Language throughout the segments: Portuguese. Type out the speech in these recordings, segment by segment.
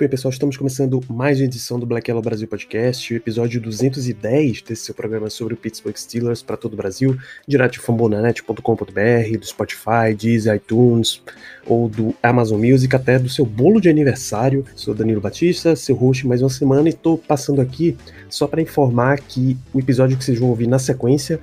bem, pessoal, estamos começando mais uma edição do Black Yellow Brasil Podcast, o episódio 210 desse seu programa sobre o Pittsburgh Steelers para todo o Brasil, direto de fambonanet.com.br, do Spotify, Deezer, iTunes ou do Amazon Music, até do seu bolo de aniversário. Sou Danilo Batista, seu host mais uma semana e estou passando aqui só para informar que o episódio que vocês vão ouvir na sequência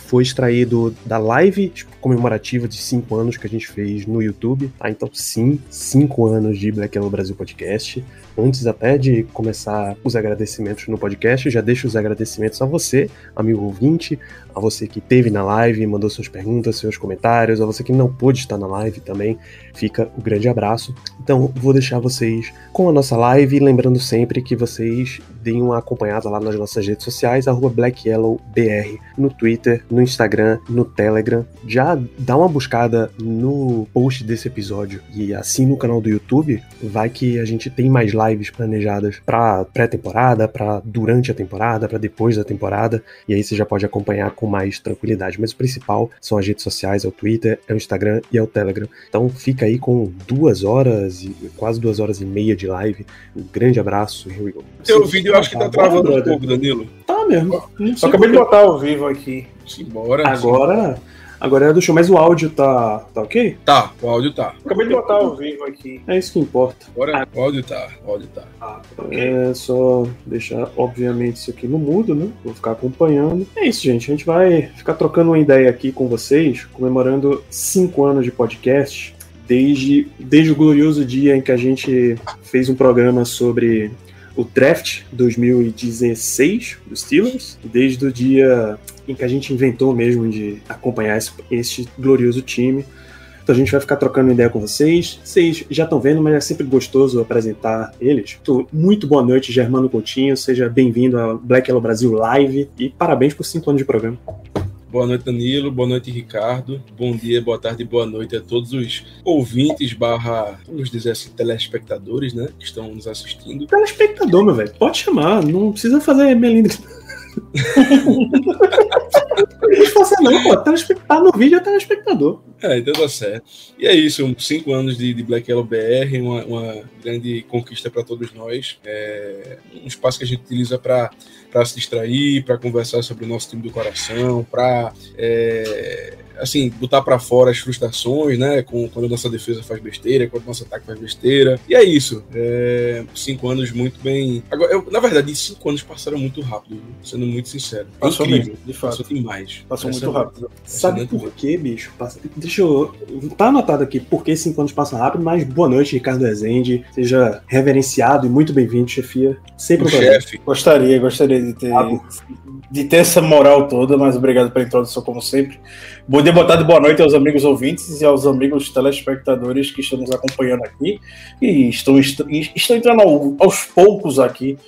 foi extraído da live comemorativa de 5 anos que a gente fez no YouTube, tá? Então, sim, 5 anos de Black Yellow Brasil Podcast. Antes até de começar os agradecimentos no podcast, já deixo os agradecimentos a você, amigo ouvinte, a você que esteve na live, mandou suas perguntas, seus comentários, a você que não pôde estar na live também, fica o um grande abraço. Então, vou deixar vocês com a nossa live, lembrando sempre que vocês deem uma acompanhada lá nas nossas redes sociais, BlackYellowBR, no Twitter, no Instagram, no Telegram. Já dá uma buscada no post desse episódio e assim no canal do YouTube, vai que a gente tem mais lives planejadas para pré-temporada, para durante a temporada, para depois da temporada, e aí você já pode acompanhar com mais tranquilidade. Mas o principal são as redes sociais, é o Twitter, é o Instagram e é o Telegram. Então fica aí com duas horas e quase duas horas e meia de live. Um grande abraço, here we go. Teu vídeo eu acho que tá travando um pouco, Danilo. Tá mesmo. Só acabei de botar ao vivo aqui. Simbora. Agora, agora é do show, mas o áudio tá, tá ok? Tá, o áudio tá. Acabei de botar ao vivo aqui. É isso que importa. Agora o áudio tá, o áudio tá. Ah, É só deixar, obviamente, isso aqui no mudo, né? Vou ficar acompanhando. É isso, gente. A gente vai ficar trocando uma ideia aqui com vocês, comemorando cinco anos de podcast. Desde, desde o glorioso dia em que a gente fez um programa sobre o draft 2016 dos Steelers, desde o dia em que a gente inventou mesmo de acompanhar esse, glorioso time. Então a gente vai ficar trocando ideia com vocês. Vocês já estão vendo, mas é sempre gostoso apresentar eles. Então, muito boa noite, Germano Coutinho. Seja bem-vindo ao Black Yellow Brasil Live e parabéns por cinco anos de programa. Boa noite, Danilo. Boa noite, Ricardo. Bom dia, boa tarde, boa noite a todos os ouvintes barra, vamos dizer assim, telespectadores, né? Que estão nos assistindo. Telespectador, meu velho. Pode chamar, não precisa fazer melindre. faça não, pô. Telespectador no vídeo é telespectador. É, então tá certo. E é isso, cinco anos de, de Black Yellow BR, uma, uma grande conquista para todos nós. É um espaço que a gente utiliza para se distrair, para conversar sobre o nosso time do coração, para é, assim botar para fora as frustrações, né? Com, quando a nossa defesa faz besteira, quando o nosso ataque faz besteira. E é isso. É, cinco anos muito bem. Agora, eu, na verdade, cinco anos passaram muito rápido, sendo muito sincero. É Passou incrível, mesmo, de fato. Passou demais. Passou muito Impressionante. rápido. Sabe por quê, bicho? Deixa eu. Tá anotado aqui por que cinco anos passam rápido, mas boa noite, Ricardo Rezende. Seja reverenciado e muito bem-vindo, chefia. Sempre um prazer. chefe. Gostaria, gostaria de ter, Thiago. De ter essa moral toda, mas obrigado pela introdução, como sempre. Bom dia, boa tarde, boa noite aos amigos ouvintes e aos amigos telespectadores que estão nos acompanhando aqui e estão, estão entrando ao- aos poucos aqui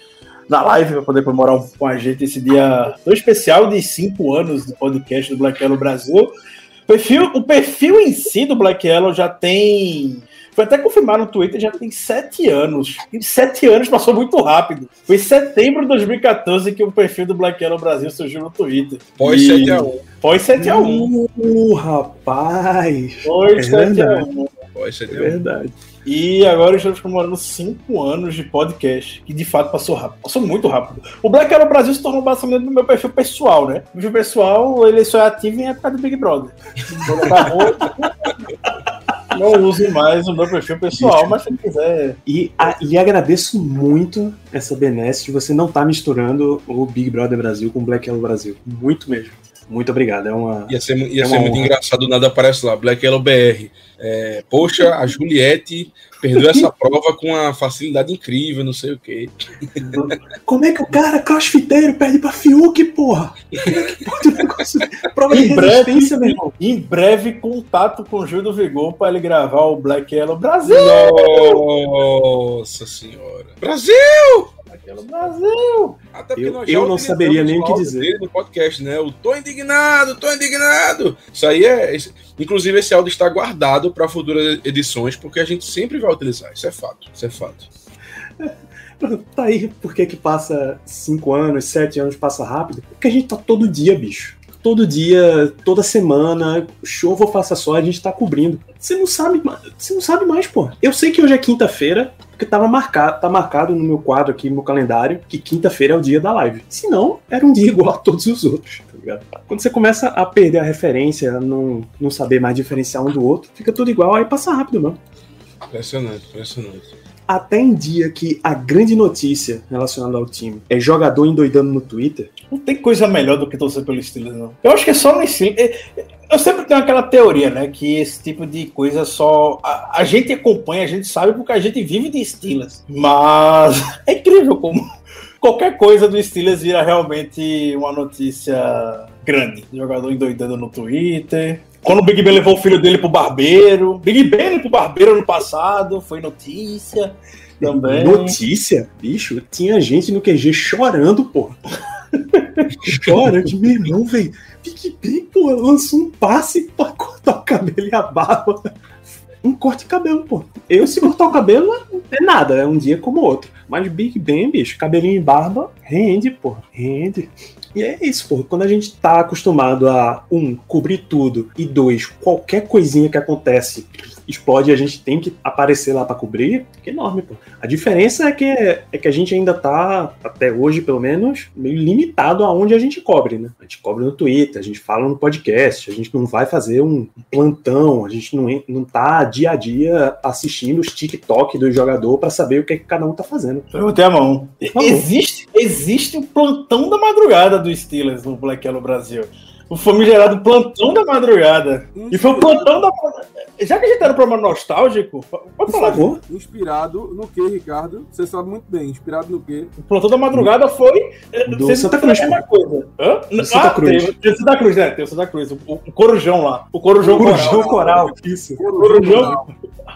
na live para poder comemorar com a gente esse dia tão especial de cinco anos do podcast do Black Yellow Brasil. O perfil, o perfil em si do Black Yellow já tem. Foi até confirmado no Twitter, já tem sete anos. Em sete anos passou muito rápido. Foi em setembro de 2014 que o perfil do Black Yellow Brasil surgiu no Twitter. Pós E- 7x1. Pós 7x1. Uh, rapaz! Pós É verdade. 7x1. Pós É 7x1. verdade. E agora estamos comemorando cinco anos de podcast, que de fato passou rápido. Passou muito rápido. O Black Yellow Brasil se tornou basicamente no meu perfil pessoal, né? O perfil pessoal, ele só é ativo em época do Big Brother. Não uso mais o meu perfil pessoal, mas se quiser. E, a- e agradeço muito essa benesse de você não estar misturando o Big Brother Brasil com o Black Yellow Brasil. Muito mesmo. Muito obrigado. É uma. Ia ser, ia É ser muito honra. engraçado, nada aparece lá, Black Yellow BR. É, poxa, a Juliette perdeu essa prova com uma facilidade incrível, não sei o quê. Como é que o cara crossfiteiro perde pra Fiuk, porra? Como é que pode um negócio? Prova de Em breve- resistência, meu irmão. Em breve, contato com o Gil do Vigor para ele gravar o Black Yellow Brasil. Nossa senhora. Brasil! Aquele Brasil! Até porque Eu- nós eu não saberia nem o que dizer. no podcast, né? O tô indignado, tô indignado. Isso aí é. esse- inclusive, esse áudio está guardado para futuras edições, porque a gente sempre vai utilizar. Isso é fato. Isso é fato. Tá aí por que que passa 5 anos, 7 anos, passa rápido? Porque a gente tá todo dia, bicho. Todo dia, toda semana, chova ou faça só, a gente tá cobrindo. Você não sabe, você não sabe mais, pô. Eu sei que hoje é quinta-feira, porque tava marcado, tá marcado no meu quadro aqui, no meu calendário, que quinta-feira é o dia da live. Se não, era um dia igual a todos os outros, tá ligado? Quando você começa a perder a referência, a não, não saber mais diferenciar um do outro, fica tudo igual, aí passa rápido mesmo. Impressionante, impressionante. Até em dia que a grande notícia relacionada ao time é jogador endoidando no Twitter, Não tem coisa melhor do que torcer pelo Steelers, não. Eu acho que é só no Steelers. Eu sempre tenho aquela teoria, né? Que esse tipo de coisa só. A, a gente acompanha, a gente sabe porque a gente vive de Steelers. Mas é incrível como qualquer coisa do Steelers vira realmente uma notícia grande. Jogador endoidando no Twitter. Quando o Big Ben levou o filho dele pro barbeiro. Big Ben pro barbeiro ano passado, foi notícia também. notícia, bicho, tinha gente no QG chorando, pô. Chorando, meu irmão, velho. Ben, pô, lançou um passe pra cortar o cabelo e a barba. Um corte de cabelo, pô. Eu, se cortar o cabelo, é nada, é um dia como outro. Mas Big Ben, bicho, cabelinho e barba, rende, pô, rende. E é isso, pô. Quando a gente tá acostumado a, um, cobrir tudo, e dois, qualquer coisinha que acontece explode e a gente tem que aparecer lá pra cobrir, que enorme, pô. A diferença é que, é que a gente ainda tá, até hoje pelo menos, meio limitado aonde a gente cobre, né? A gente cobre no Twitter, a gente fala no podcast, a gente não vai fazer um plantão, a gente não, não tá dia a dia assistindo os TikTok do jogador pra saber o que, é que cada um tá fazendo. Eu a mão. favor. Existe, existe o plantão da madrugada do Steelers no Black Yellow Brasil. O famigerado plantão da madrugada. E foi o plantão da. Já que a gente tá no programa nostálgico, pode Por falar. favor. Inspirado no que, Ricardo? Você sabe muito bem. Inspirado no quê? O plantão da madrugada foi. eh, Do Santa Cruz, sabem a mesma coisa. Hã? Do Santa Cruz. Teve, teve o Santa Cruz, né? Teve o Santa Cruz. O, o Corujão lá. O Corujão, Corujão Coral. Coral, isso. Corujão.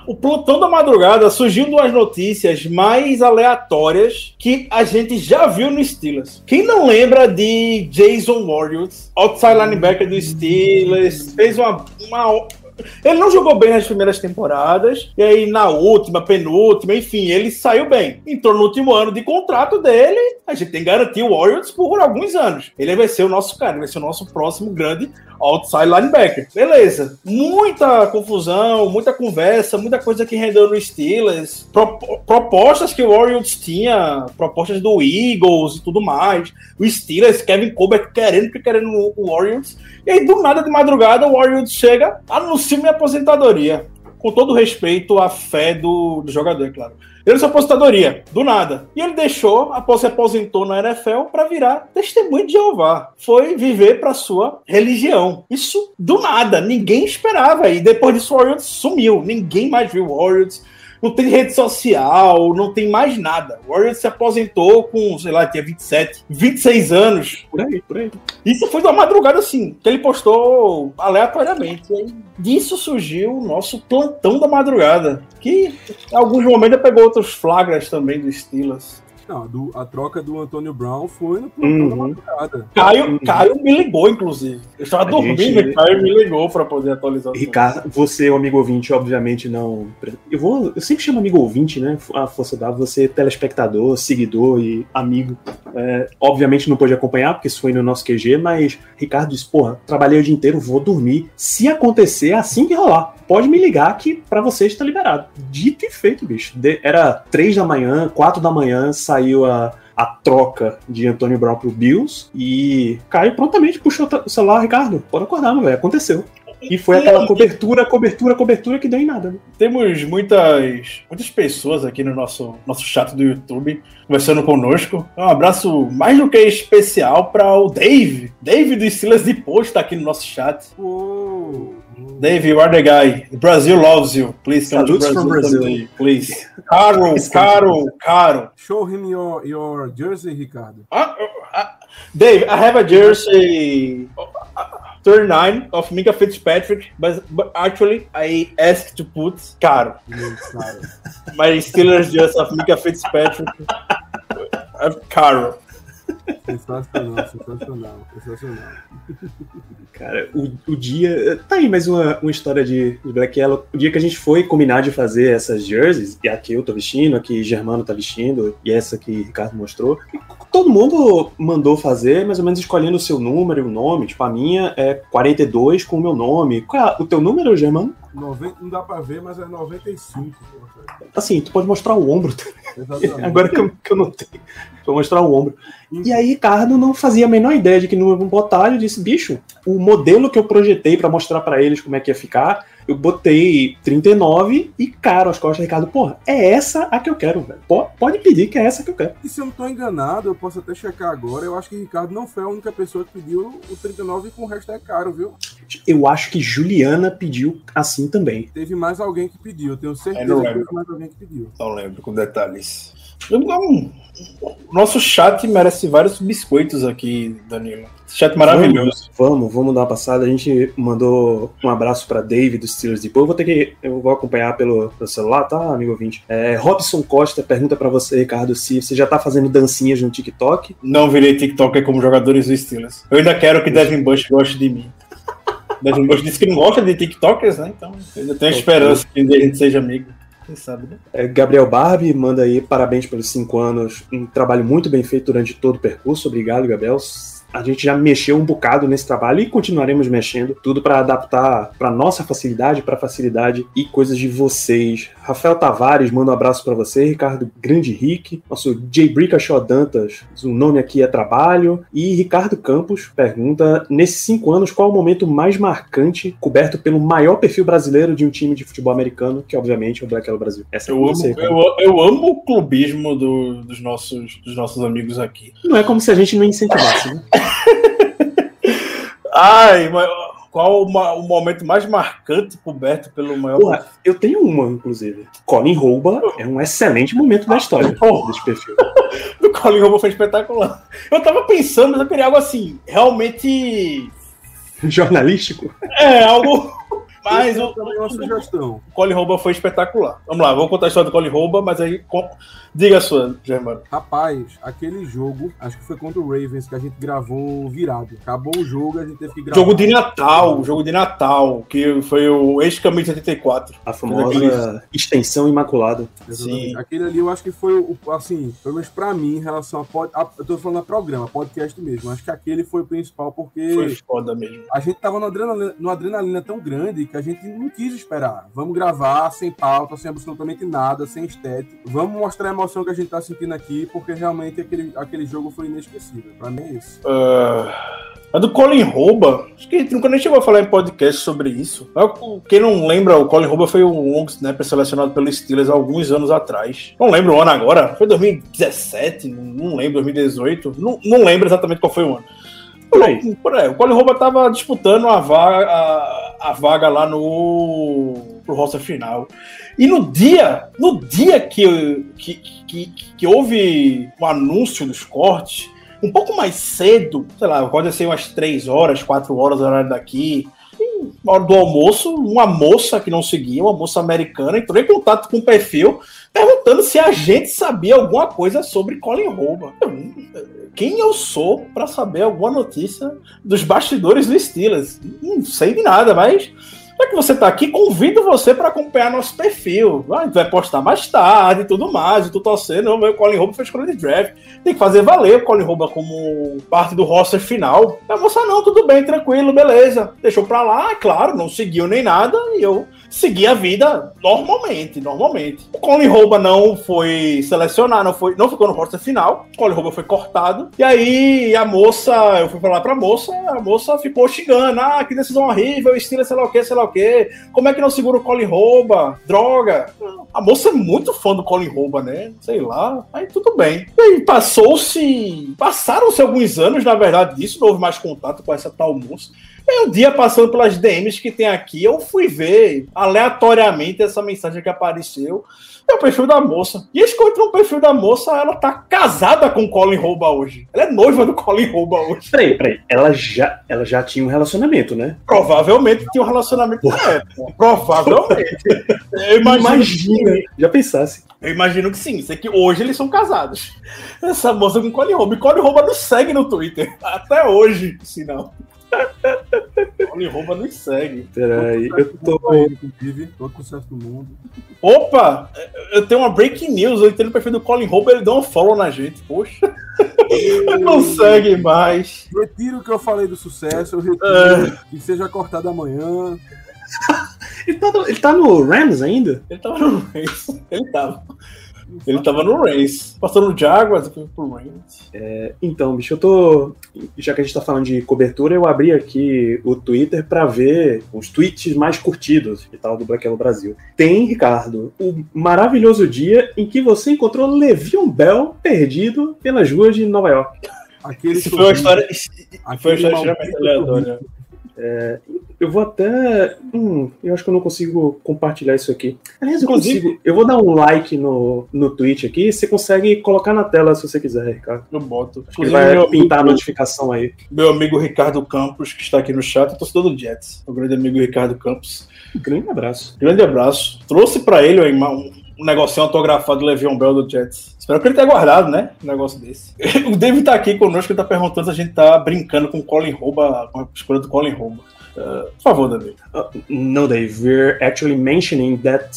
O plantão da madrugada surgiu duas notícias mais aleatórias que a gente já viu no Steelers. Quem não lembra de Jason Warriors, outside linebacker do Steelers, fez uma, uma ele não jogou bem nas primeiras temporadas, e aí na última, penúltima, enfim, ele saiu bem. Entrou no último ano de contrato dele, a gente tem que garantir o Warriors por alguns anos. Ele vai ser o nosso cara, vai ser o nosso próximo grande outside linebacker. Beleza. Muita confusão, muita conversa, muita coisa que rendeu no Steelers, pro- propostas que o Warriors tinha, propostas do Eagles e tudo mais. O Steelers, Kevin Colbert querendo, que querendo o Warriors. E aí, do nada, de madrugada, o Warriors chega, anuncia minha aposentadoria. Com todo respeito à fé do, do jogador, é claro. Ele sua aposentadoria, do nada. E ele deixou, após se aposentou na NFL, para virar testemunho de Jeová. Foi viver para sua religião. Isso do nada, ninguém esperava. E depois disso, o Warriors sumiu. Ninguém mais viu o Warriors. Não tem rede social, não tem mais nada. O Warriors se aposentou com, sei lá, tinha 27, 26 anos. Por aí, por aí. Isso foi da madrugada, assim, que ele postou aleatoriamente. E disso surgiu o nosso plantão da madrugada. Que em alguns momentos pegou outros flagras também do Steelers. Não, do- a troca do Antônio Brown foi no plantão Uhum. da madrugada. Caio, Uhum. Caio me ligou, inclusive. Eu estava A dormindo gente- e Caio me ligou para poder atualizar. Ricardo, você, o amigo ouvinte, obviamente não. Eu vou. Eu sempre chamo amigo ouvinte, né? A força da você, telespectador, seguidor e amigo. É, obviamente não pôde acompanhar, porque isso foi no nosso QG, mas Ricardo disse: porra, trabalhei o dia inteiro, vou dormir. Se acontecer, assim que rolar, pode me ligar que pra vocês tá liberado. Dito e feito, bicho. De- era três da manhã, quatro da manhã, saiu a. A troca de Antônio Brown pro Bills e Caio prontamente puxou o celular, Ricardo. Pode acordar, meu velho. Aconteceu. E foi aquela cobertura, cobertura, cobertura que deu em nada. né? Temos muitas, muitas pessoas aqui no nosso, nosso chat do YouTube conversando conosco. Um abraço mais do que especial para o Dave. Dave do Steelers de Post está aqui no nosso chat. Uou. Dave, you are the guy. Brazil loves you. Please come Salutes to from Brazil, Brazil. someday, please. Caro, caro, caro. Show him your, your jersey, Ricardo. Ah, ah, Dave, I have a jersey uh, 39 of Mika Fitzpatrick, but, but actually I asked to put caro. My Steelers just of Mika Fitzpatrick. É caro. Sensacional, sensacional, sensacional. Cara, o, o dia. Tá aí mais uma, uma história de, de Black Yellow. O dia que a gente foi combinar de fazer essas jerseys, e aqui eu tô vestindo, aqui Germano tá vestindo, e essa que o Ricardo mostrou. todo mundo mandou fazer, mais ou menos escolhendo o seu número e o nome. Tipo, a minha é 42 com o meu nome. Qual é o teu número, Germano? 90, não dá pra ver, mas é 95. pô. Assim, tu pode mostrar o ombro. Exatamente. Agora que eu, que eu não tenho. Vou mostrar o ombro. E aí, Ricardo não fazia a menor ideia de que não ia botar. Eu disse, bicho, o modelo que eu projetei pra mostrar pra eles como é que ia ficar, eu botei 39 e, cara, as costas, Ricardo, porra, é essa a que eu quero, velho. Po- Pode pedir que é essa que eu quero. E se eu não tô enganado, eu posso até checar agora. Eu acho que Ricardo não foi a única pessoa que pediu o 39 com o resto é caro, viu? Eu acho que Juliana pediu assim também. Teve mais alguém que pediu. Eu tenho certeza que teve mais alguém que pediu. Não lembro com detalhes. Hum, O nosso chat merece vários biscoitos aqui, Danilo. Chat maravilhoso. Vamos, vamos dar uma passada. A gente mandou um abraço pra David dos Steelers de Boa. Eu vou ter que. Eu vou acompanhar pelo, pelo celular, tá, amigo ouvinte? É, Robson Costa pergunta pra você, Ricardo, se você já tá fazendo dancinhas no TikTok. Não virei TikToker como jogadores do Steelers. Eu ainda quero que Devin Bush goste de mim. Devin Bush disse que não gosta de TikTokers, né? Então, eu ainda tenho esperança que a gente seja amigo. Quem sabe, né? É, Gabriel Barbie manda aí parabéns pelos cinco anos. Um trabalho muito bem feito durante todo o percurso. Obrigado, Gabriel. A gente já mexeu um bocado nesse trabalho e continuaremos mexendo, tudo para adaptar para nossa facilidade, para facilidade e coisas de vocês. Rafael Tavares manda um abraço para você, Ricardo Grande Rick, nosso J. Brickashaw Dantas, o nome aqui é trabalho, e Ricardo Campos pergunta: nesses cinco anos, qual é o momento mais marcante coberto pelo maior perfil brasileiro de um time de futebol americano, que obviamente é o Black Yellow Brasil? Essa é Eu pra amo, você, eu, eu amo o clubismo do- dos, nossos, dos nossos amigos aqui. Não é como se a gente não incentivasse, né? Ai, mas qual o, momento mais marcante coberto pelo maior Porra, eu tenho uma, inclusive. Colin Rouba é um excelente momento da história Porra. desse perfil. do Colin Robo foi espetacular. Eu tava pensando, mas eu queria algo assim, realmente. Jornalístico? É, algo. Mas Eu o, também uma sugestão. o Colin Rouba foi espetacular. Vamos lá, vamos contar a história do Colin Rouba, mas aí. com- Diga a sua, Germano. Rapaz, aquele jogo, acho que foi contra o Ravens que a gente gravou virado. Acabou o jogo, a gente teve que gravar. Jogo de Natal, jogo de Natal, que foi o ex-camisa 84. A famosa extensão imaculada. Exatamente. Sim. Aquele ali eu acho que foi o, assim, pelo menos pra mim, em relação a, pod, a eu tô falando a programa, podcast mesmo. Acho que aquele foi o principal porque Foi foda mesmo. a gente tava numa adrenalina, numa adrenalina tão grande que a gente não quis esperar. Vamos gravar sem pauta, sem absolutamente nada, sem estética. Vamos mostrar a emoção que a gente tá sentindo aqui, porque realmente aquele, aquele jogo foi inesquecível. Pra mim é isso. Ah, a do Colin Rouba, acho que a gente nunca nem chegou a falar em podcast sobre isso. Mas, Quem não lembra, o Colin Rouba foi um long snapper selecionado pelo Steelers há alguns anos atrás. Não lembro o ano agora, foi 2017, não lembro, 2018, não, não lembro exatamente qual foi o ano. Por aí. Por aí, o Colin Rouba tava disputando a vaga, a, a vaga lá no pro roster final. E no dia, no dia que, que, que, que houve o anúncio dos cortes, um pouco mais cedo, sei lá, pode ser umas 3 horas, 4 horas, horário daqui, na hora do almoço, uma moça que não seguia, uma moça americana, entrou em contato com o perfil, perguntando se a gente sabia alguma coisa sobre Colin Rouba. Quem eu sou para saber alguma notícia dos bastidores do Steelers? Não sei de nada, mas já que você tá aqui, convido você para acompanhar nosso perfil. Ah, vai postar mais tarde e tudo mais. Eu tô torcendo, o Colin Rouba foi escolha de draft. Tem que fazer valer o Colin Rouba como parte do roster final. A moça, não, tudo bem, tranquilo, beleza. Deixou pra lá, claro, não seguiu nem nada. E eu segui a vida normalmente, normalmente. O Colin Rouba não foi selecionado, não, foi, não ficou no roster final. O Colin Rouba foi cortado. E aí a moça, eu fui falar pra moça, a moça ficou xingando. Ah, que decisão horrível, estilo sei lá o que, sei lá o que. Como é que não segura o Colin Rouba? Droga. A moça é muito fã do Colin Rouba, né? Sei lá. Aí tudo bem. E aí passou-se. Passaram-se alguns anos, na verdade, disso. Não houve mais contato com essa tal moça. Aí um dia, passando pelas DMs que tem aqui, eu fui ver aleatoriamente essa mensagem que apareceu. É o perfil da moça. E eles encontram o perfil da moça, ela tá casada com o Colin Rouba hoje. Ela é noiva do Colin Rouba hoje. Peraí, peraí. Ela já, ela já tinha um relacionamento, né? Provavelmente tinha um relacionamento na época. Provavelmente. Eu imagino, Imagina. Já pensasse. eu imagino que sim. Sei que hoje eles são casados. Essa moça com Colin Rouba. E Colin Rouba nos segue no Twitter. Até hoje, sinal. Colin Rouba nos segue. Peraí, eu tô. Inclusive, todo sucesso do mundo. Opa! Eu tenho uma breaking news. Eu entrei no perfil do Colin Rouba ele deu um follow na gente. Poxa. Não segue mais. Retiro o que eu falei do sucesso, eu retiro É. que seja cortado amanhã. Ele tá, no, ele tá no Rams ainda? Ele tava no Reigns. Ele tava. Ele tava no Reigns. Passou no Jaguars, depois pro Reigns. Então, bicho, eu tô. Já que a gente tá falando de cobertura, eu abri aqui o Twitter pra ver os tweets mais curtidos e tal do Black Yellow Brasil. Tem, Ricardo, o maravilhoso dia em que você encontrou Levion Bell perdido pelas ruas de Nova York. Aquele Isso foi uma história. Aquele foi uma história aleatória. Eu vou até. Hum, eu acho que eu não consigo compartilhar isso aqui. Aliás, eu Inclusive- consigo. Eu vou dar um like no, no tweet aqui. Você consegue colocar na tela se você quiser, Ricardo. Eu boto. Acho que ele Inclusive, vai meu, pintar a notificação aí. meu amigo Ricardo Campos, que está aqui no chat, torcedor do Jets. O grande amigo Ricardo Campos. Grande abraço. Grande abraço. Trouxe pra ele um, um negocinho autografado do Le'Veon Bell do Jets. Espero que ele tenha guardado, né? Um negócio desse. o David tá aqui conosco, ele tá perguntando se a gente tá brincando com o Colin Rouba, com a escolha do Colin Rouba. Uh, por favor, David. Uh, no, Dave, we're actually mentioning that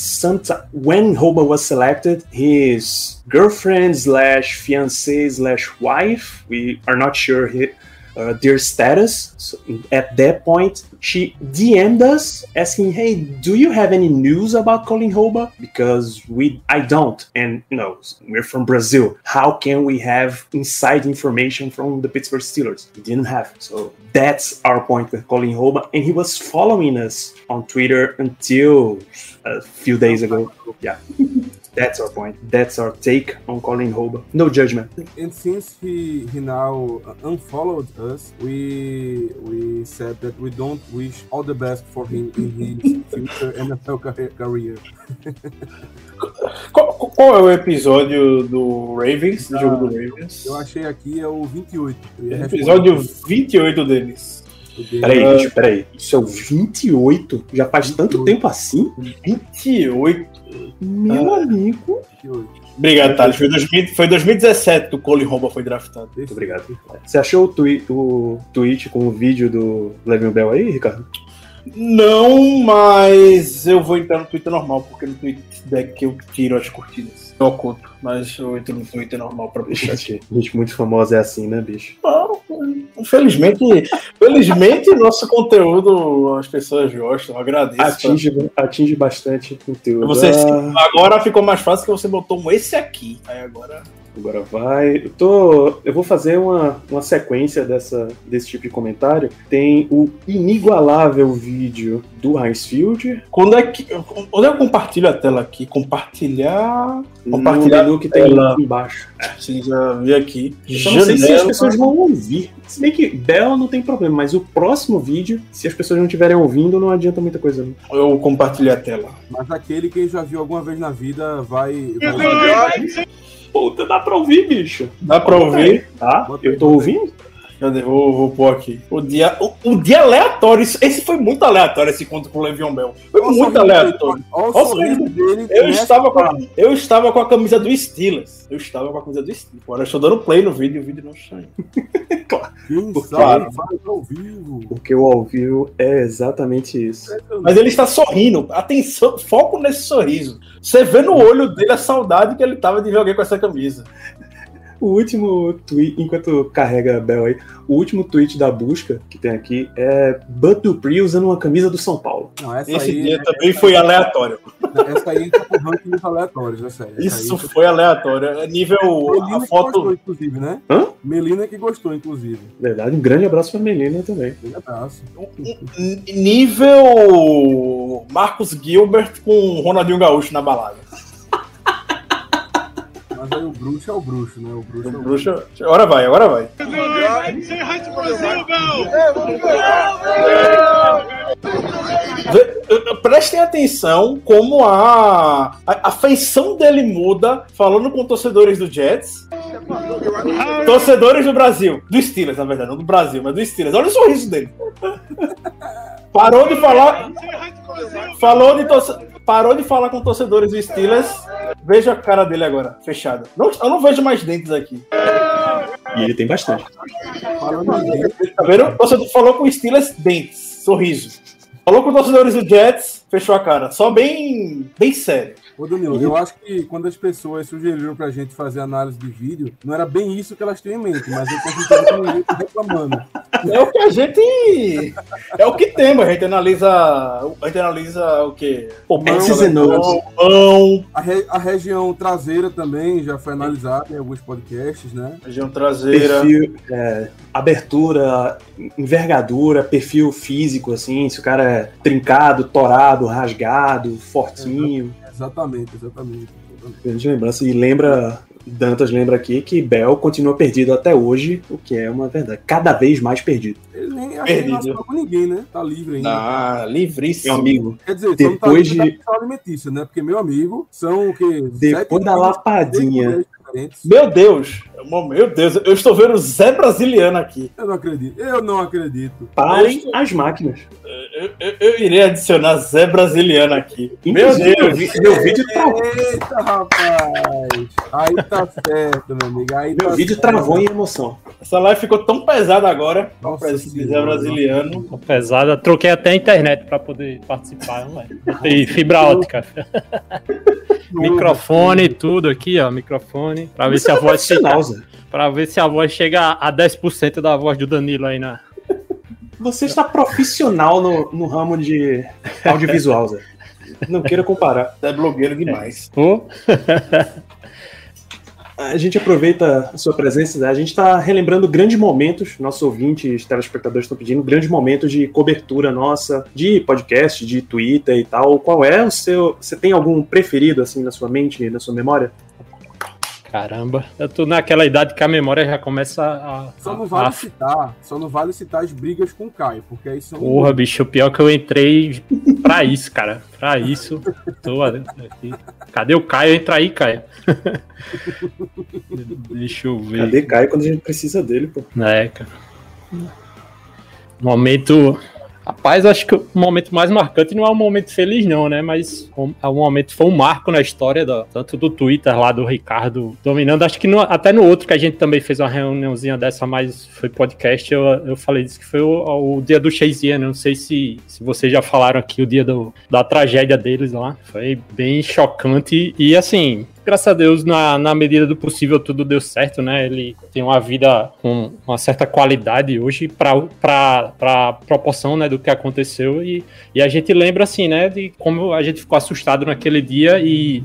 when Hoba was selected, his girlfriend slash fiancée slash wife, we are not sure he, uh, their status. So at that point, she DM'd us asking, "Hey, do you have any news about Colin Hoba? Because we, I don't, and you know, we're from Brazil. How can we have inside information from the Pittsburgh Steelers? We didn't have. So that's our point with Colin Hoba, and he was following us on Twitter until a few days ago. Yeah." That's our point. That's our take on Colin Hoba. No judgment. And since he he now unfollowed us, we we said that we don't wish all the best for him in his future NFL ca- career. Qual, qual é o episódio do Ravens, do jogo do Ravens? Eu achei aqui é o 28. Eu ia Episódio responder 28 deles. Peraí, bicho, peraí. Isso é o 28? Já faz tanto 28. tempo assim? 28. Meu Ah. amigo. 28. Obrigado, Thales. Foi, 2000 foi 2017 que o Colin Rouba foi draftado. Muito obrigado. Você achou o, twi o tweet com o vídeo do Le'Veon Bell aí, Ricardo? Não, mas eu vou entrar no Twitter normal, porque no Twitter deck que eu tiro as curtidas. Eu oculto, mas eu entro no Twitter normal pra puxar. Gente, gente muito famosa é assim, né, bicho? Não, Infelizmente, felizmente nosso conteúdo as pessoas gostam, eu agradeço. Atinge, atinge bastante conteúdo. Você, Ah, agora ficou mais fácil que você botou um esse aqui. Aí agora. Agora vai. Eu, tô, eu vou fazer uma, uma sequência dessa, desse tipo de comentário. Tem o inigualável vídeo do Heinz Field. Quando é que. Onde eu compartilho a tela aqui? Compartilhar. No Compartilhar menu que tem tela. embaixo. Sim, já vi aqui. Eu não sei se as pessoas vão ouvir. Se bem que Bell não tem problema, mas o próximo vídeo, se as pessoas não estiverem ouvindo, não adianta muita coisa. Não. Eu compartilhei a tela. Mas aquele que já viu alguma vez na vida vai. vai... Puta, dá pra ouvir, bicho. Dá pra ouvir? Tá? Eu tô ouvindo? Cadê? Vou, vou pôr aqui. O dia, o, o dia aleatório. Isso- Esse foi muito aleatório, esse conto com o Le'Veon Bell. Foi o muito aleatório. Olha o sorriso dele. Eu estava, com a, eu estava com a camisa do Steelers. Eu estava com a camisa do Steelers. Agora eu estou dando play no vídeo e o vídeo não. Quem Claro. ao vivo. Porque o ao vivo é exatamente isso. Mas ele está sorrindo. Atenção, foco nesse sorriso. Você vê no olho dele a saudade que ele tava de ver alguém com essa camisa. O último tweet, enquanto carrega a Bell aí, o último tweet da busca que tem aqui é Bud Dupree usando uma camisa do São Paulo. Não, essa Esse aí, dia também foi aleatório. essa aí entra pro ranking dos aleatórios, é sério. Essa Isso aí- foi aleatório. É nível. Melina A que gostou, foto. inclusive, né? Hã? Melina que gostou, inclusive. Verdade, um grande abraço pra Melina também. Um abraço. n- Nível. Marcos Gilbert com Ronaldinho Gaúcho na balada. Mas aí o bruxo é o bruxo, né? O bruxo é o bruxo. Bruxa. Agora vai, agora vai. Vê- Prestem atenção como a, a, a feição dele muda falando com torcedores do Jets. Torcedores do Brasil. Do Steelers, na verdade, não do Brasil, mas do Steelers. Olha o sorriso dele. Parou de falar. Falou de torce- Parou de falar com torcedores do Steelers. Veja a cara dele agora, fechada. Não- eu não vejo mais dentes aqui. E ele tem bastante. Tá vendo? O torcedor falou com o Steelers, dentes, sorriso. Falou com torcedores do Jets, fechou a cara. Só bem, bem sério. Ô, Danilo, eu acho que quando as pessoas sugeriram pra gente fazer análise de vídeo, não era bem isso que elas tinham em mente, mas eu tô sentindo que ninguém reclamando. É o que a gente. É o que temos. A gente analisa. A gente analisa o quê? And O's. Mão, A, re- a região traseira também já foi analisada em alguns podcasts, né? região traseira. Perfil, é, abertura, envergadura, perfil físico, assim, se o cara é trincado, torado, rasgado, fortinho. Exatamente, exatamente. exatamente. Grande lembrança. E lembra, Dantas lembra aqui que Bell continua perdido até hoje, o que é uma verdade. Cada vez mais perdido. Ele nem Perdido. com ninguém, né? Tá livre ainda. Ah, livríssimo. Meu amigo, Quer dizer, Depois tá de- alimentícia, né? Porque, meu amigo, são o quê? depois da lapadinha. Meu Deus. Meu Deus, eu estou vendo Zé brasiliano aqui. Eu não acredito. Eu não acredito. Parem as máquinas. Eu, eu- eu irei adicionar Zé brasiliano aqui. Meu Inclusive, Deus. vi- Meu vídeo, travou, Eita, rapaz! Aí tá certo, meu amigo. Aí meu tá vídeo certo. travou em emoção. Essa live ficou tão pesada agora. Nossa de Zé brasiliano. Tô pesada. Troquei até a internet pra poder participar. Botei fibra ótica. Microfone e tudo aqui, ó. Microfone. Pra ver se a voz Zé. Pra ver se a voz chega a 10% da voz do Danilo aí na. Você está profissional no, no ramo de audiovisual, Zé. Não queira comparar. É blogueiro demais. Ô, A gente aproveita a sua presença, Zé. A gente está relembrando grandes momentos, nossos ouvintes, telespectadores estão pedindo grandes momentos de cobertura nossa, de podcast, de Twitter e tal. Qual é o seu. Você tem algum preferido, assim, na sua mente, na sua memória? Caramba. Eu tô naquela idade que a memória já começa a. Só não vale a- citar, só não vale citar as brigas com o Caio, porque aí são. Porra, bicho, o pior que eu entrei pra isso, cara. Pra isso. Tô aqui. Cadê o Caio? Entra aí, Caio. Deixa eu ver. Cadê Caio quando a gente precisa dele, pô? É, cara. Momento. Rapaz, acho que o momento mais marcante não é um momento feliz, não, né? Mas um, é um momento, foi um marco na história, da, tanto do Twitter lá do Ricardo dominando. Acho que no- até no outro que a gente também fez uma reuniãozinha dessa, mas foi podcast, eu, eu falei disso que foi o, o dia do Shazier, né? Não sei se, se vocês já falaram aqui o dia do, da tragédia deles lá. Foi bem chocante e assim, graças a Deus, na, na medida do possível, tudo deu certo, né? Ele tem uma vida com uma certa qualidade hoje para a proporção né, do que aconteceu. E, e a gente lembra, assim, né, de como a gente ficou assustado naquele dia e,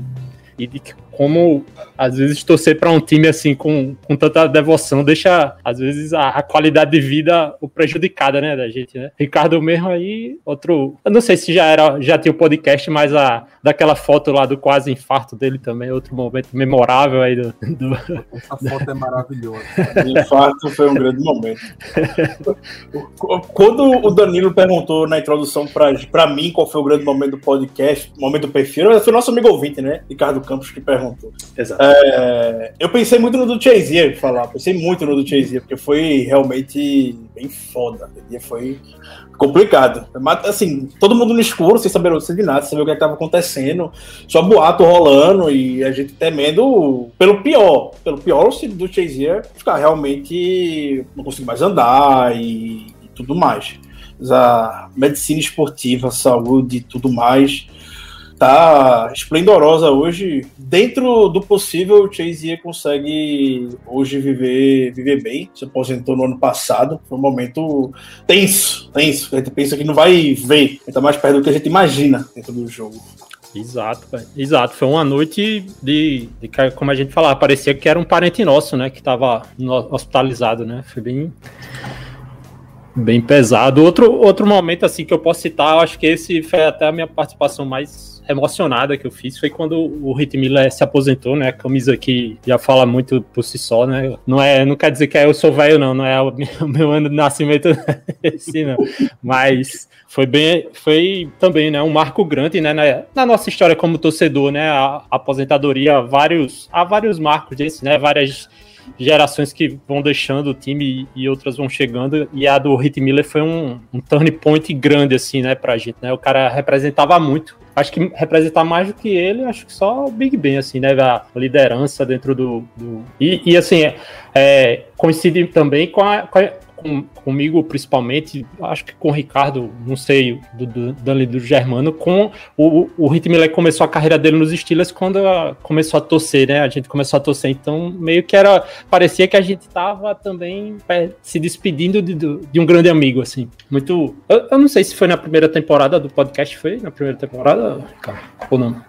e de como, às vezes, torcer para um time assim com, com tanta devoção deixa, às vezes, a, a qualidade de vida o prejudicada, né, da gente, né? Ricardo mesmo aí, outro. Eu não sei se já era, já tinha o podcast, mas a, daquela foto lá do quase infarto dele também, outro momento memorável aí do- do, Essa foto é maravilhosa. De fato, foi um grande momento. Quando o Danilo perguntou na introdução pra, pra mim qual foi o grande momento do podcast, momento do perfil, foi o nosso amigo ouvinte, né? Ricardo Campos que perguntou. Exato. É, eu pensei muito no do Chazier, falar, pensei muito no do Chazier, porque foi realmente bem foda. Foi complicado. Mas, assim, todo mundo no escuro, sem saber de nada, sem saber o que estava acontecendo, só boato rolando e a gente temendo pelo pior. Pelo pior do Chazier ficar realmente não conseguir mais andar e, e tudo mais. A medicina esportiva, saúde e tudo mais tá esplendorosa hoje. Dentro do possível, o Chazier consegue hoje viver, viver bem. Se aposentou no ano passado. Foi um momento tenso, tenso. A gente pensa que não vai ver. Está mais perto do que a gente imagina dentro do jogo. Exato. Exato. Foi uma noite de, de que, como a gente falava, parecia que era um parente nosso, né? Que tava no- hospitalizado, né? Foi bem. Bem pesado. Outro, outro momento assim que eu posso citar, eu acho que esse foi até a minha participação mais emocionada que eu fiz foi quando o Rit Miller se aposentou, né? A camisa que já fala muito por si só, né? Não é, não quer dizer que eu sou velho não, não é o meu, ano de nascimento esse não, mas foi bem, foi também, né, um marco grande, né, na, na nossa história como torcedor, né? A, aposentadoria, vários, há vários marcos desse, né? Várias gerações que vão deixando o time e outras vão chegando. E a do Hit Miller foi um, um turn point grande, assim, né, pra gente, né? O cara representava muito. Acho que representar mais do que ele, acho que só o Big Ben, assim, né? A liderança dentro do. do... E, e, assim, é, é, coincide também com a, com a com, comigo principalmente, acho que com o Ricardo, não sei, do, do, do, do Germano, com o, o Rit Miller começou a carreira dele nos Steelers quando começou a torcer, né? A gente começou a torcer, então meio que era, parecia que a gente tava também é, se despedindo de, de, um grande amigo, assim. Muito. Eu, eu, não sei se foi na primeira temporada do podcast, foi na primeira temporada, Ricardo, ou não?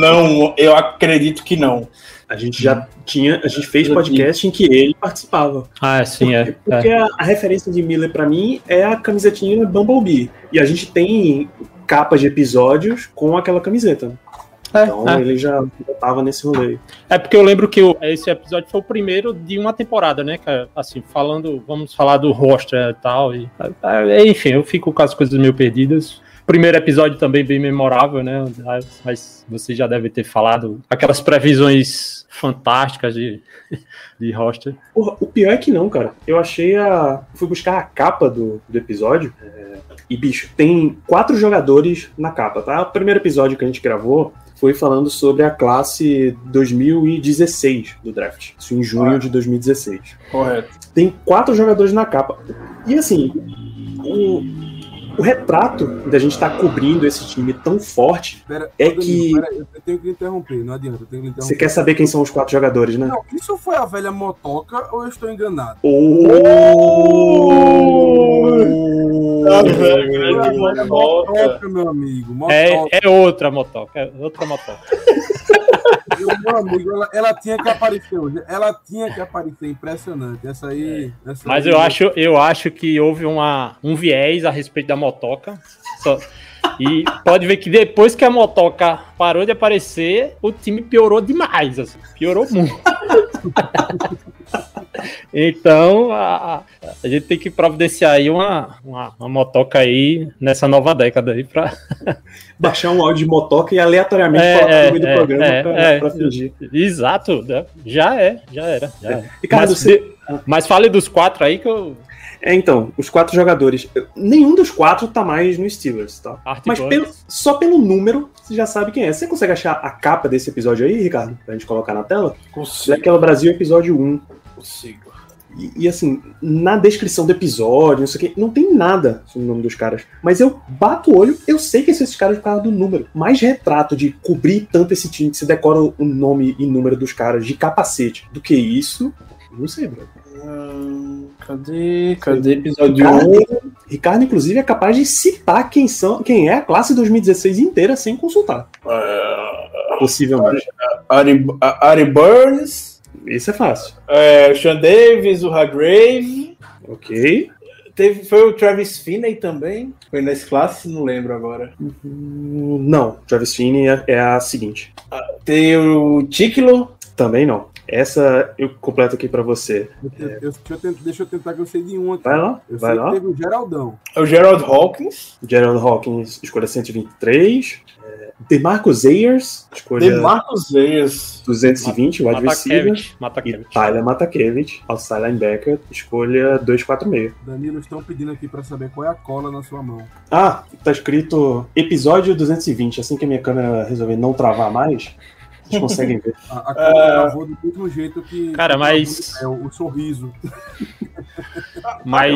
Não, eu acredito que não. A gente já tinha, a gente fez podcast em que ele participava. Ah, sim, é. porque, é. Porque a, a, referência de Miller para mim é a camisetinha Bumblebee. E a gente tem capas de episódios com aquela camiseta. É, então é. ele já estava nesse rolê. É porque eu lembro que esse episódio foi o primeiro de uma temporada, né? Assim, falando, vamos falar do roster e tal. E, é, enfim, eu fico com as coisas meio perdidas. Primeiro episódio também bem memorável, né? Mas você já deve ter falado aquelas previsões fantásticas de, de roster. Porra, o pior é que não, cara. Eu achei a. Fui buscar a capa do, do episódio. É... E, bicho, tem quatro jogadores na capa, tá? O primeiro episódio que a gente gravou foi falando sobre a classe 2016 do draft. Isso em junho ah. de 2016. Correto. Tem quatro jogadores na capa. E assim, o, o retrato da gente estar tá cobrindo esse time tão forte pera, é que. Pera, eu tenho que interromper, não adianta. Que interromper. Você quer saber quem são os quatro jogadores, né? Não, isso foi a velha motoca ou eu estou enganado? Oh! A velha motoca, meu amigo. Motoca. É, é outra motoca, é outra motoca. meu amigo, ela, ela, tinha que aparecer hoje. Ela tinha que aparecer, impressionante. Essa aí. Essa Mas aí... eu acho, eu acho que houve uma, um viés a respeito da motoca. Só, e pode ver que depois que a motoca parou de aparecer, o time piorou demais. Assim, piorou muito. então, a, a, gente tem que providenciar aí uma, uma, uma, motoca aí nessa nova década aí pra. Baixar um áudio de motoca e aleatoriamente é, falar é, do é, programa é, pra, é, fingir. Exato, né? já é, já era. Já é. Ricardo, mas, você... mas fale dos quatro aí que eu. É, então, os quatro jogadores. Nenhum dos quatro tá mais no Steelers, tá? Art Mas pelo, só pelo número, você já sabe quem é. Você consegue achar a capa desse episódio aí, Ricardo? Pra gente colocar na tela? Consigo. Daquela Brasil, episódio 1. Consigo. E, e, assim, na descrição do episódio, não sei o que, não tem nada sobre o nome dos caras. Mas eu bato o olho, eu sei que são esses caras por causa do número. Mais retrato de cobrir tanto esse time que você decora o nome e número dos caras de capacete do que isso, não sei, bro. Hum, cadê? Cadê episódio Ricardo, 1? Ricardo, inclusive, é capaz de citar quem, são, quem é a classe 2016 inteira sem consultar. Uh, Possivelmente. Ari, Ari Burns. Isso é fácil. É, Sean Davis, o Hargrave. Ok. Teve, foi o Travis Finney também? Foi nesse classe? Não lembro agora. Uhum, não, Travis Finney é, é a seguinte. Ah, tem o Tiklo? Também não. Essa eu completo aqui para você. Eu, eu, deixa, eu tentar, deixa, eu tentar, que eu sei de um aqui. Vai lá, eu vai lá. teve o Geraldão. É o Gerald Hawkins. Gerald Hawkins, escolha 123. É, DeMarcus Ayers, escolha... DeMarcus Ayers. 220, o wide receiver. E Tyler Matakevich, outside linebacker, escolha 246. Danilo, estão pedindo aqui para saber qual é a cola na sua mão. Ah, tá escrito episódio 220. Assim que a minha câmera resolver não travar mais, vocês conseguem ver. A, a gravou do mesmo jeito que. Cara, mas. É, o, o sorriso. Mas,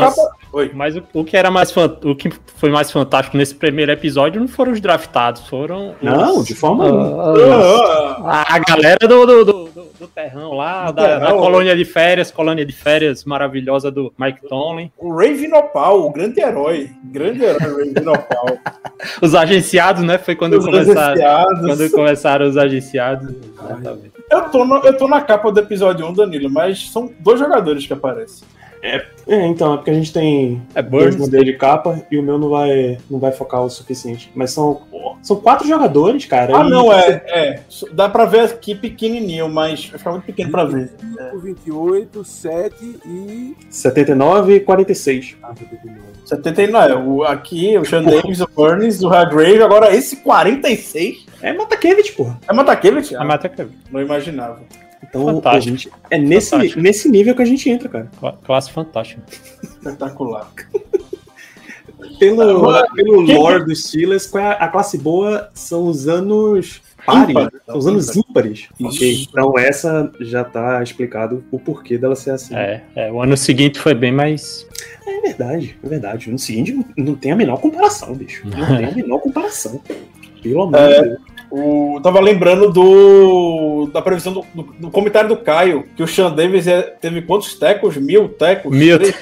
mas o, o, que era mais o que foi mais fantástico nesse primeiro episódio não foram os draftados, foram. Não, os, de forma uh, a, a, galera do, do, do, do terrão lá, da, terrão. da, colônia de férias, colônia de férias maravilhosa do Mike Tomlin. O Ray Vinopal, o grande herói. Grande herói, Ray Vinopal. os agenciados, né? Foi quando os começaram. Quando começaram os agenciados. Eu tô, no, eu tô na capa do episódio 1, Danilo, mas são dois jogadores que aparecem. É, então, é porque a gente tem É dois Burns. modelos de capa e o meu não vai, não vai focar o suficiente. Mas são, são quatro jogadores, cara. Ah, e- não, é, é. Dá pra ver aqui pequenininho, mas vai ficar muito pequeno pra ver. 25, 28, 7 e. 79 e 46. Ah, 79. 79, é, o, aqui o Sean Davis, o Burns, o Hargrave, agora esse 46 É Matakevich, porra. é Matakevich? A Ah, mata que não imaginava. Então, Fantástico. a gente, é nesse, Fantástico. nesse nível que a gente entra, cara. cla- classe fantástica. Espetacular. Pelo, Agora, pelo quem- lore dos Steelers, qual é a, a classe boa são os anos pares, Ímpares. são os anos ímpares. Isso. Ok, Então essa já tá explicado o porquê dela ser assim. É, é, o ano seguinte foi bem mais. É verdade, é verdade. No seguinte, não, tem a menor comparação, bicho. Não tem a menor comparação. Pelo amor É. de Deus. O, tava lembrando do da previsão do, do- do comentário do Caio, que o Sean Davis é- teve quantos tecos? Mil tecos? Mil. Três,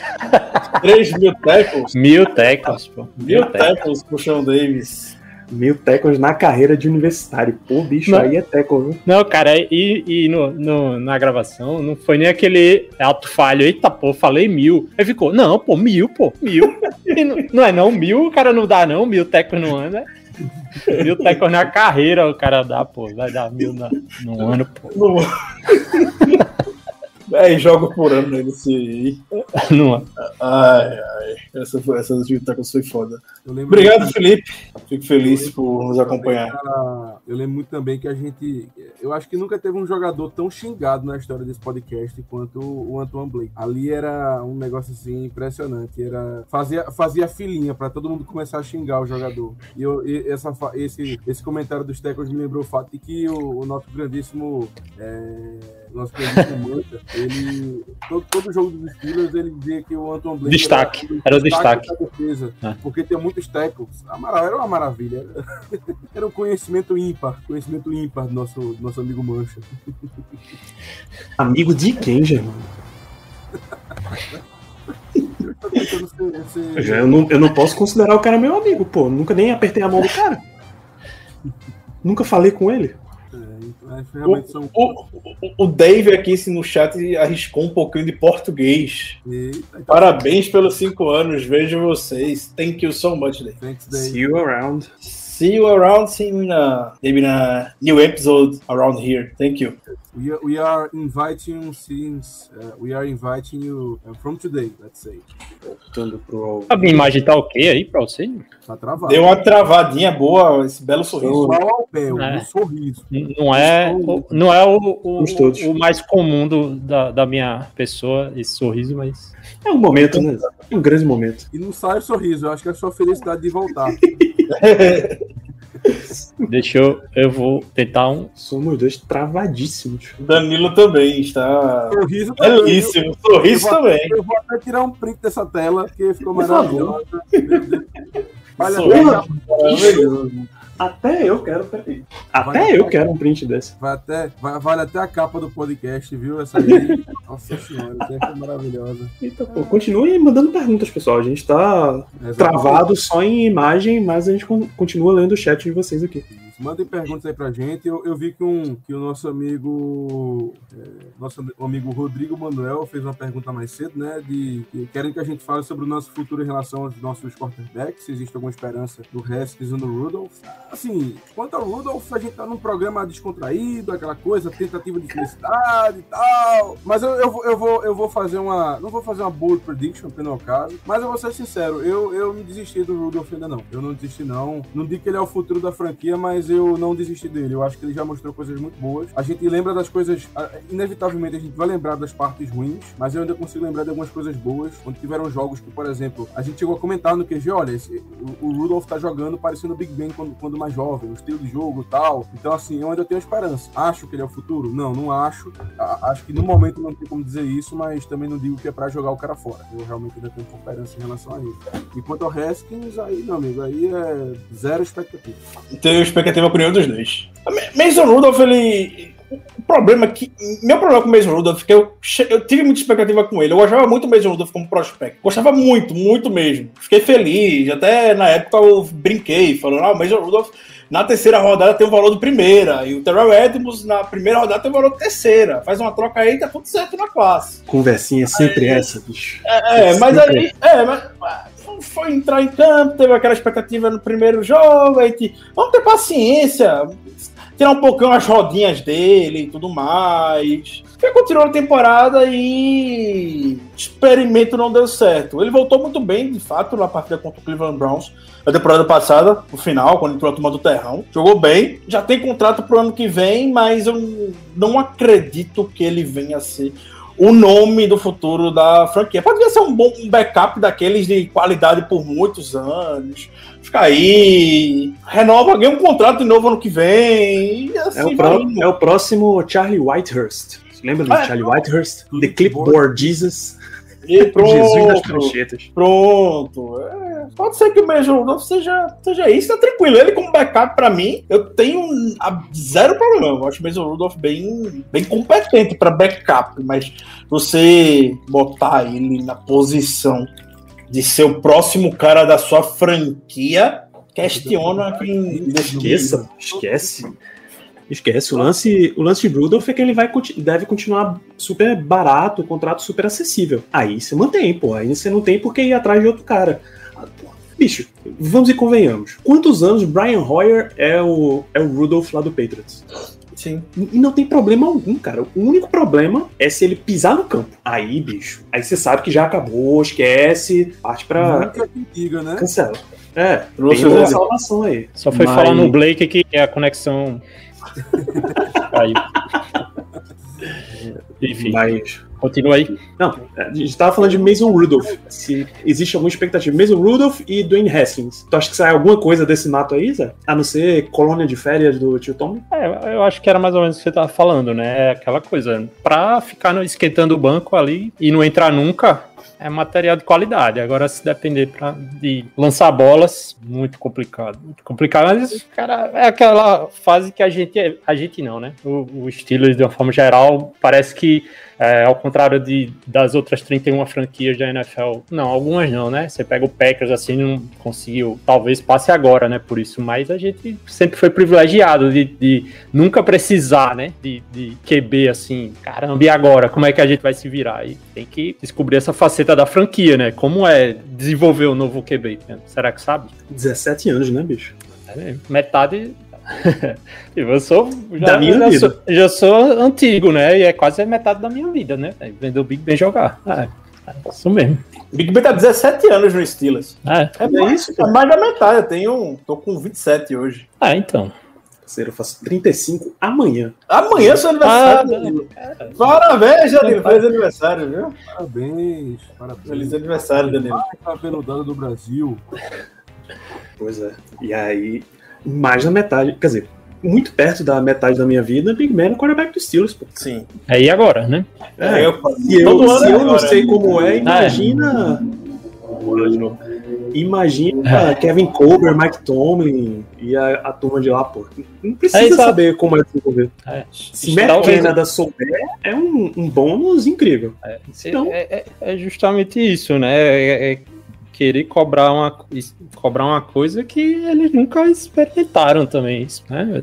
três mil tecos? Mil tecos, pô. Mil tecos pro Sean Davis. Mil tecos na carreira de universitário. Pô, bicho, Não. aí é teco, viu? Não, cara, e, e no, no- na gravação não foi nem aquele alto falho. Eita, pô, falei mil. Aí ficou, não, pô, mil, pô, mil. E não, não é não, mil, o cara não dá não, mil tecos no ano, né? Mil tecos na carreira o cara dá, pô, vai dar mil na, no ano, pô. No... É, jogo por ano nesse. No ano. Ai, ai. Essa, foi, essa dos mil tecos foi foda. Obrigado, Felipe. Fico feliz por nos acompanhar. Cara, eu lembro muito também que a gente. Eu acho que nunca teve um jogador tão xingado na história desse podcast quanto o Antoine Blake. Ali era um negócio assim impressionante. Era, fazia, fazia filinha pra todo mundo começar a xingar o jogador. E, eu, e essa, esse, esse comentário dos Tecos me lembrou o fato de que o, o nosso grandíssimo. é, nosso grandíssimo Manta, ele. Todo, todo jogo dos Steelers ele dizia que o Antoine Blake. Destaque, era o destaque. da defesa, É. Porque tem muitos tackles. A mara- Era uma maravilha. Era, um conhecimento ímpar. Conhecimento ímpar do nosso, do nosso amigo Mancha. Amigo de quem, Germano? Ser- ser- eu não, eu não posso considerar o cara meu amigo, pô. Nunca nem apertei a mão do cara. Nunca falei com ele. É, então, é, realmente são. O, o, o Dave aqui assim, no chat arriscou um pouquinho de português. Eita, então, Parabéns pelos cinco anos. Vejo vocês. Thank you so much, Dave. thanks, Dave. See you around. See you around in a, maybe in a new episode around here. Thank you. We are, we are inviting you since uh, we are inviting you uh, from today, let's say. Voltando pro. A minha imagem tá ok aí pra você? Tá travado. Deu uma travadinha boa, esse belo sorriso. Igual ao pé, um É. sorriso. N- Não é, o- não é o, o, o mais comum do, da, da minha pessoa, esse sorriso, mas. É um momento, né? É um grande momento. E não sai o sorriso, eu acho que é a sua felicidade de voltar. Deixa eu. Eu vou tentar um. Somos dois travadíssimos. Danilo também está sorriso também, belíssimo. Sorriso Eu vou- também. Eu vou até tirar um print dessa tela, porque ficou Deus. Olha, Sorriso. Até eu quero. peraí. Vai, Até eu quero um print desse. vai até, vai, vale até a capa do podcast, viu? Essa aí. Nossa senhora, essa aí foi maravilhosa. Então, pô, continue mandando perguntas, pessoal. A gente tá Exatamente. travado só em imagem, mas a gente con- continua lendo o chat de vocês aqui. Mandem perguntas aí pra gente. Eu, eu vi que, um, que o nosso amigo. é, nosso amigo Rodrigo Manuel fez uma pergunta mais cedo, né? De que querem que a gente fale sobre o nosso futuro em relação aos nossos quarterbacks, se existe alguma esperança do Haskins e do Rudolph. Assim, quanto ao Rudolph, a gente tá num programa descontraído, aquela coisa, tentativa de felicidade e tal. Mas eu, eu, vou- eu, vou, eu vou fazer uma. Não vou fazer uma bold prediction, pelo meu caso. Mas eu vou ser sincero, eu, eu me desisti do Rudolph ainda não. Eu não desisti, não. Não digo que ele é o futuro da franquia, mas eu não desisti dele. Eu acho que ele já mostrou coisas muito boas. A gente lembra das coisas. Inevitavelmente a gente vai lembrar das partes ruins, mas eu ainda consigo lembrar de algumas coisas boas. Quando tiveram jogos que, por exemplo, a gente chegou a comentar no QG: olha, esse- o, o Rudolph tá jogando parecendo o Big Ben quando, quando mais jovem, o estilo de jogo tal. Então, assim, eu ainda tenho esperança. Acho que ele é o futuro? Não, não acho. A- acho que no momento não tem como dizer isso, mas também não digo que é pra jogar o cara fora. Eu realmente ainda tenho esperança em relação a ele. E quanto ao Haskins, aí, meu amigo, aí é zero expectativa. Tenho expectativa por nenhum dos dois. Mason Rudolph, ele. o problema é que. Meu problema com o Mason Rudolph é que eu, eu tive muita expectativa com ele. Eu gostava muito do Mason Rudolph como prospecto. Gostava muito, muito mesmo. Fiquei feliz. Até na época eu brinquei, falando: ah, o Mason Rudolph na terceira rodada tem o valor de primeira. E o Terrell Edmonds na primeira rodada tem o valor de terceira. Faz uma troca aí, tá tudo certo na classe. Conversinha é sempre essa, bicho. É, mas Sempre. aí. É, mas. Foi entrar em campo, teve aquela expectativa no primeiro jogo, aí te- vamos ter paciência, tirar um pouquinho as rodinhas dele e tudo mais. Foi continuou a temporada e experimento não deu certo. Ele voltou muito bem, de fato, na partida contra o Cleveland Browns. Na temporada passada, no final, quando entrou a turma do Terrão. Jogou bem, já tem contrato pro ano que vem, mas eu não acredito que ele venha a ser o nome do futuro da franquia. Pode ser um bom um backup daqueles de qualidade por muitos anos. Fica aí, renova, ganha um contrato de novo ano que vem. Assim É o, pró- indo. é o próximo Charlie Whitehurst. Lembra do Ah, é. Charlie Whitehurst? The Clipboard Jesus. E Jesus das pronto, pranchetas. pronto. É, pode ser que o Major Rudolph seja, seja isso, tá tranquilo. Ele como backup pra mim, eu tenho zero problema. Eu acho o Major Rudolph bem, bem competente pra backup, mas você botar ele na posição de ser o próximo cara da sua franquia, questiona quem Esqueça, esquece. Esquece. O lance, o lance de Rudolph é que ele vai, deve continuar super barato, o contrato super acessível. Aí você mantém, pô. Aí você não tem porque ir atrás de outro cara. Bicho, vamos e convenhamos. Quantos anos Brian Hoyer é o, é o Rudolph lá do Patriots? Sim. E não tem problema algum, cara. O único problema é se ele pisar no campo. Aí, bicho, aí você sabe que já acabou, esquece, parte pra. Nunca diga, né? Cancela. É, Trouxe tem uma salvação aí. Só foi Mas- falar no Blake que a conexão caiu. Enfim, Mas. Continua aí. Não, a gente tava falando de Mason Rudolph. Se existe alguma expectativa. Mason Rudolph e Dwayne Haskins. Tu acha que sai alguma coisa desse mato aí, Zé? A não ser colônia de férias do tio Tom? É, eu acho que era mais ou menos o que você tava falando, né? É aquela coisa, pra ficar no- esquentando o banco ali e não entrar nunca, é material de qualidade. Agora, se depender pra, de lançar bolas, muito complicado. Muito complicado, mas, cara, é aquela fase que a gente, a gente não, né? O, o Steelers, de uma forma geral, parece que, é, ao contrário de, das outras 31 franquias da NFL, não, algumas não, né? Você pega o Packers assim, não conseguiu, talvez passe agora, né? Por isso, mas a gente sempre foi privilegiado de, de nunca precisar, né? De, de QB assim, caramba, e agora? Como é que a gente vai se virar? E tem que descobrir essa faceta da franquia, né? Como é desenvolver o novo QB? né? Será que sabe? 17 anos, né, bicho? É, metade. eu sou. Já, Da minha já vida. Sou, já sou antigo, né? E é quase metade da minha vida, né? Vendo o Big Ben jogar. É, é isso mesmo. Big Ben tá 17 anos no Steelers. É, É, mais, é mais da metade. Eu tenho. tô com 27 hoje. é então. Parceiro, eu faço 35 amanhã. Amanhã é seu aniversário, Ah, Danilo. Parabéns, Danilo. Feliz aniversário, viu? Parabéns. Parabéns. Feliz aniversário, Danilo. Mais cabeludada do Brasil. Pois é. E aí, mais da metade, quer dizer, muito perto da metade da minha vida, Big Ben é o quarterback do Steelers, pô. Sim. É e agora, né? É, eu, Se eu, se é eu não agora. sei como é, imagina. Vou olhar de novo. Imagina É. Kevin Colbert, Mike Tomlin e a, a turma de lá, pô. Não precisa É, saber como é desenvolver. É. Se Canada souber, é um, um bônus incrível. Então- É, é- é justamente isso, né? É, é querer cobrar uma, cobrar uma coisa que eles nunca experimentaram também. Isso, né?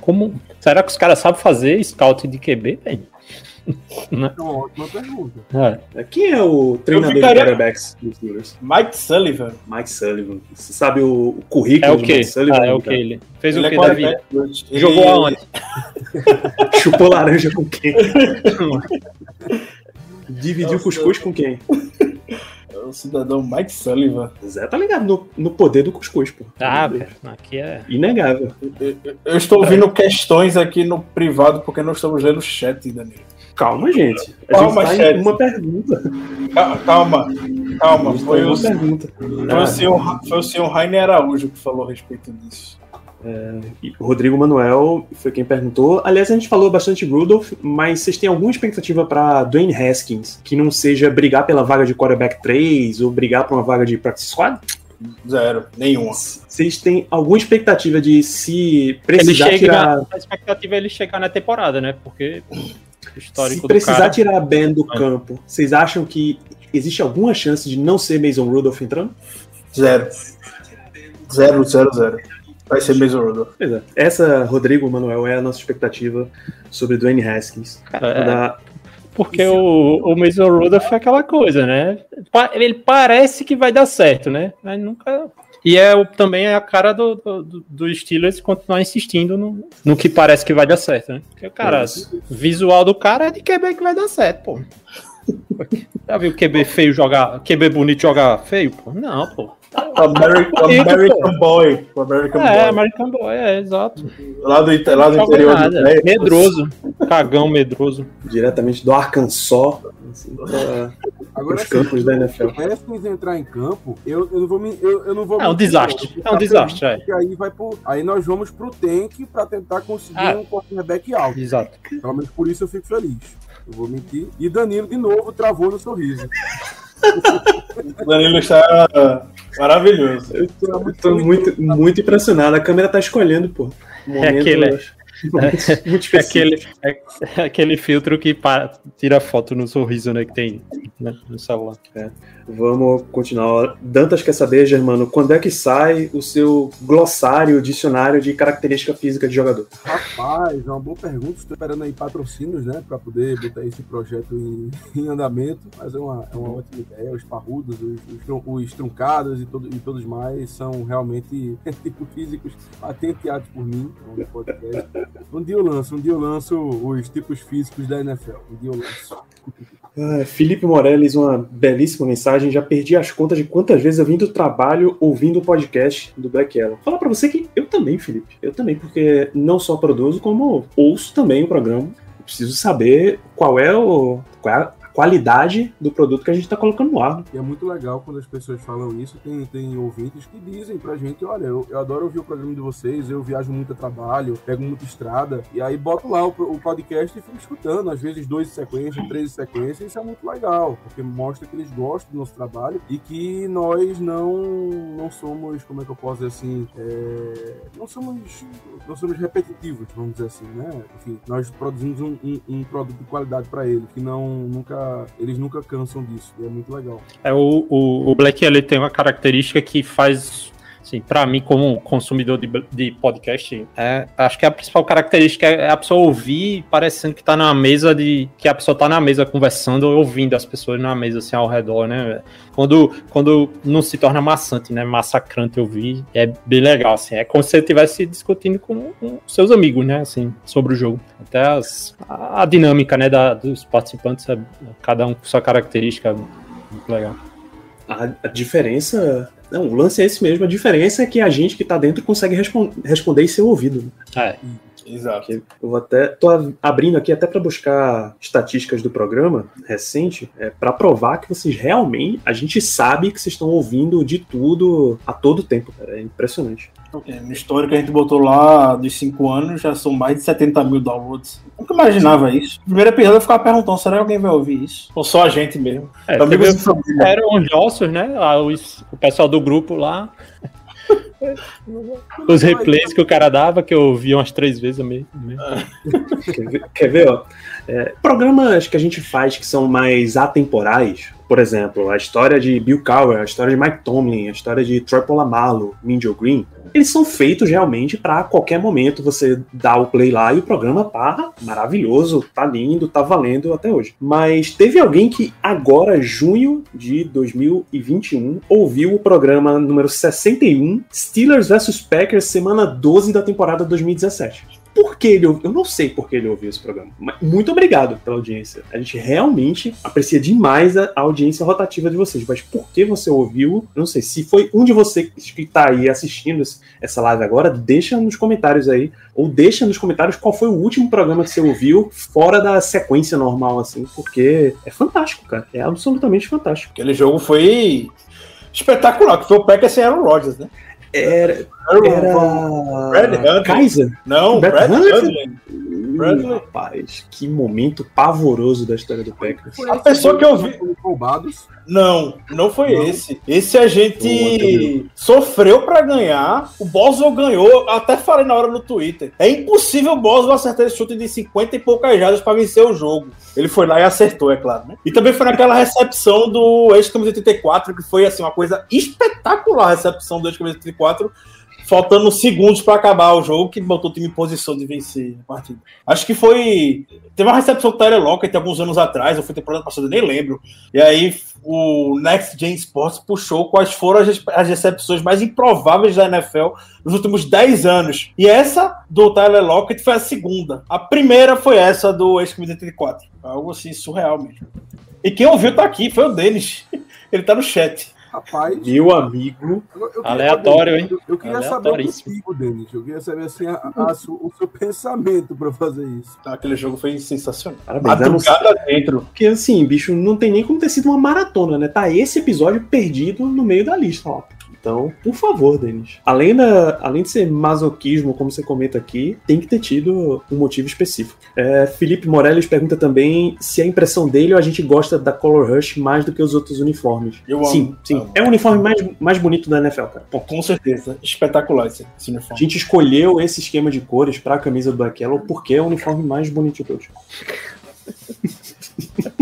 Como, será que os caras sabem fazer scout de QB? velho? É uma ótima pergunta. É. Quem é o treinador de ficaria- quarterbacks dos Steelers? Mike Sullivan. Mike Sullivan. Você sabe o, o currículo É o? Mike Sullivan? Ah, é o que ele fez Ele o é que da vida? quarterback hoje. Ele- Jogou aonde? Chupou laranja com quem? Dividiu Nossa. cuscuz com quem? É o cidadão Mike Sullivan. Zé tá ligado no, no poder do cuscuz, pô. Ah, velho, aqui é. Inegável. Eu estou ouvindo questões aqui no privado porque não estamos lendo o chat, Danilo. Calma, gente. A Calma, gente tá chat. uma pergunta. Ca- Calma, calma. Tá Foi o, uma foi, pergunta. o senhor, foi o senhor Rainer Araújo que falou a respeito disso. E o Rodrigo Manuel foi quem perguntou. Aliás, a gente falou bastante Rudolph, mas vocês têm alguma expectativa pra Dwayne Haskins? Que não seja brigar pela vaga de quarterback 3 ou brigar pra uma vaga de practice squad? Zero. Nenhuma. Vocês têm alguma expectativa de se Ele precisar chega, tirar. a expectativa é ele chegar na temporada, né? Porque Se precisar cara... tirar a Ben do campo, vocês acham que existe alguma chance de não ser Mason Rudolph entrando? Zero. Zero, zero, zero. Vai ser Mason Rudolph. Pois é. Essa, Rodrigo Manuel, é a nossa expectativa sobre Dwayne Haskins. Cara, é, Da- Porque o, o Mason Rudolph é aquela coisa, né? Ele parece que vai dar certo, né? Mas nunca. E é o- também é a cara do, do, do- Steelers continuar insistindo no, no que parece que vai dar certo, né? Porque, cara, Isso. visual do cara é de QB que vai dar certo, pô. Já viu QB feio jogar, QB bonito jogar feio, pô? Não, pô. American, American Boy. American É, Boy. American Boy, é, exato. Lá do, lá do interior nada. do. Medroso. Cagão medroso. diretamente do Arkansas assim, pra- Agora, os assim, campos da NFL. Haskins entrar em campo, eu, eu não vou me. Eu, eu não vou É um desastre. É um ficar desastre, é. Aí, vai pro, aí nós vamos pro tank pra tentar conseguir Ah. um quarterback alto. Exato. Pelo menos por isso eu fico feliz. Eu vou mentir. E Danilo, de novo, travou no sorriso. O Danilo está maravilhoso. Eu tô, tô muito, muito impressionado. A câmera tá escolhendo, pô. Momento, aquele- muito É específico. aquele, é, é aquele filtro que pa- tira foto no sorriso, né? Que tem né, no celular. Vamos continuar. Dantas quer saber, Germano, quando é que sai o seu glossário, dicionário de característica física de jogador? Rapaz, é uma boa pergunta. Estou esperando aí patrocínios, né? Pra poder botar esse projeto em, em andamento. Mas é uma, é uma ótima ideia. Os parrudos, os, os, os truncados e, todo, e todos mais são realmente tipo físicos patenteados por mim no podcast. Um dia eu lanço, um dia eu lanço os tipos físicos da NFL. Um dia eu lanço. Ah, Felipe Morelles, uma belíssima mensagem. Já perdi as contas de quantas vezes eu vim do trabalho ouvindo o podcast do Black Yellow. Falar pra você que eu também, Felipe. Eu também, porque não só produzo, como ouço também o programa. Preciso saber qual é, o, qual é a qualidade do produto que a gente tá colocando no ar. E é muito legal quando as pessoas falam isso. Tem, tem ouvintes que dizem pra gente: olha, eu, eu adoro ouvir o programa de vocês, eu viajo muito a trabalho, pego muita estrada, e aí boto lá o, o podcast e fico escutando, às vezes dois em sequência, três em sequência, e isso é muito legal, porque mostra que eles gostam do nosso trabalho e que nós não, não somos, como é que eu posso dizer assim, é, não somos não somos repetitivos, vamos dizer assim, né? Enfim, nós produzimos um, um, um produto de qualidade pra eles, que não nunca eles nunca cansam disso, e é muito legal. É, o, o, o Black ele tem uma característica que faz. Assim, para mim, como consumidor de, de podcast, é, acho que a principal característica é a pessoa ouvir parecendo que tá na mesa de. que a pessoa tá na mesa conversando, ouvindo as pessoas na mesa assim ao redor, né? Quando, quando não se torna maçante, né? Massacrante ouvir, é bem legal, assim. É como se você estivesse discutindo com, com seus amigos, né? Assim, sobre o jogo. Até as, a, dinâmica, né, da, dos participantes, é, cada um com sua característica, muito legal. A, a diferença. Não, o lance é esse mesmo. A diferença é que a gente que tá dentro consegue respon- responder e ser ouvido. É, Exato. Eu vou até tô abrindo aqui até para buscar estatísticas do programa recente, é, para provar que vocês realmente, a gente sabe que vocês estão ouvindo de tudo a todo tempo. É impressionante. É, no histórico que a gente botou lá dos 5 anos, já são mais de 70 mil downloads. Nunca imaginava isso. Primeiro episódio eu ficava perguntando, será que alguém vai ouvir isso? Ou só a gente mesmo? é Amigos e família. eram os nossos, né? lá, os- o pessoal do grupo lá. Os replays que o cara dava, que eu vi umas três vezes mesmo. Quer ver, quer ver, ó? É, programas que a gente faz que são mais atemporais, por exemplo, a história de Bill Cowher, a história de Mike Tomlin, a história de Troy Polamalu, Minjo Green, eles são feitos realmente para qualquer momento você dar o play lá e o programa tá maravilhoso, tá lindo, tá valendo até hoje. Mas teve alguém que agora, junho de 2021, ouviu o programa número 61, Steelers vs Packers, semana 12 da temporada 2017 por que ele. Eu não sei por que ele ouviu esse programa. Mas muito obrigado pela audiência. A gente realmente aprecia demais a a audiência rotativa de vocês. Mas por que você ouviu? Eu não sei. Se foi um de vocês que está aí assistindo essa live agora, deixa nos comentários aí. Ou deixa nos comentários qual foi o último programa que você ouviu fora da sequência normal, assim. Porque é fantástico, cara. É absolutamente fantástico. Aquele jogo foi espetacular, que foi o Packers sem Aaron Rodgers, né? Era. Era. Brad Huntley. Kaiser? Não, Brad? Hundley. Bradley. Rapaz, que momento pavoroso da história do Packers. A pessoa que eu vi- roubados. Não, não foi Não? esse. Esse a gente sofreu pra ganhar. O Boswell ganhou. Até falei na hora no Twitter. É impossível o Boswell acertar esse chute de 50 e poucas jardas pra vencer o jogo. Ele foi lá e acertou, é claro. Né? E também foi naquela recepção do ex-camisa 84, que foi assim, uma coisa espetacular a recepção do ex-camisa 84. Faltando segundos pra acabar o jogo, que botou o time em posição de vencer a partida. Acho que foi. Teve uma recepção do Tyler Lockett alguns anos atrás, ou foi temporada passada, nem lembro. E aí o Next Gen Sports puxou quais foram as, as recepções mais improváveis da NFL nos últimos 10 anos. E essa do Tyler Lockett foi a segunda. A primeira foi essa do ex-camisa 84. Algo assim surreal mesmo. E quem ouviu tá aqui, foi o Denis. Ele tá no chat. Rapaz. Meu amigo, eu- eu queria- Aleatório, hein? Eu, eu queria saber contigo, Denis. Eu queria saber assim, a- a o seu pensamento pra fazer isso. Aquele jogo foi sensacional. parabéns. Madrugada dentro. Porque assim, bicho, não tem nem como ter sido uma maratona, né? Tá esse episódio perdido no meio da lista, ó. Então, por favor, Denis. Além, da, além de ser masoquismo, como você comenta aqui, tem que ter tido um motivo específico. É, Felipe Morelles pergunta também se a impressão dele ou a gente gosta da Color Rush mais do que os outros uniformes. Eu amo. sim, sim. Amo. É o uniforme mais, mais bonito da NFL, cara. Pô, com certeza. Espetacular esse, esse A uniforme. gente escolheu esse esquema de cores pra camisa do Black Yellow porque é o uniforme mais bonito de todos.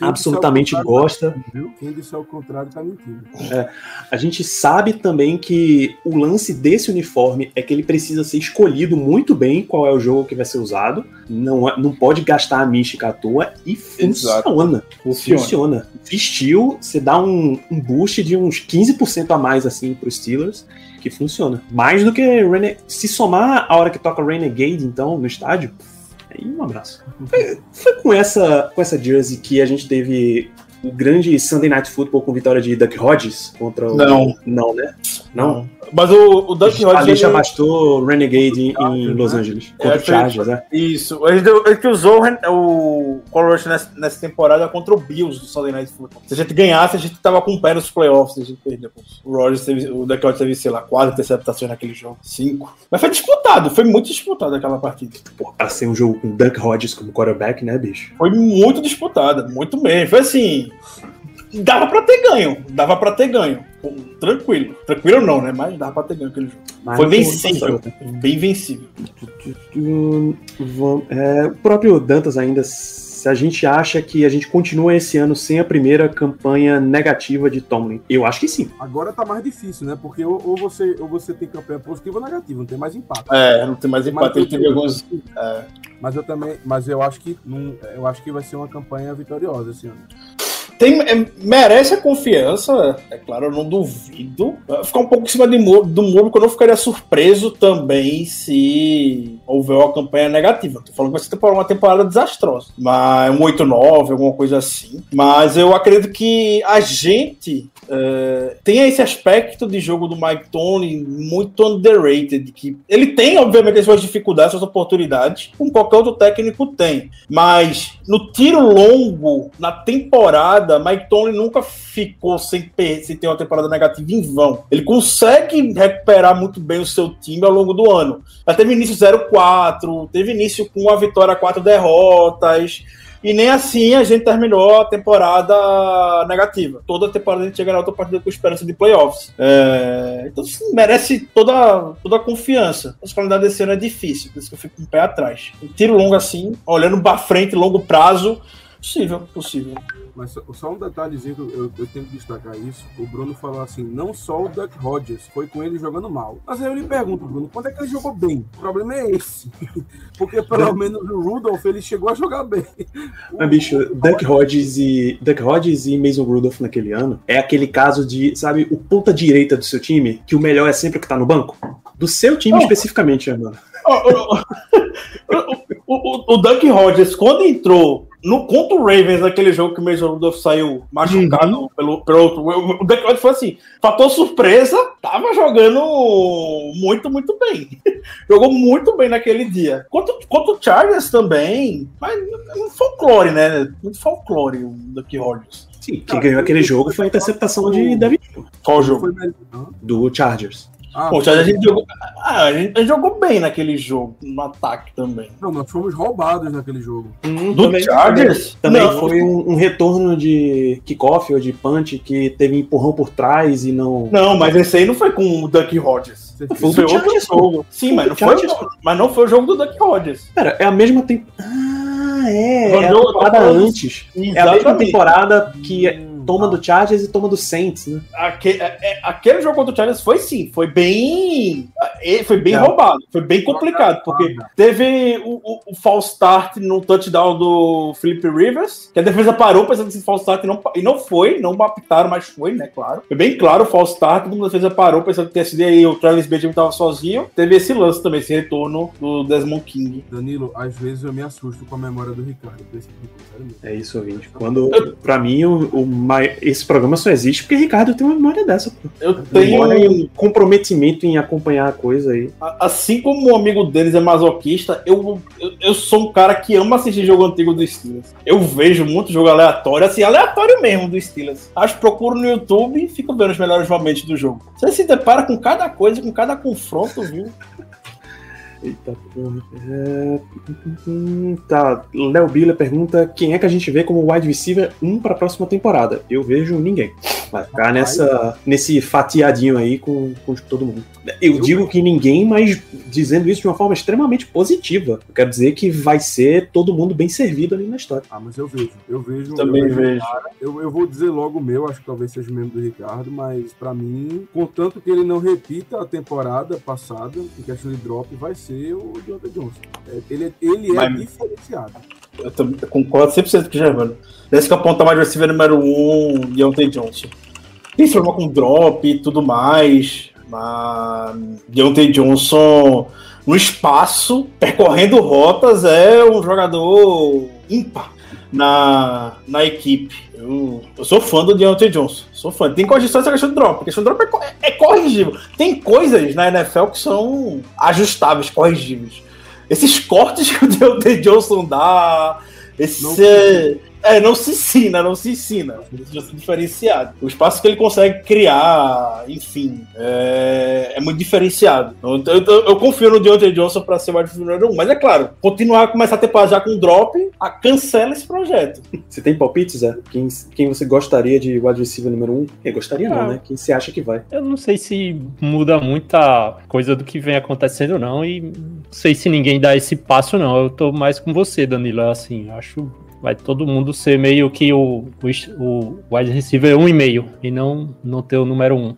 Absolutamente gosta. tá? Quem disser o contrário tá mentindo. A gente sabe também que o lance desse uniforme é que ele precisa ser escolhido muito bem qual é o jogo que vai ser usado. Não, é- não pode gastar a mística à toa e funciona. Funciona. Funciona. Vestiu, você dá um, um boost de uns 15% a mais assim pro Steelers, que funciona. Mais do que Rene... se somar a hora que toca Renegade, então, no estádio, aí um abraço. Foi, foi com essa com essa jersey que a gente teve o grande Sunday Night Football com vitória de Duck Hodges contra o Não. não, né? Não. Mas o, o Duck A Hodges. lixa ele- bastou Renegade em, em Los? Angeles. É, Contra o foi- Chargers, né? Isso. Ele, ele que usou o o Color Rush nessa, nessa temporada contra o Bills do Sunday Night Football. Se a gente ganhasse, a gente tava com o pé nos playoffs. A gente perdeu. O Rogers teve, o Duck Hodges teve, sei lá, quatro interceptações naquele jogo. Cinco. Mas foi disputado, foi muito disputado aquela partida. Pô, pra ser um jogo com Duck Hodges como quarterback, né, bicho? Foi muito disputada, muito mesmo. Foi assim. Dava pra ter ganho, dava pra ter ganho. Tranquilo. Tranquilo não, né? Mas dava pra ter ganho aquele jogo. Mas Foi vencível. né? Bem vencível. É, o próprio Dantas ainda, se a gente acha que a gente continua esse ano sem a primeira campanha negativa de Tomlin, eu acho que sim. Agora tá mais difícil, né? Porque ou, ou você, ou você tem campanha positiva ou negativa, não tem mais empate. É, não tem mais Tem empate. Ele teve alguns. Mas eu também, mas eu acho que não, eu acho que vai ser uma campanha vitoriosa esse ano. Tem, é, merece a confiança, é claro, eu não duvido. Ficar um pouco em cima de do muro, porque eu não ficaria surpreso também se houver uma campanha negativa. Tô falando que vai ser uma temporada desastrosa. Mas um 8-9, alguma coisa assim. Mas eu acredito que a gente é, tem esse aspecto de jogo do Mike Tony muito underrated. Que ele tem, obviamente, as suas dificuldades, suas oportunidades, como qualquer outro técnico tem. Mas no tiro longo, na temporada, Mike Tomlin nunca ficou sem, sem ter uma temporada negativa em vão. Ele consegue recuperar muito bem o seu time ao longo do ano. Já teve início 0-4, teve início com uma vitória, quatro derrotas. E nem assim a gente terminou a temporada negativa. Toda temporada a gente chega na outra partida com esperança de playoffs. É, Então assim, merece toda, toda a confiança. A qualidade desse ano é difícil, por isso que eu fico com o pé atrás. Um tiro longo assim, olhando pra frente, longo prazo, possível, possível. Mas só, só um detalhezinho que eu, eu tenho que destacar isso. O Bruno falou assim: não só o Duck Rodgers foi com ele jogando mal. Mas aí eu lhe pergunto, Bruno, quando é que ele jogou bem? O problema é esse. Porque pelo menos o Rudolph ele chegou a jogar bem. Mas, bicho, Duck Hodges e Duck Hodges e Mason Rudolph naquele ano é aquele caso de, sabe, o ponta direita do seu time, que o melhor é sempre o que tá no banco? Do seu time Oh. especificamente, né, mano. Ó, o, o, o, o Duck Rodgers, quando entrou no contra o Ravens, naquele jogo que o Mason Rudolph saiu machucado pelo, pelo outro, o, Rodgers foi assim, fator surpresa, tava jogando muito, muito bem. Jogou muito bem naquele dia. Contra, contra o Chargers também, mas um folclore, né? Muito folclore o Duck Rodgers. Sim, quem ganhou aquele jogo foi a interceptação de Hill, Qual jogo? Do Chargers. Ah, Pô, a gente jogou. Ah, a gente, a gente jogou bem naquele jogo, no ataque também. Não, nós fomos roubados naquele jogo. Hum, Do também- Chargers? Também Não. foi um, um retorno de kickoff ou de punch que teve empurrão por trás e não. Não, mas esse aí não foi com o Duck Rodgers. Foi outro Chargers, jogo. Sim, mas não, foi, o Chargers, jogo- mas não foi o jogo do Duck Rodgers. Pera, é a mesma temporada. Ah, é. Foi É a temporada antes. É a mesma Exatamente. temporada que Hum, toma do Chargers e toma do Saints, né? Aque- é- é- aquele jogo contra o Chargers foi sim, foi bem. é, Foi bem É. roubado, foi bem complicado, porque teve o, o, o false start no touchdown do Felipe Rivers, que a defesa parou pensando que esse false start e não, e não foi, não apitaram, mas foi, né? Claro. Foi bem claro o false start, todo mundo da defesa parou pensando que sido aí o Travis Benjamin tava sozinho. Teve esse lance também, esse retorno do Desmond King. Danilo, às vezes eu me assusto com a memória do Ricardo. tipo. É isso, ouvinte. Quando, pra mim, o, o mai- esse programa só existe porque Ricardo tem uma memória dessa, pô. Eu tenho. um comprometimento em acompanhar a coisa aí. Assim como o amigo deles é masoquista, eu, eu, eu sou um cara que ama assistir jogo antigo do Steelers. Eu vejo muito jogo aleatório, assim, aleatório mesmo do Steelers. Acho procuro no YouTube e fico vendo os melhores momentos do jogo. Você se depara com cada coisa, com cada confronto, viu? Eita porra. É... Tá, Léo Bila pergunta quem é que a gente vê como wide receiver 1 pra próxima temporada. Eu vejo ninguém. Vai ficar nessa, nesse fatiadinho aí com, com todo mundo. Eu digo que ninguém, mas dizendo isso de uma forma extremamente positiva. Eu quero dizer que vai ser todo mundo bem servido ali na história. Ah, mas eu vejo. Eu vejo. Também eu vejo. Eu, eu vou dizer logo o meu, acho que talvez seja o mesmo do Ricardo, mas pra mim, contanto que ele não repita a temporada passada, em questão de drop, vai ser o Deontay Johnson. É, ele ele é Mas- diferenciado. Eu, também concordo 100% com o Germano. Desde que aponta mais receiver número 1, um, Deontay Johnson. Tem problema com drop e tudo mais, mas Deontay Johnson no espaço, percorrendo rotas, é um jogador ímpar na, na equipe. Eu, eu sou fã do Deontay Johnson. Sou fã. Tem correção essa questão de drop. A questão de drop é, é corrigível. Tem coisas na NFL que são ajustáveis, corrigíveis. Esses cortes que o Deontay Johnson dá, esse. Não é, não se ensina, não se ensina. Precisa ser diferenciado. O espaço que ele consegue criar, enfim, é, é muito diferenciado. Eu, eu- eu- eu confio no Deontay Johnson para ser o wide receiver número um. Mas é claro, continuar a começar a temporada já com drop, a, cancela esse projeto. Você tem palpites, Zé? Quem, quem você gostaria de wide receiver número 1? Quem gostaria não, Ah. né? Quem você acha que vai? Eu não sei se muda muita coisa do que vem acontecendo, não. E não sei se ninguém dá esse passo, não. Eu tô mais com você, Danilo. Assim, acho vai todo mundo ser meio que o, o, o wide receiver 1,5 e não, não ter o número 1. Eu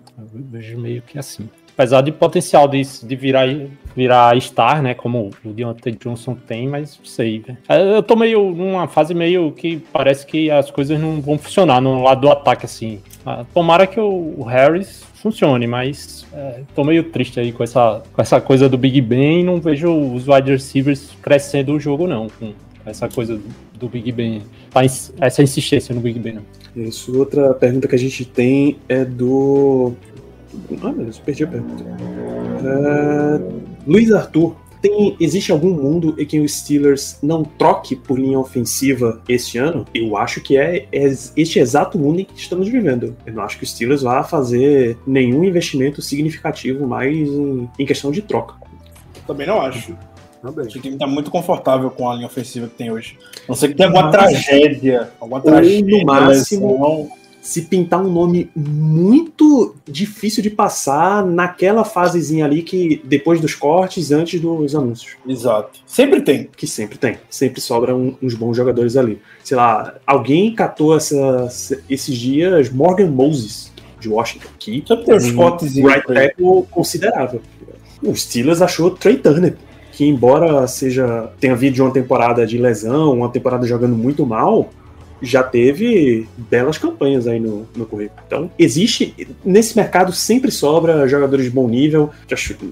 vejo meio que assim. Apesar de potencial de, de virar, virar star, né? Como o Deontay Johnson tem, mas sei. velho. Eu tô meio numa fase meio que parece que as coisas não vão funcionar no lado do ataque, assim. Ah, Tomara que o, Harris funcione, mas é, tô meio triste aí com essa, com essa coisa do Big Ben e não vejo os wide receivers crescendo o jogo, não. Com essa coisa do, Big Ben. tá Essa insistência no Big Ben. não. Isso, outra pergunta que a gente tem é do. Ah, meu Deus, perdi a pergunta. É, Luiz Arthur, tem, existe algum mundo em que os Steelers não troque por linha ofensiva este ano? Eu acho que é, é este exato mundo em que estamos vivendo. Eu não acho que os Steelers vá fazer nenhum investimento significativo mais em, em questão de troca. Também não acho. Também. Acho que o time tá muito confortável com a linha ofensiva que tem hoje. A não ser que tenha alguma Mas- tragédia. Alguma Ou, tragédia. no máximo, lesão. se pintar um nome muito difícil de passar naquela fasezinha ali que depois dos cortes, antes dos anúncios. Exato. Sempre tem. Que sempre tem. Sempre sobram uns bons jogadores ali. Sei lá, alguém catou essa- esses dias Morgan Moses, de Washington, que Sempre tem os um cortes right tackle considerável. O Steelers achou Trey Turner, que embora seja tenha vindo de uma temporada de lesão, uma temporada jogando muito mal, já teve belas campanhas aí no, no currículo. Então, existe, nesse mercado sempre sobra jogadores de bom nível.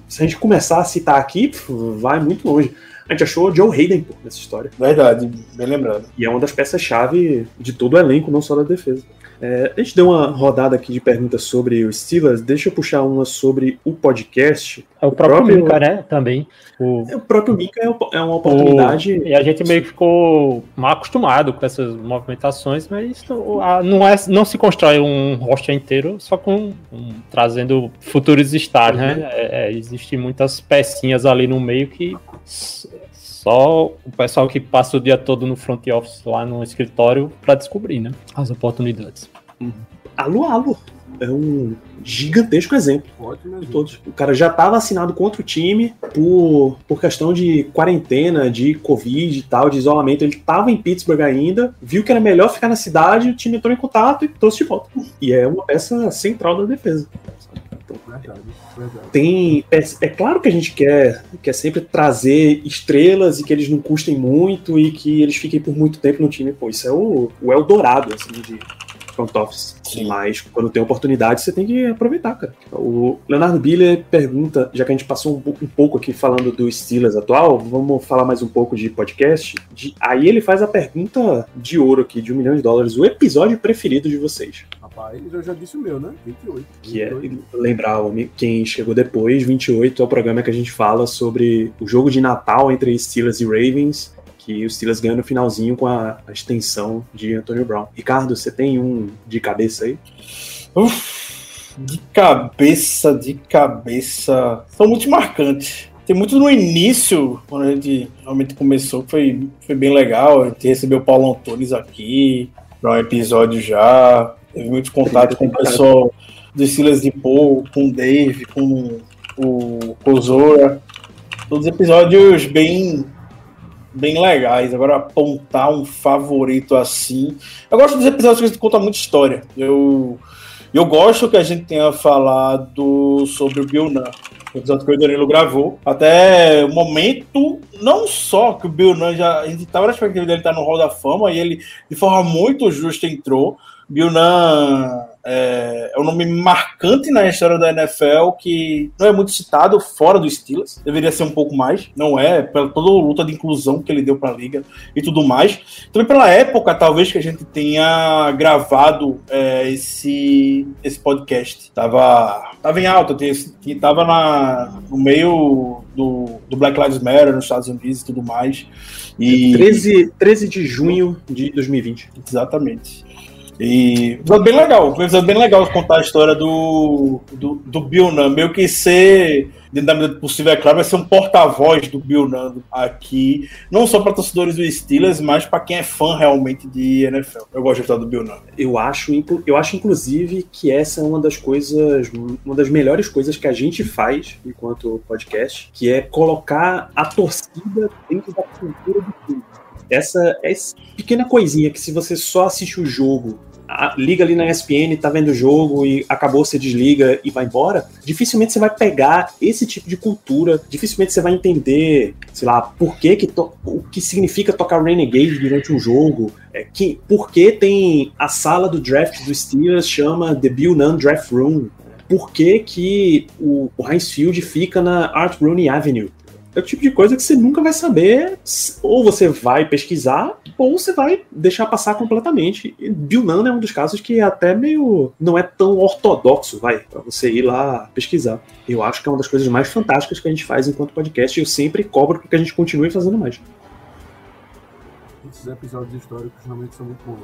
Se a gente começar a citar aqui, vai muito longe. A gente achou Joe Hayden pô, nessa história. Verdade, bem lembrado. E é uma das peças-chave de todo o elenco, não só da defesa. É, a gente deu uma rodada aqui de perguntas sobre os Steelers. Deixa eu puxar uma sobre o podcast. É o próprio, próprio- Mika, né? Também. O, É, O próprio Mika é uma- é uma oportunidade. o- e a gente meio que ficou mal acostumado com essas movimentações, mas não, a- não, é, não se constrói um roster inteiro só com um- trazendo futuros stars, né? É, é, Existem muitas pecinhas ali no meio que só o pessoal que passa o dia todo no front office lá no escritório para descobrir, né? As oportunidades. Alô, alô. É um gigantesco exemplo. Ótimo, de todos. O cara já tá vacinado contra o time por, por questão de quarentena, de Covid e tal, de isolamento. Ele tava em Pittsburgh ainda, viu que era melhor ficar na cidade, o time entrou em contato e trouxe de volta. E é uma peça central da defesa. Verdade, verdade. Tem. É, é claro que a gente quer, quer sempre trazer estrelas e que eles não custem muito e que eles fiquem por muito tempo no time. Pô, isso é o, o Eldorado, assim, de front office. Sim. Mas quando tem oportunidade, você tem que aproveitar, cara. O Leonardo Biller pergunta, já que a gente passou um, pou- um pouco aqui falando do Steelers atual, vamos falar mais um pouco de podcast. De- aí ele faz a pergunta de ouro aqui, de um milhão de dólares. O episódio preferido de vocês? Rapaz, eu já disse o meu, né? 28. que é 28. lembrar quem chegou depois, 28 é o programa que a gente fala sobre o jogo de Natal entre Steelers e Ravens, que os Steelers ganham no finalzinho com a, a extensão de Antonio Brown. Ricardo, você tem um de cabeça aí? Uf, de cabeça, de cabeça. São muito marcantes. Tem muito no início, quando a gente realmente começou, foi, foi bem legal. A gente recebeu o Paulo Antunes aqui para um episódio já. Teve muito contato com o pessoal do Silas de Paul, com o Dave, com o Kozora. Todos episódios bem bem legais. Agora, apontar um favorito assim. Eu gosto dos episódios que a gente conta muita história. Eu, eu gosto que a gente tenha falado sobre o Bill Nunn. O episódio que o Danilo gravou. Até o momento, não só que o Bill Nunn já. A gente estava na expectativa dele estar no Hall da Fama e ele, de forma muito justa, entrou. Bill Nunn é, é um nome marcante na história da NFL que não é muito citado fora do Steelers. Deveria ser um pouco mais. Não é, pela toda a luta de inclusão que ele deu para a liga e tudo mais. Também pela época, talvez, que a gente tenha gravado é, esse, esse podcast. Tava, tava em alta, tava na, no meio do, do Black Lives Matter nos Estados Unidos e tudo mais. E, 13, 13 de junho de 2020. Exatamente. E episódio bem legal, episódio bem legal contar a história do, do, do Bill Nunn, meio que ser, dentro da medida do possível, é claro, vai ser um porta-voz do Bill Nunn aqui, não só para torcedores do Steelers, mas para quem é fã realmente de NFL. Eu gosto da história do Bill Nunn. Eu acho, eu acho, inclusive, que essa é uma das coisas, uma das melhores coisas que a gente faz enquanto podcast, que é colocar a torcida dentro da cultura do clube. Essa, essa pequena coisinha que se você só assiste o jogo, a- liga ali na ESPN, tá vendo o jogo e acabou, você desliga e vai embora, dificilmente você vai pegar esse tipo de cultura, dificilmente você vai entender, sei lá, por que que o que significa tocar Renegade durante um jogo, é, que, por que tem a sala do draft do Steelers chama The Bill Nunn Draft Room, por que que o, o Heinz Field fica na Art Rooney Avenue, é o tipo de coisa que você nunca vai saber, ou você vai pesquisar, ou você vai deixar passar completamente. E Bill Nunn é um dos casos que é até meio. não é tão ortodoxo, vai, pra você ir lá pesquisar. Eu acho que é uma das coisas mais fantásticas que a gente faz enquanto podcast e eu sempre cobro para que a gente continue fazendo mais. Esses episódios históricos realmente são muito bons.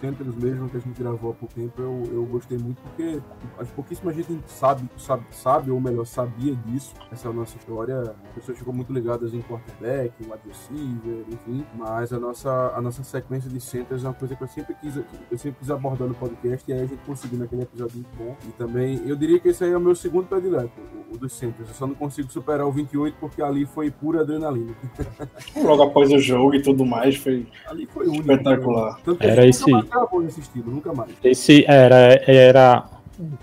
Centers mesmo que a gente gravou há pouco tempo, eu, eu gostei muito porque acho pouquíssima gente sabe, sabe, sabe, ou melhor, sabia disso. Essa é a nossa história. As pessoas ficam muito ligadas em quarterback, em wide receiver, enfim. Mas a nossa, a nossa sequência de centers é uma coisa que eu sempre quis, eu sempre quis abordar no podcast e aí a gente conseguiu naquele episódio muito bom. E também, eu diria que esse aí é o meu segundo predileto, o, o dos centers. Eu só não consigo superar o 28 porque ali foi pura adrenalina. Logo após o jogo e tudo mais, foi Ali foi único. espetacular. Tanto que Era esse- nunca mais gravou nesse estilo, nunca mais. Esse era, era.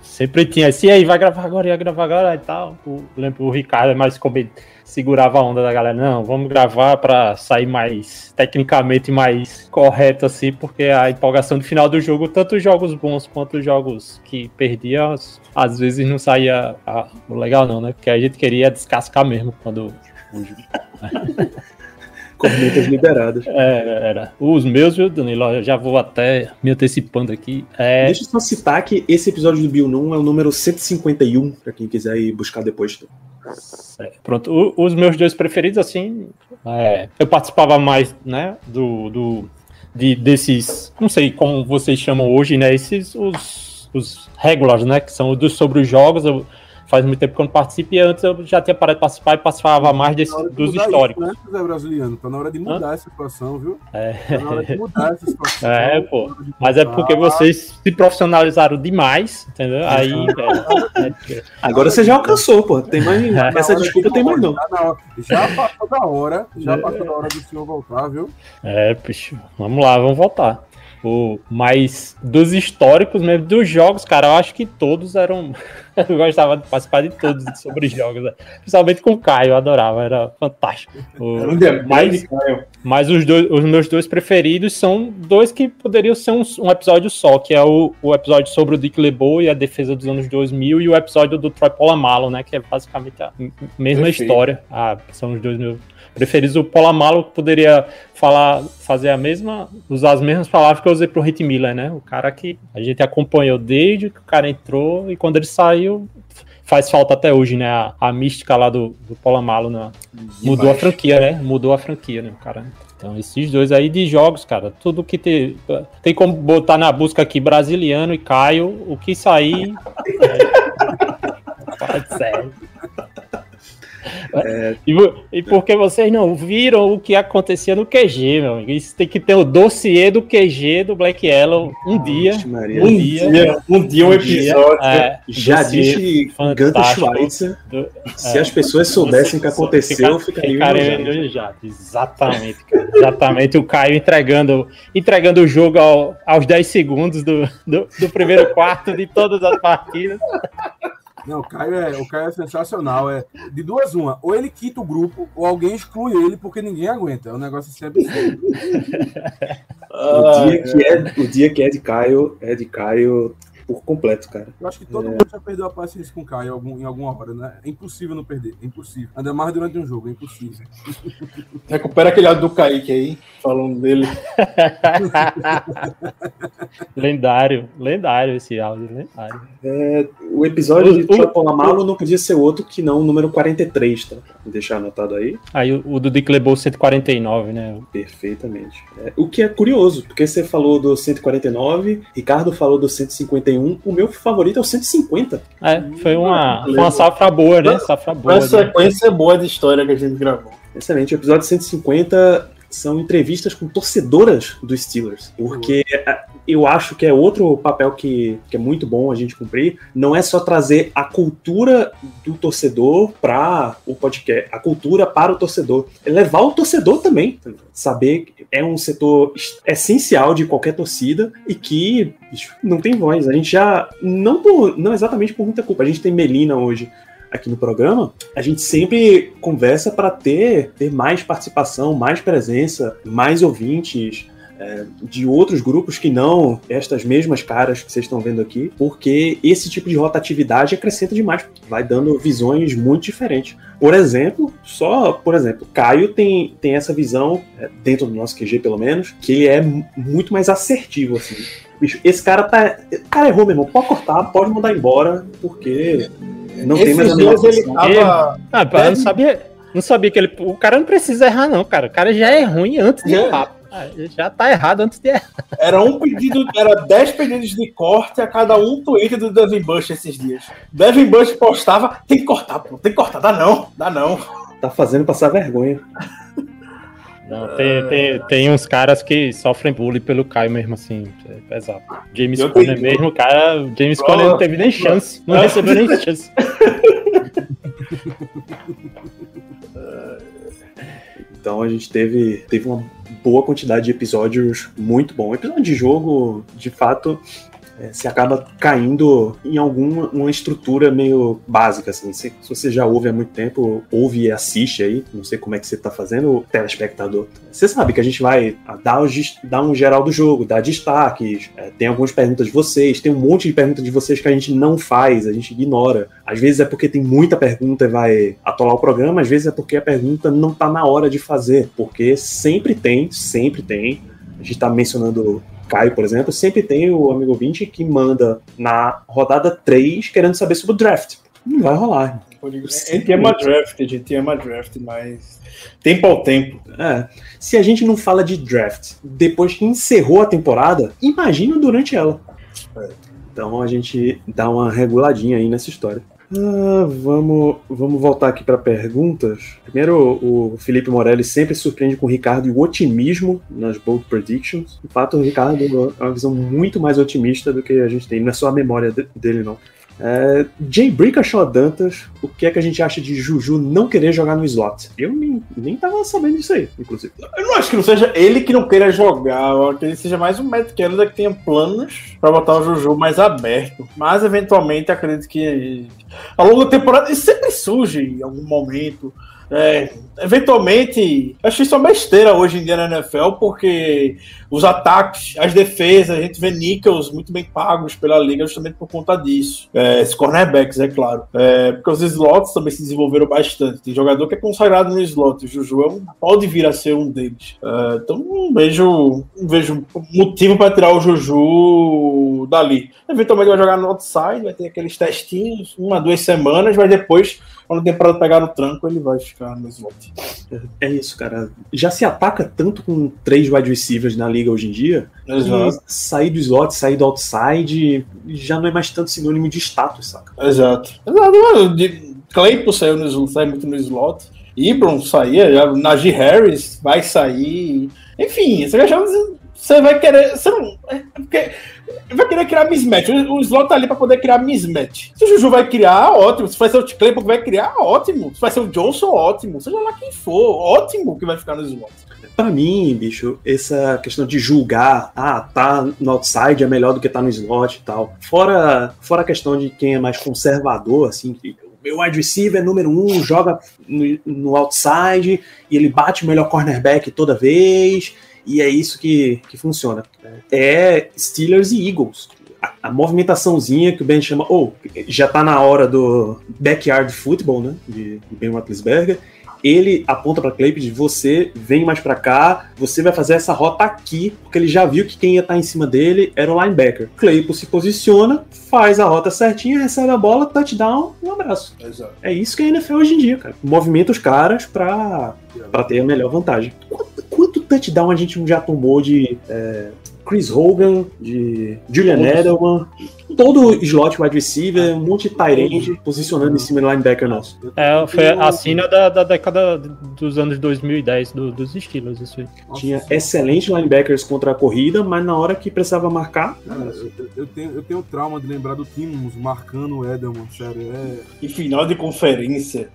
Sempre tinha esse, e aí, vai gravar agora, ia gravar agora e tal. O, lembro o Ricardo é mais como segurava a onda da galera. Não, vamos gravar pra sair mais, tecnicamente mais correto, assim, porque a empolgação do final do jogo, tanto os jogos bons quanto os jogos que perdia, às- às vezes não saía ah, legal, não, né? Porque a gente queria descascar mesmo quando. Cornetas liberadas. É, era. Os meus, viu, Danilo? Eu já vou até me antecipando aqui. É, Deixa eu só citar que esse episódio do Bill Num é o número 151, pra quem quiser ir buscar depois. É, Pronto, o- os meus dois preferidos, assim, é, eu participava mais, né, do, do de, desses, não sei como vocês chamam hoje, né, esses, os, os regulars, né, que são os dos sobre os jogos, eu, faz muito tempo que eu não participo, e antes eu já tinha parado de participar e participava mais desse, de dos históricos. Isso, né, Zé Brasiliano? Tá na hora de mudar essa situação, viu? É. Tá na hora de mudar essa situação. É, pô. Tá Mas é porque vocês se profissionalizaram demais, entendeu? Aí, é, é, Agora você já alcançou, pô. Tem mais. É. Essa desculpa tem mais não. Já passou da hora, já passou da hora do senhor voltar, viu? É, bicho, vamos lá, vamos voltar. O, mas dos históricos mesmo, dos jogos, cara, eu acho que todos eram. eu gostava de participar de todos sobre jogos, né? principalmente com o Caio, eu adorava, era fantástico. O- mas, Caio. mas os, dois, os meus dois preferidos são dois que poderiam ser um, um episódio só, que é o, o episódio sobre o Dick LeBeau e a defesa dos anos 2000 e o episódio do Troy Polamalu, né, que é basicamente a mesma Perfeito. história. Ah, são os dois meus preferidos. O Polamalu poderia falar, fazer a mesma, usar as mesmas palavras que eu usei pro Hit Miller, né? O cara que a gente acompanhou desde que o cara entrou e quando ele saiu faz falta até hoje, né? A, a mística lá do, do Polamalu, né? Mudou a franquia, né? Mudou a franquia, né, cara? Então, esses dois aí de jogos, cara, tudo que tem. Tem como botar na busca aqui Brasiliano e Caio, o que sair. é, Pode ser. E, vo- e porque vocês não viram o que acontecia no QG, meu amigo. Isso tem que ter o dossiê do QG do Black Yellow um dia. Maria. Um dia- dia, um dia um episódio. É, Já disse fantástico Schweitzer. do- Se as pessoas soubessem o que aconteceu, Fica- ficariam ficaria enojado. Exatamente, cara. Exatamente. O Caio entregando, entregando o jogo ao- aos 10 segundos do, do, do primeiro quarto de todas as partidas. Não, o Caio, é, o Caio é sensacional. É de duas uma. Ou ele quita o grupo, ou alguém exclui ele porque ninguém aguenta. É um negócio sempre assim. O dia, que é, o dia que é de Caio, é de Caio por completo, cara. Eu acho que todo É. mundo já perdeu a paciência com o Caio em, algum- em alguma hora, né? É impossível não perder. É impossível. Ainda mais durante um jogo, é impossível. Recupera aquele áudio do Kaique aí, falando dele. lendário, lendário esse áudio, lendário. É, o episódio O- de o- Troy Polamalu não podia ser outro que não o número 43, tá? Vou deixar anotado aí. Aí o, o do Dick LeBeau 149, né? Perfeitamente. É, o que é curioso, porque você falou do 149, Ricardo falou do 151, o meu favorito é o 150. É, foi uma, foi uma safra boa, né? Safra boa. Uma né? sequência boa de história que a gente gravou. Excelente. O episódio 150 são entrevistas com torcedoras dos Steelers, porque eu acho que é outro papel que, que é muito bom a gente cumprir. Não é só trazer a cultura do torcedor para o podcast, a cultura para o torcedor, é levar o torcedor também, saber que é um setor es- essencial de qualquer torcida e que bicho, não tem voz. A gente já não por, não exatamente por muita culpa. A gente tem Melina hoje aqui no programa, a gente sempre conversa para ter, ter mais participação, mais presença, mais ouvintes é, de outros grupos que não estas mesmas caras que vocês estão vendo aqui, porque esse tipo de rotatividade acrescenta demais, vai dando visões muito diferentes. Por exemplo, só por exemplo, Caio tem, tem essa visão, é, dentro do nosso QG pelo menos, que ele é mu- muito mais assertivo, assim. Bicho, esse cara tá. Cara errou, meu irmão. Pode cortar, pode mandar embora, porque não tem mais a Esses menor dias ele tava. Ah, eu não sabia, não sabia que ele. O cara não precisa errar, não, cara. O cara já é ruim antes de Já. errar. Ah, ele Já tá errado antes de errar. Era um pedido, era 10 pedidos de corte a cada um tweet do Devin Bush esses dias. Devin Bush postava, tem que cortar, pô, tem que cortar, dá não, dá não. Tá fazendo passar vergonha. Não, tem, tem, tem uns caras que sofrem bullying pelo Caio mesmo, assim. É pesado. James Conner mesmo, o cara. James Conner não teve nem chance. Não recebeu nem chance. Então a gente teve, teve uma boa quantidade de episódios muito bom. Episódio de jogo, de fato, é, você acaba caindo em alguma uma estrutura meio básica, assim. Se, se você já ouve há muito tempo, ouve e assiste aí, não sei como é que você tá fazendo, telespectador. Você sabe que a gente vai dar, os dar um geral do jogo, dar destaques, é, tem algumas perguntas de vocês, tem um monte de perguntas de vocês que a gente não faz, a gente ignora. Às vezes é porque tem muita pergunta e vai atolar o programa, às vezes é porque a pergunta não tá na hora de fazer, porque sempre tem, sempre tem. A gente tá mencionando Caio, por exemplo, sempre tem o amigo ouvinte que manda na rodada 3 querendo saber sobre o draft. Não vai rolar. A gente ama draft, a gente ama draft, mas tempo ao tempo. É. Se a gente não fala de draft depois que encerrou a temporada, imagina durante ela. É. Então a gente dá uma reguladinha aí nessa história. Ah, vamos, vamos voltar aqui para perguntas. Primeiro, o Felipe Morelli sempre surpreende com o Ricardo e o otimismo nas bold predictions. De fato, o Ricardo é uma visão muito mais otimista do que a gente tem. Não é só a memória de- dele, não. É, Jay Brickashaw Dantas, o que é que a gente acha de Juju não querer jogar no slot? Eu nem, nem tava sabendo disso aí, inclusive. Eu não acho que não seja ele que não queira jogar, eu acho que ele seja mais um Matt Canada que tenha planos pra botar o Juju mais aberto. Mas eventualmente acredito que ao longo da temporada sempre surge em algum momento. É, eventualmente, acho isso uma besteira hoje em dia na NFL, porque os ataques, as defesas, a gente vê nickels muito bem pagos pela liga justamente por conta disso. É, esses cornerbacks, é claro. É, porque os slots também se desenvolveram bastante. Tem jogador que é consagrado no slot. O Juju é um- pode vir a ser um deles. É, então não vejo, não vejo motivo para tirar o Juju dali. Eventualmente vai jogar no outside, vai ter aqueles testinhos, uma, duas semanas, mas depois, quando a temporada pegar no tranco, ele vai ficar no slot. É isso, cara. Já se ataca tanto com três wide receivers na liga hoje em dia que sair do slot, sair do outside já não é mais tanto sinônimo de status, saca? Exato. Exato. mano. Claypool saiu no sai muito no slot. Ibron saía, já, Najee Harris vai sair. Enfim, você vai, achar- você vai querer. Você não, é vai querer criar mismatch. O, slot tá ali pra poder criar mismatch. Se o Juju vai criar, ótimo. Se vai ser o Claypool vai criar, ótimo. Se vai ser o Johnson, ótimo. Seja lá quem for, ótimo que vai ficar no slot. Pra mim, bicho, essa questão de julgar, ah, tá no outside é melhor do que tá no slot e tal. Fora, fora a questão de quem é mais conservador, assim, que o meu wide receiver é número um, joga no, no outside e ele bate o melhor cornerback toda vez, e é isso que, que funciona. É Steelers e Eagles. A, a movimentaçãozinha que o Ben chama, ou já tá na hora do backyard football, né, de, de Ben Roethlisberger, ele aponta para Claypool de você vem mais para cá, você vai fazer essa rota aqui, porque ele já viu que quem ia estar em cima dele era o linebacker. Claypool se posiciona, faz a rota certinha, recebe a bola, touchdown, um abraço. Exato. É isso que a NFL hoje em dia, cara. Movimenta os caras pra, pra ter a melhor vantagem. Quanto, quanto touchdown a gente já tomou de é, Chris Hogan, de Julian Todos. Edelman, todo slot wide receiver, um monte de tight end posicionando em cima do linebacker nosso. É, foi a cena da, da década dos anos 2010 do- dos Steelers, isso aí. Tinha excelentes linebackers contra a corrida, mas na hora que precisava marcar, Cara, eu, eu- eu tenho, eu tenho trauma de lembrar do Timmons marcando o Edelman, sério. É. E final de conferência.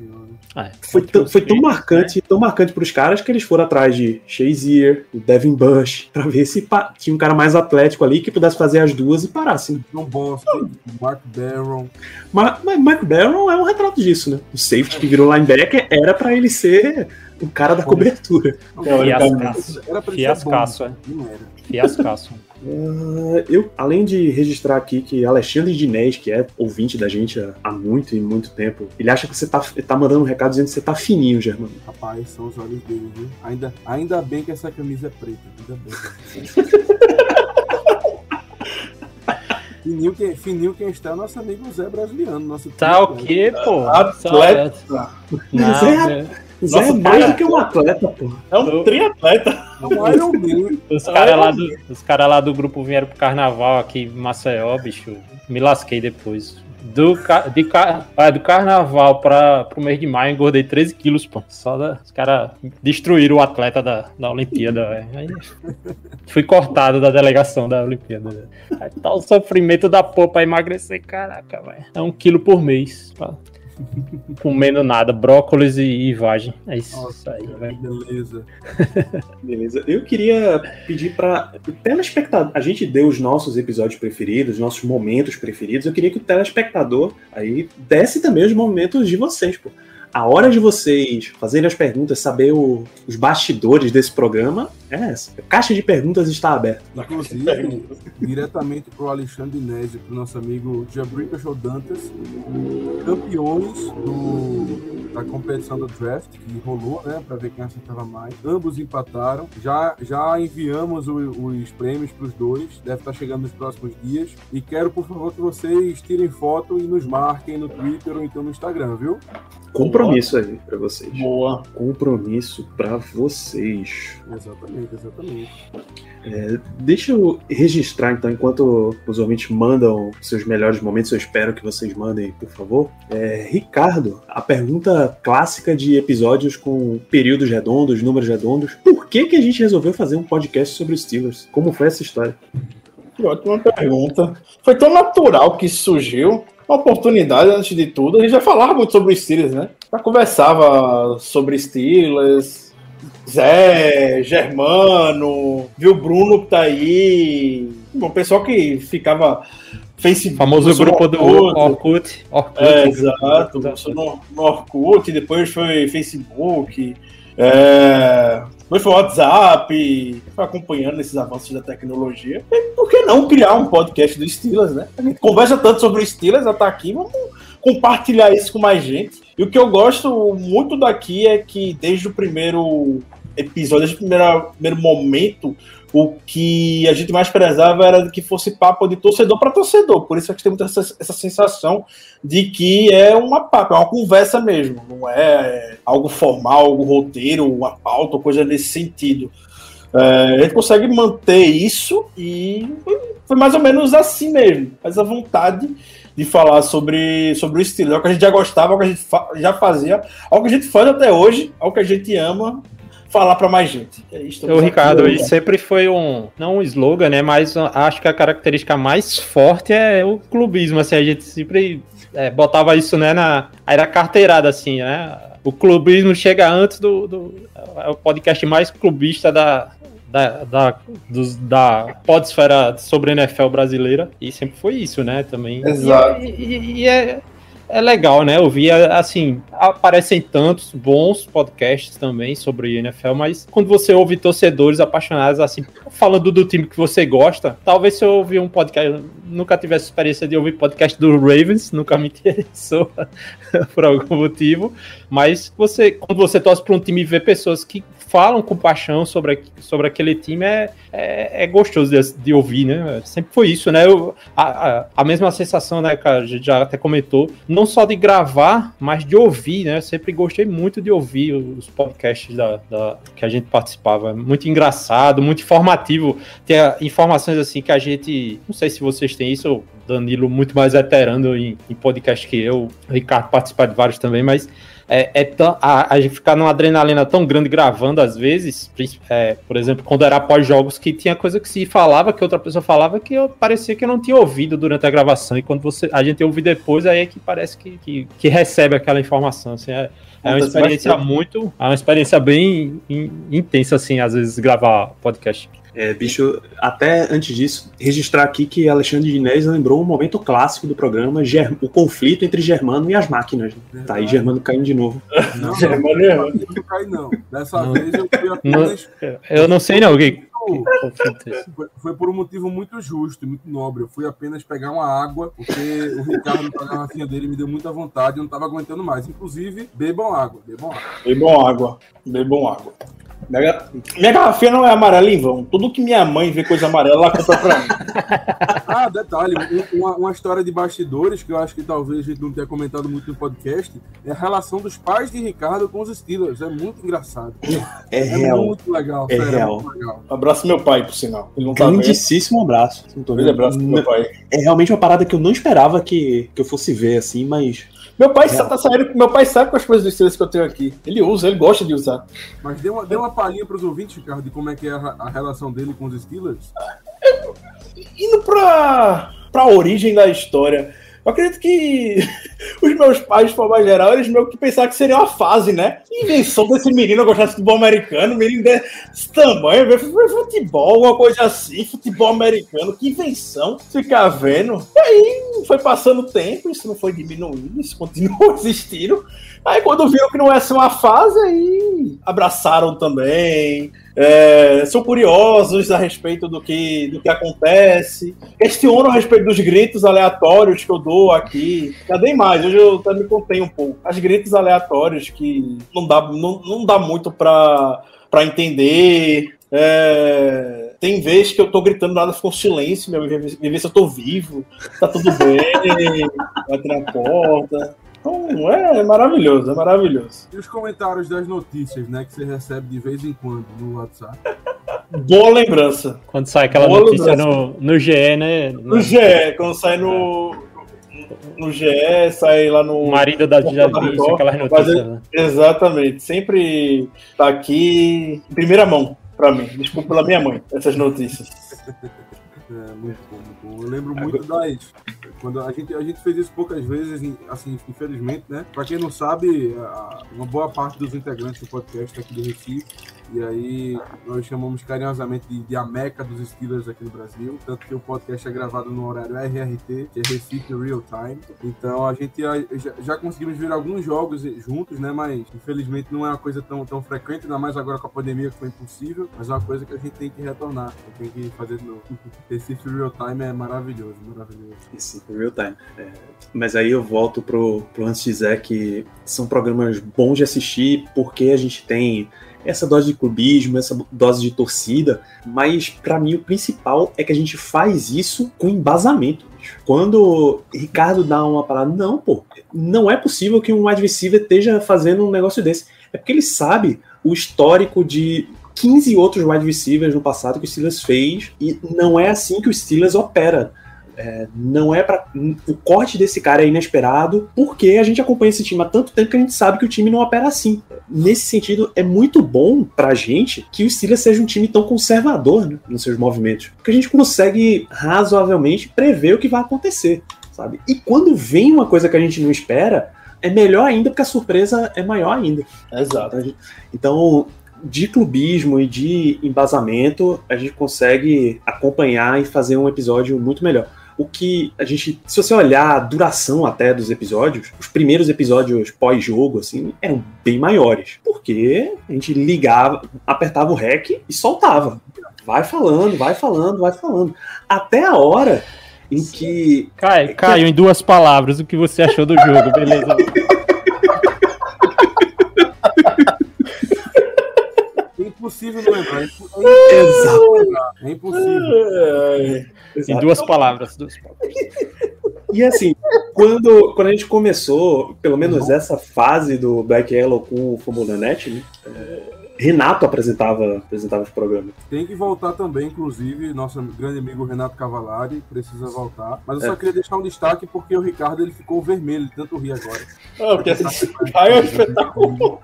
Senhora. Ah, é. foi, tão, foi tão marcante, tão marcante pros caras que eles foram atrás de Shazier, o Devin Bush, pra ver se tinha um cara mais atlético ali que pudesse fazer as duas e parasse. John Boston, Mark Barron. Mas, mas Mike Barron é um retrato disso, né? O safety que virou linebacker era pra ele ser o cara da cobertura. Fiascaço. Era pra ele ser Fiascaço, bom, Não era. Fiascaço. Ah, eu, além de registrar aqui que Alexandre Dinés, que é ouvinte da gente há, há muito e muito tempo, ele acha que você tá, tá mandando um recado dizendo que você tá fininho, Germano. Rapaz, são os olhos dele, viu? Ainda, ainda bem que essa camisa é preta. Ainda bem. fininho, quem, fininho quem está é o nosso amigo Zé Brasiliano. Nosso Tá o quê, pô? Atleta. Não, Zé- é- Zé Nossa, é mais cara. do que um atleta, pô. É um triatleta. É um Iron Man. Os caras lá, do, os cara lá do grupo vieram pro carnaval aqui em Maceió, bicho. Me lasquei depois. Do, de, ah, do carnaval para pro mês de maio, engordei 13 quilos, pô. Só da, os caras destruíram o atleta da, da Olimpíada, velho. Aí Fui cortado da delegação da Olimpíada. velho. Aí tá o sofrimento da porra pra emagrecer, caraca, velho. É um quilo por mês. Pra, comendo nada, brócolis e, e vagem. É isso Nossa, aí, cara, velho. beleza. Beleza. Eu queria pedir para o telespectador. A gente deu os nossos episódios preferidos, nossos momentos preferidos. Eu queria que o telespectador aí desse também os momentos de vocês, pô. A hora de vocês fazerem as perguntas, saber o- os bastidores desse programa é essa. A caixa de perguntas está aberta. Inclusive, diretamente pro Alexandre Nésio, pro nosso amigo Jabrica Dantas, campeões do, da competição do draft, que rolou, né, para ver quem acertava mais. Ambos empataram. Já, já enviamos o- os prêmios pros dois, deve estar chegando nos próximos dias. E quero, por favor, que vocês tirem foto e nos marquem no Twitter ou então no Instagram, viu? Compromisso aí para vocês. Boa. Compromisso para vocês. Exatamente, exatamente. Deixa eu registrar, então, enquanto os ouvintes mandam seus melhores momentos, eu espero que vocês mandem, por favor. É, Ricardo, a pergunta clássica de episódios com períodos redondos, números redondos. Por que, que a gente resolveu fazer um podcast sobre os Steelers? Como foi essa história? Que ótima pergunta. Foi tão natural que surgiu. Uma oportunidade, antes de tudo. A gente já falava muito sobre Steelers, né? Já conversava sobre Steelers. Zé, Germano, viu o Bruno que tá aí. Bom, o pessoal que ficava. Facebook, famoso grupo do Orkut. Orkut. Orkut. É, exato. Começou no, no Orkut, depois foi Facebook, é, foi WhatsApp, foi acompanhando esses avanços da tecnologia. E por que não criar um podcast do Steelers, né? A gente conversa tanto sobre o Steelers, já tá aqui, vamos compartilhar isso com mais gente. E o que eu gosto muito daqui é que desde o primeiro episódio, desde o primeiro, primeiro momento, o que a gente mais prezava era que fosse papo de torcedor para torcedor. Por isso é que tem muita essa, essa sensação de que é uma papo, é uma conversa mesmo, não é algo formal, algo roteiro, uma pauta, coisa nesse sentido. É, a gente consegue manter isso e foi, foi mais ou menos assim mesmo. Essa vontade de falar sobre, sobre o estilo, é o que a gente já gostava, é o que a gente fa- já fazia, é o que a gente faz até hoje, é o que a gente ama falar para mais gente. É isso, O Ricardo, sempre foi um, não um slogan, né? Mas acho que a característica mais forte é o clubismo, assim, a gente sempre é, botava isso, né, na, aí era carteirada, assim, né? O clubismo chega antes do, do é o podcast mais clubista da, da, da, dos, da podesfera sobre a NFL brasileira, e sempre foi isso, né, também. Exato. E, e- e é, é legal, né? Eu via, assim, aparecem tantos bons podcasts também sobre NFL, mas quando você ouve torcedores apaixonados, assim, falando do time que você gosta, talvez se eu ouvir um podcast, nunca tivesse experiência de ouvir podcast do Ravens, nunca me interessou por algum motivo, mas você, quando você torce para um time e vê pessoas que falam com paixão sobre, sobre aquele time, é, é, é gostoso de, de ouvir, né? Sempre foi isso, né? Eu, a, a, a mesma sensação, né, cara, a gente já até comentou, não só de gravar, mas de ouvir, né? Eu sempre gostei muito de ouvir os podcasts da, da- que a gente participava. Muito engraçado, muito informativo. Tem ah, informações assim que a gente. Não sei se vocês têm isso, Danilo, muito mais veterano em, em podcast que eu, o Ricardo participa de vários também, mas é, é tão, a, a gente ficar numa adrenalina tão grande gravando às vezes, é, por exemplo, quando era pós-jogos, que tinha coisa que se falava, que outra pessoa falava, que eu parecia que eu não tinha ouvido durante a gravação, e quando você, a gente ouve depois, aí é que parece que, que, que recebe aquela informação, assim, é, é uma experiência bastante. muito, é uma experiência bem in- intensa, assim, às vezes, gravar podcast. É, bicho, até antes disso, registrar aqui que Alexandre de Inés lembrou um momento clássico do programa, o conflito entre Germano e as máquinas. né? Tá aí Germano caindo de novo. Não, Já é não, eu não caí, não. Dessa Não. vez eu fui apenas. Eu não sei não, Gui. Foi, foi por um motivo muito justo e muito nobre. Eu fui apenas pegar uma água, porque o Ricardo, com a garrafinha dele, me deu muita vontade e eu não estava aguentando mais. Inclusive, bebam água, bebam água. Bebam água. Bebam água. Minha, ga- minha garrafinha não é amarela em vão. Tudo que minha mãe vê coisa amarela, ela compra pra mim. Ah, detalhe, um- uma, uma história de bastidores que eu acho que talvez a gente não tenha comentado muito no podcast é a relação dos pais de Ricardo com os Steelers. É muito engraçado. É É real. muito legal, É sério, real. é muito legal. Abraço meu pai, por sinal. Ele não tá vendo. Abraço. Não tô Grande vendo. abraço pro meu pai. É realmente uma parada que eu não esperava que, que eu fosse ver, assim, mas. Meu pai sa- tá saindo. Meu pai sabe com as coisas dos Steelers que eu tenho aqui. Ele usa, ele gosta de usar. Mas dê uma, dê uma palhinha para os ouvintes, Ricardo, de como é que é a, a relação dele com os Steelers. Indo pra, pra origem da história. Eu acredito que os meus pais, de forma geral, eles meio que pensaram que seria uma fase, né? Invenção desse menino gostar de futebol americano, menino desse tamanho, ver futebol, alguma coisa assim, futebol americano, que invenção, ficar vendo. E aí foi passando o tempo, isso não foi diminuindo, isso continuou existindo. Aí quando viram que não ia ser uma fase, aí abraçaram também. É, são curiosos a respeito do que, do que acontece. Questionam a respeito dos gritos aleatórios que eu dou aqui. Dei mais, hoje eu até me contei um pouco. As gritos aleatórios que não dá, não, não dá muito pra entender. É, tem vezes que eu tô gritando, nada ficou um silêncio, meu, ver se eu tô vivo, tá tudo bem, bate na porta. Então, é maravilhoso, é maravilhoso. E os comentários das notícias, né, que você recebe de vez em quando no WhatsApp. Boa lembrança. Quando sai aquela Boa notícia lembrança. no, no GE, né? No GE, quando sai no. No GE, sai lá no. Marido da Record, aquelas notícias, é- né? Exatamente. Sempre tá aqui em primeira mão pra mim. Desculpa pela minha mãe, essas notícias. É, muito bom, muito bom. Eu lembro muito das. Quando a gente, a gente fez isso poucas vezes, assim, infelizmente, né? Pra quem não sabe, uma boa parte dos integrantes do podcast aqui de Recife. E aí nós chamamos carinhosamente de, de a Meca dos Steelers aqui no Brasil. Tanto que o podcast é gravado no horário RRT, que é Recife Real Time. Então a gente já, já conseguimos ver alguns jogos juntos, né? Mas infelizmente não é uma coisa tão, tão frequente, ainda mais agora com a pandemia que foi impossível. Mas é uma coisa que a gente tem que retornar. Tem que fazer de novo. Recife Real Time é maravilhoso, maravilhoso. Real time. É, mas aí eu volto pro, pro antes de dizer que são programas bons de assistir porque a gente tem essa dose de clubismo, essa dose de torcida, mas pra mim o principal é que a gente faz isso com embasamento. Quando Ricardo dá uma parada, não, pô, não é possível que um wide receiver esteja fazendo um negócio desse. É porque ele sabe o histórico de 15 outros wide receivers no passado que o Steelers fez e não é assim que o Steelers opera. É, não é para o corte desse cara é inesperado porque a gente acompanha esse time há tanto tempo que a gente sabe que o time não opera assim. Nesse sentido, é muito bom pra gente que o Steelers seja um time tão conservador né, nos seus movimentos, porque a gente consegue razoavelmente prever o que vai acontecer, sabe? E quando vem uma coisa que a gente não espera, é melhor ainda porque a surpresa é maior ainda. Exato. Então, de clubismo e de embasamento, a gente consegue acompanhar e fazer um episódio muito melhor. O que a gente, se você olhar a duração até dos episódios, os primeiros episódios pós-jogo, assim, eram bem maiores. Porque a gente ligava, apertava o REC e soltava. Vai falando, vai falando, vai falando. Até a hora em que Caio, Caio, em duas palavras, o que você achou do jogo, beleza? É impossível não lembrar. É impo- Exato. É impossível. Em duas palavras. Duas palavras. E assim, quando, quando a gente começou, pelo menos essa fase do Black Yellow com o Fórmula Net, né, é, Renato apresentava, apresentava os programas. Tem que voltar também, inclusive, nosso grande amigo Renato Cavalari precisa voltar. Mas eu só É. queria deixar um destaque porque o Ricardo ele ficou vermelho, de tanto rir agora. Ah, porque esse Caio é espetacular.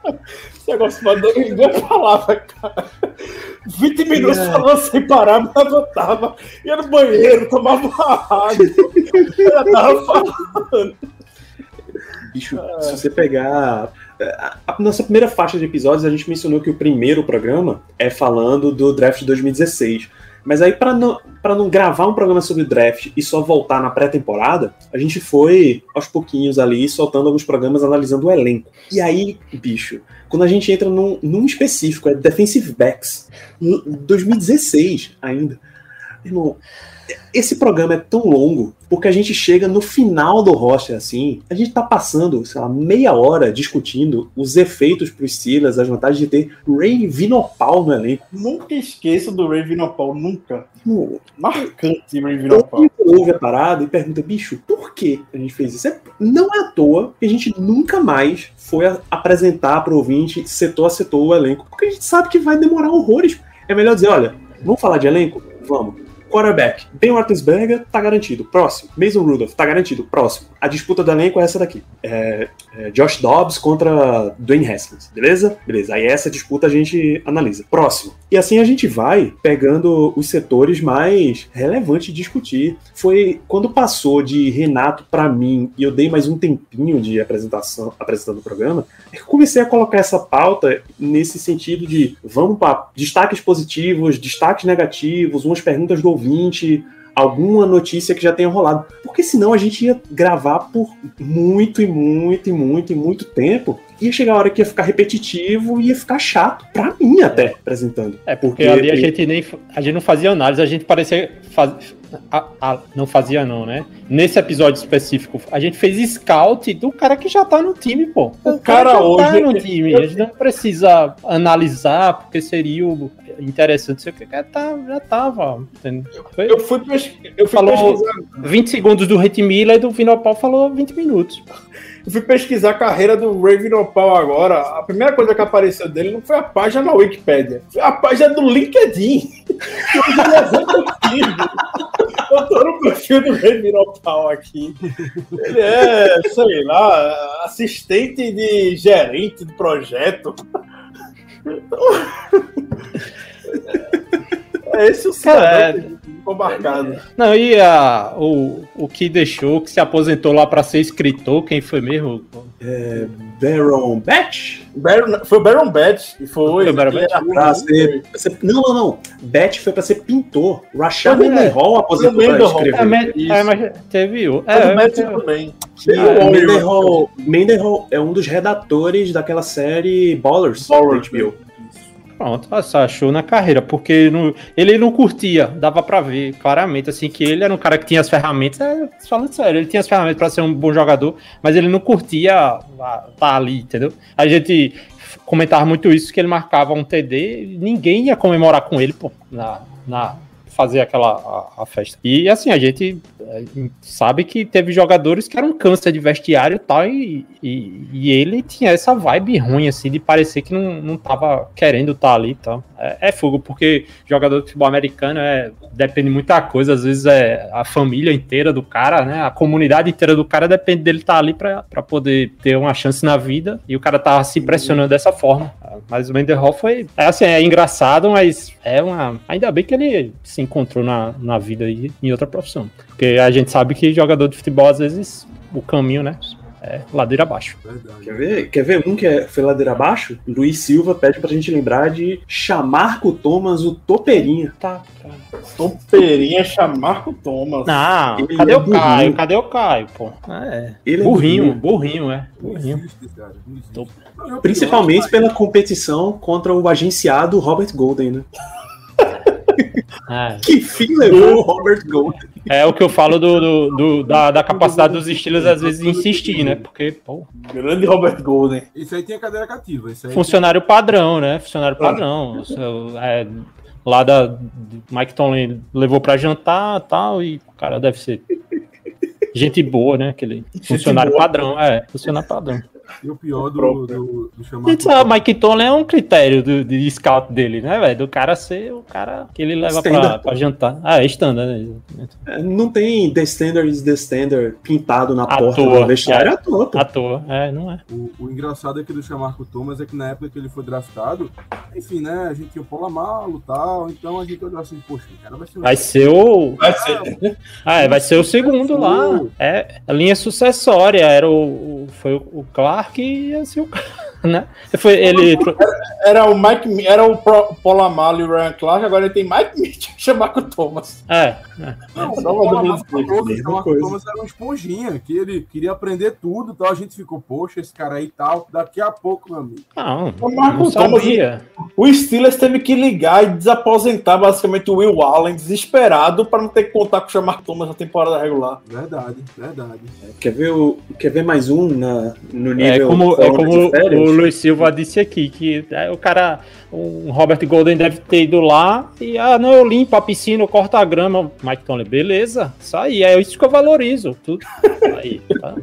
Esse negócio mandou em duas palavras, cara. 20 minutos É. falando sem parar, mas eu tava. Ia no banheiro, tomava água. Eu tava falando. Bicho, se você pegar. A, nossa primeira faixa de episódios, a gente mencionou que o primeiro programa é falando do draft de 2016. Mas aí, para não, pra não gravar um programa sobre draft e só voltar na pré-temporada, a gente foi aos pouquinhos ali soltando alguns programas analisando o elenco. E aí, bicho, quando a gente entra num, num específico, é Defensive Backs, em 2016 ainda. Irmão, esse programa é tão longo porque a gente chega no final do roster assim, a gente tá passando, sei lá, meia hora discutindo os efeitos pro Steelers, as vantagens de ter Ray Vinopal no elenco. Nunca esqueço do Ray Vinopal, nunca. Não, Marcante Ray Vinopal. Ouve, ouve a parada e pergunta, bicho, por que a gente fez isso? É- não é à toa que a gente nunca mais foi apresentar pro ouvinte setor a setor o elenco, porque a gente sabe que vai demorar horrores. É melhor dizer, olha, vamos falar de elenco? Vamos. Quarterback, Ben Roethlisberger, tá garantido. Próximo. Mason Rudolph, tá garantido. Próximo. A disputa do elenco é essa daqui. É, é Josh Dobbs contra Dwayne Haskins, beleza? Beleza. Aí essa disputa a gente analisa. Próximo. E assim a gente vai pegando os setores mais relevantes de discutir. Foi quando passou de Renato para mim e eu dei mais um tempinho de apresentação, apresentando o programa, é que eu comecei a colocar essa pauta nesse sentido de vamos para destaques positivos, destaques negativos, umas perguntas do ouvinte, alguma notícia que já tenha rolado. Porque senão a gente ia gravar por muito e muito e muito e muito tempo. Ia chegar a hora que ia ficar repetitivo e ia ficar chato, pra mim até, apresentando. É, porque, ali a gente nem. A gente não fazia análise, a gente parecia. Faz, a- a- não fazia, não, né? Nesse episódio específico, a gente fez scout do cara que já tá no time, pô. O cara já hoje- tá no time. A gente não precisa analisar, porque seria o interessante. Sei o que já, tá, já tava. entendeu? Foi- Eu fui, pes- eu fui Falou- pesquisar. 20 segundos do Rit Miller e do Vinopal falou 20 minutos. Eu fui pesquisar a carreira do Ray Opal agora. A primeira coisa que apareceu dele não foi a página na Wikipédia, foi a página do LinkedIn. Eu tô no perfil do Ray Opal aqui. Ele é, sei lá, assistente de gerente de projeto. É esse o É. ficou marcado. Não, e a, o, o que deixou, que se aposentou lá pra ser escritor, quem foi mesmo? Baron Batch? Baron- foi o Baron Betts, e foi. Foi o Baron era Pra ser, pra ser- Não, não, não. Batch foi pra ser pintor. Rashad né? Mendenhall aposentou pra Mendenhall. escrever. É, é, mas teve o. É, o é, também. O o Warrior. Mendenhall, Mendenhall é um dos redatores daquela série Ballers, Ballers, HBO. Pronto, achou na carreira, porque não- ele não curtia, dava pra ver claramente, assim, que ele era um cara que tinha as ferramentas, é, falando sério, ele tinha as ferramentas pra ser um bom jogador, mas ele não curtia estar ali, entendeu? A gente comentava muito isso, que ele marcava um TD, ninguém ia comemorar com ele, pô, na, na fazer aquela a, a festa. E assim, a gente é, sabe que teve jogadores que eram câncer de vestiário e tal, e, e, ele tinha essa vibe ruim, assim, de parecer que não, não tava querendo estar ali e tal. É, é fogo, porque jogador de futebol americano é, depende de muita coisa, às vezes é a família inteira do cara, né? A comunidade inteira do cara depende dele estar ali pra, pra poder ter uma chance na vida, e o cara tava se impressionando dessa forma. Mas o Menderhall foi. É assim, é engraçado, mas é uma. Ainda bem que ele se encontrou na, na vida aí em outra profissão. Porque a gente sabe que jogador de futebol, às vezes, o caminho, né? É ladeira abaixo. Verdade. Quer ver? Quer ver um que é, foi ladeira abaixo? Luiz Silva pede pra gente lembrar de Chamarco Thomas, o Toperinha. Tá, cara. Toperinha Chamarco Thomas. Não, Ele cadê é o Caio? burrinho. Cadê o Caio, pô? É. Ele é burrinho, burrinho. burrinho, é. Burrinho. e Principalmente pior, pela competição contra o agenciado Robert Golden, né? É. Que fim levou o Robert Golden? É o que eu falo do, do- do- da, da capacidade dos estilos, às vezes, de insistir, né? Porque, pô, Grande Robert Golden. Isso aí tinha cadeira cativa. Isso aí funcionário padrão, né? Funcionário padrão. É, lá da Mike Tomlin levou pra jantar tal, e o cara deve ser gente boa, né? Aquele funcionário boa. padrão, é, funcionário padrão. E o pior do, do, do chamar. Gente, a Mike Tomlin é um critério do, de scout dele, né, velho? Do cara ser o cara que ele leva pra, pra jantar. Ah, é standard, né? É, Não tem The Standard is the Standard pintado na À porta toa. do vestiário à toa, pô. À toa. É, não é. O, o engraçado aqui do Chamarco Thomas é que na época que ele foi draftado, enfim, né? A gente tinha o Polamalo e tal, então a gente olhou assim, poxa, o cara vai ser um Vai ser o. Vai ser. Ah, é, vai ser o segundo lá. É, a linha sucessória. Era o. foi o Clark e assim o cara, né? Foi ele. Era o Mike, Mi- era o Pro- Polamalo e o Ryan Clark, agora ele tem Mike Mitchell e Chamarco Thomas. É, é. Não, o o coisa. Thomas era uma esponjinha, que ele queria aprender tudo e tal. A gente ficou, poxa, esse cara aí e tal. Daqui a pouco, meu amigo. Não, O Marco não Thomas, sabia. o Steelers teve que ligar e desaposentar basicamente o Will Allen, desesperado, para não ter que contar com o Chamarco Thomas na temporada regular. Verdade, verdade. Quer ver, o, quer ver mais um na, no É nível como, é como férias? O Luiz Silva disse aqui, que é, o cara, o Robert Golden deve ter ido lá e, ah, não, eu limpo a piscina, eu corto a grama. Mike Tomlin, beleza, isso aí, é isso que eu valorizo. Tudo aí, tá?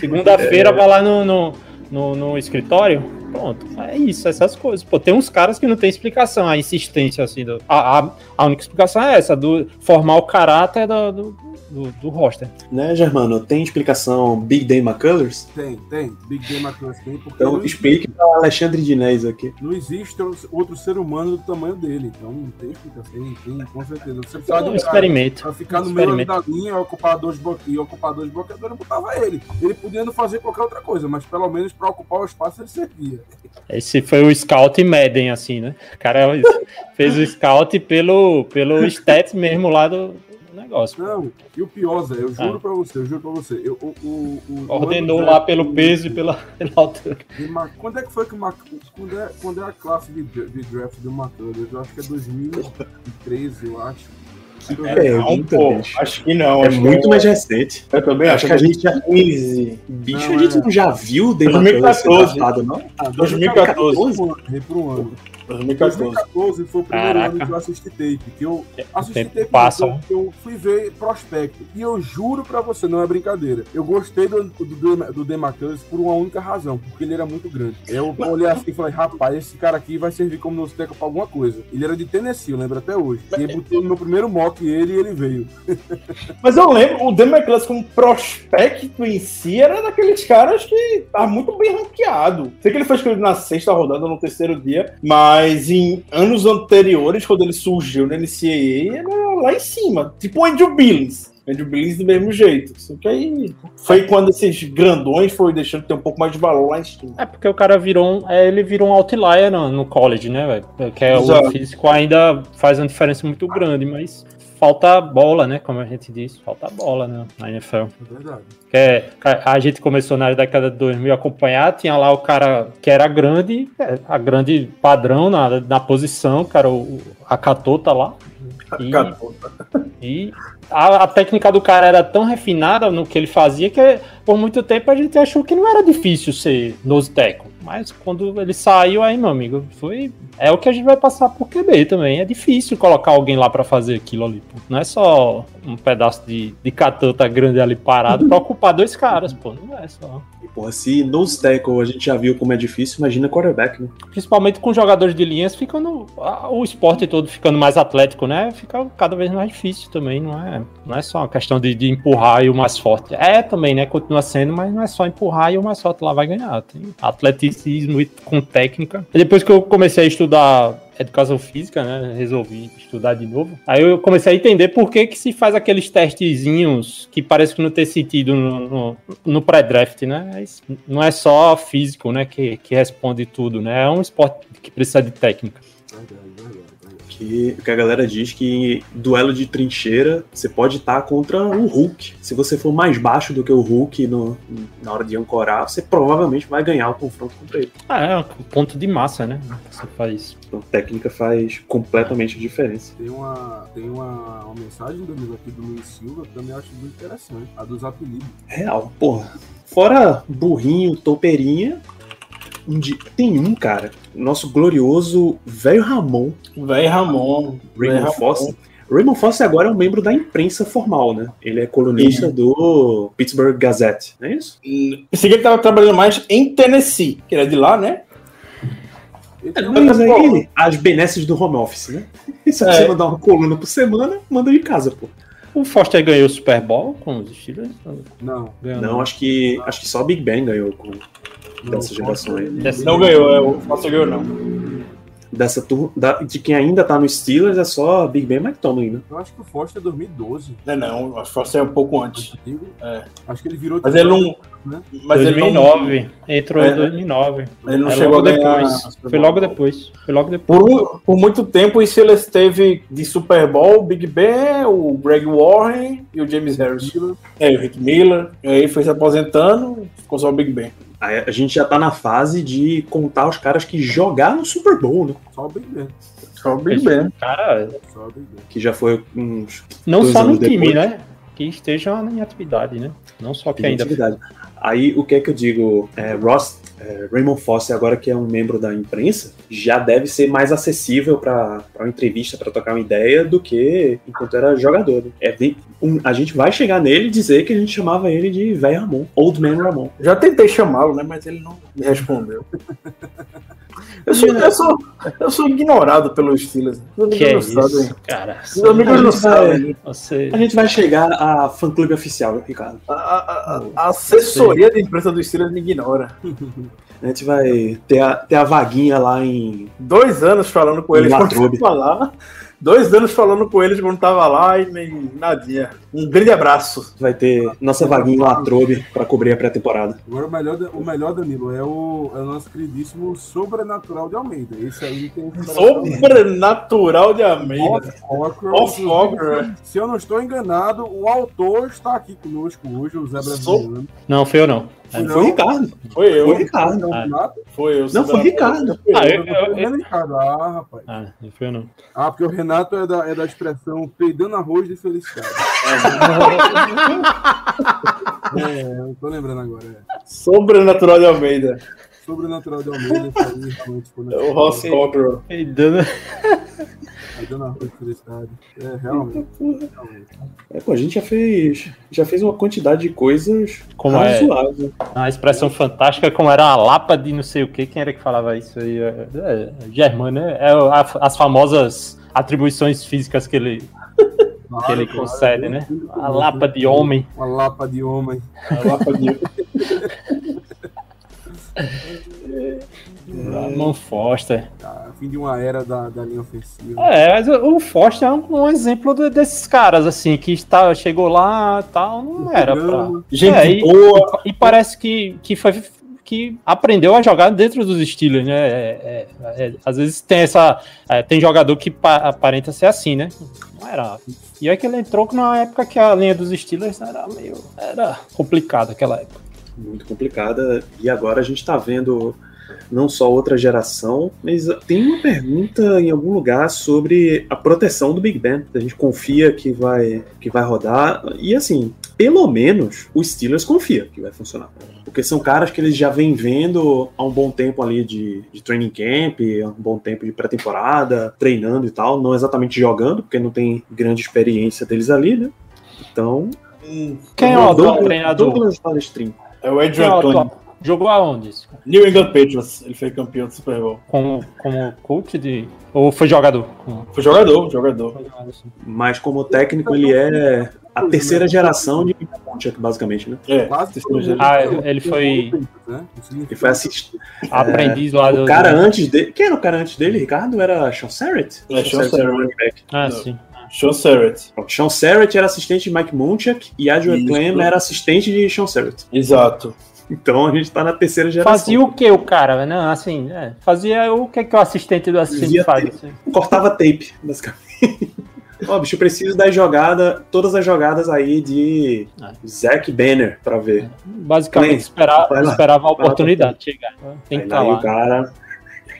Segunda-feira vai lá no, no, no, no escritório, Pronto, é isso, essas coisas. Pô, tem uns caras que não tem explicação, a insistência, assim, do, a, a, a única explicação é essa, do formar o caráter do, do, do, do roster. Né, Germano? Tem explicação Big Day McCullers? Tem, tem. Big Game McClure tem, porque Então explique para Alexandre Dinés aqui. não existe outro ser humano do tamanho dele. Então não tem explicação. Tem, tem, com certeza. Você precisava de Um experimento. pra ficar no meio da linha, ocupar dois bloqueios, ocupar dois bloqueadores, botava ele. Ele podia não fazer qualquer outra coisa, mas pelo menos pra ocupar o espaço ele servia. Esse foi o Scout Madden, assim, né? O cara fez o Scout pelo, pelo stats mesmo lá do, negócio. Não, e o pior, Zé, eu juro Ah. pra você, eu juro pra você. Eu, o, o, o, Ordenou lá do- pelo peso e pela, pela altura. Ma- Quando é que foi que o Mac... quando, é, quando é a classe de, de draft do McCullers? Eu acho que é 2013, eu acho. É, Não, muito, pô, acho que não. É acho muito que mais recente. Eu também Acho acho que a gente já. 15. Bicho, Não, a gente é. não já viu o Day 2014. McCullers ser draftado, não? Ah, 2014. Errei por um ano. 2014. 2014 foi o primeiro Caraca. ano que eu assisti tape. Que eu assisti tempo tape, passa, não, que eu, eu fui ver prospecto. E eu juro pra você, não é brincadeira. Eu gostei do, do, do, do por uma única razão, porque ele era muito grande. Eu olhei assim e falei, rapaz, esse cara aqui vai servir como nose tackle pra alguma coisa. Ele era de Tennessee, eu lembro até hoje. E eu botei no meu primeiro mock ele e ele veio. Mas eu lembro, o McCluskey como prospecto em si era daqueles caras que tá muito bem ranqueado. Sei que ele foi escolhido na sexta rodada, no terceiro dia, mas em anos anteriores, quando ele surgiu na NCAA, era lá em cima. Tipo o Andrew Billings. Andrew Billings do mesmo jeito. Só que aí foi quando esses grandões foi deixando de ter um pouco mais de valor lá em cima. É porque o cara virou um, é, ele virou um outlier no, no college, né, velho? Que é, o Exato. físico ainda faz uma diferença muito grande, mas falta bola, né? Como a gente disse, falta bola né, na NFL. É verdade. É, a gente começou na década de 2000 a acompanhar, tinha lá o cara que era grande, é, a grande padrão na, na posição, cara, o, a Catota lá. E, e a, a técnica do cara era tão refinada no que ele fazia que por muito tempo a gente achou que não era difícil ser nose tackle. Mas quando ele saiu aí, meu amigo, foi. É o que a gente vai passar por QB também. É difícil colocar alguém lá pra fazer aquilo ali. Pô. Não é só um pedaço de, de catanta grande ali parado pra ocupar dois caras, pô. Não é só. E, porra, se nose tackle a gente já viu como é difícil, imagina quarterback, né? Principalmente com jogadores de linhas, ficando. O esporte todo ficando mais atlético, né? Fica cada vez mais difícil também, não é? Não é só uma questão de, de empurrar e o mais forte. É também, né? Continua sendo, mas não é só empurrar e o mais forte lá vai ganhar. Tem atleticismo e com técnica. E depois que eu comecei a estudar educação física, né? Resolvi estudar de novo. Aí eu comecei a entender por que, que se faz aqueles testezinhos que parece que não tem sentido no, no, no pré-draft, né? Não é só físico, né? Que, que responde tudo, né? É um esporte que precisa de técnica. Que, que a galera diz que duelo de trincheira você pode estar contra o Hulk. Se você for mais baixo do que o Hulk no- na hora de ancorar, você provavelmente vai ganhar o confronto contra ele. Ah, é um ponto de massa, né? Você faz. Então, técnica faz completamente diferença. Tem uma, tem uma, uma mensagem do amigo aqui do Luiz Silva que também eu acho muito interessante. A dos apelidos. Real, porra. Fora burrinho, topeirinha, um dia- tem um cara, nosso glorioso velho Ramon, Véi Ramon. Raymond Ramon. Foster. Raymond Foster agora é um membro da imprensa formal, né? Ele é colunista do Pittsburgh Gazette, não é isso? Pensei que ele tava trabalhando mais em Tennessee, que era de lá, né? É, tem mas aí, as benesses do home office, né? E se você É. mandar uma coluna por semana, manda de casa, pô. O Foster ganhou o Super Bowl com os Steelers? Não, Ganhou, Não, acho que acho que só Big Ben ganhou com. Dessa geração aí. Dessa- Não ganhou, é, o Foster ganhou não. dessa turma, da- de quem ainda tá no Steelers é só Big Ben e McTominay, né? Eu acho que o Foster é 2012. Não, não, acho que Foster é um pouco antes. É. Acho que ele virou. Mas ele não. Né? Mas ele não, 2009. Entrou É. em 2009. ele não É chegou a logo ganhar. depois. Foi logo depois. Foi logo depois. Por, por muito tempo, o Steelers teve de Super Bowl o Big Ben, o Greg Warren e o James Harrison. É, o Rick Miller. E aí foi se aposentando, ficou só o Big Ben. A gente já tá na fase de contar os caras que jogaram no Super Bowl, né? Só o Big Ben. Só o Big Ben. Cara, Só o Big Ben. Que já foi uns. não Dois só no time, depois. né? Que esteja em atividade, né? Não só que ainda. atividade. Aí o que é que eu digo? É, Ross é, Raymond Foster, agora que é um membro da imprensa, já deve ser mais acessível para uma entrevista, para tocar uma ideia, do que enquanto era jogador. né? É, um- a gente vai chegar nele e dizer que a gente chamava ele de velho Ramon, Old Man Ramon. Já tentei chamá-lo, né? Mas ele não me respondeu. Eu sou, eu sou, eu sou ignorado pelos Steelers. Que é isso, cara. Os amigos A não gente vai- sabem. Você. A gente vai chegar a fã-clube oficial, Ricardo. A, a- a- a assessoria de imprensa dos Steelers me ignora. A gente vai ter a, ter a vaguinha lá em. Dois anos falando com eles lá. Dois anos falando com eles quando tava lá e nem nadinha. Um grande abraço. Vai ter nossa vaguinha em Latrobe para cobrir a pré-temporada. Agora o melhor, o melhor Danilo, é o, é o nosso queridíssimo Sobrenatural de Almeida. Esse aí tem Sobrenatural de Almeida. Off-Walker. Se eu não estou enganado, o autor está aqui conosco hoje, o Zé Brasileiro. Não, foi eu não. Não. Foi o Ricardo. Foi eu. Foi o Ricardo. Ah. Foi eu. Não, foi o Ricardo. Ah, Eu, eu, eu, eu- eu, Ricardo. Ah, rapaz. Ah, não foi eu não. Ah, porque o Renato é da, é da expressão peidando arroz de felicidade. é, eu tô lembrando agora. É. Sobrenatural de Almeida. Sobrenatural de Almeida. aí, realmente, quando É o Ross Cockrell. Ei, dando- Peidando arroz de felicidade. É, realmente. realmente. É, pô, a gente já fez, já fez uma quantidade de coisas Como é? razoável. A expressão fantástica, como era a lapa de não sei o que, quem era que falava isso aí? É, é, Germano, né? É a- as famosas atribuições físicas que ele, que ele Claro, concede, claro. né? A lapa de homem. Uma lapa de homem. A mão Foster. Tá, fim de uma era da, da linha ofensiva. É, mas o o Foster é um, um exemplo de- desses caras, assim, que está, chegou lá e tal, não era pra... Gente É, e- boa. E parece que, que foi que aprendeu a jogar dentro dos Steelers, né? É, é, é, às vezes tem essa. é, tem jogador que pa- aparenta ser assim, né? Não era. E é que ele entrou na época que a linha dos Steelers era meio. Era complicada aquela época. Muito complicada. E agora a gente tá vendo não só outra geração, mas tem uma pergunta em algum lugar sobre a proteção do Big Ben. A gente confia que vai, que vai rodar. E assim, pelo menos os Steelers confia que vai funcionar. Porque são caras que eles já vêm vendo há um bom tempo ali de, de training camp, há um bom tempo de pré-temporada, treinando e tal, não exatamente jogando, porque não tem grande experiência deles ali, né? Então. Quem é o atual Douglas- treinador? Douglas Balestrin. É o é o Tony. Jogou aonde? New England Patriots. Ele foi campeão do Super Bowl. Como, como coach de. Ou foi jogador? Foi jogador, jogador. Mas como técnico, ele é a terceira geração de Chuck, basicamente, né? É, Quase terceira todo geração. mundo. Ah, ele foi Né? Ele foi assistir. aprendiz lá do. O cara antes dele. Quem era o cara antes dele, Ricardo? Era Sean Serrett? É, Sean Serrett. running back. Ah, sim. Sean Serrett. Pronto, Sean Serrett era assistente de Mike Munchak e Adrian Isso. Clem era assistente de Sean Serrett. Exato. Então a gente tá na terceira geração. Fazia o que o cara? Não, assim, é, fazia o que, que o assistente do assistente Fazia faz. assim. Cortava tape, basicamente. Ó, bicho, eu preciso das jogadas, todas as jogadas aí de Ah. Zack Banner pra ver. Basicamente Clem, esperar, esperava a oportunidade chegar. Tem que Aí, aí lá. o cara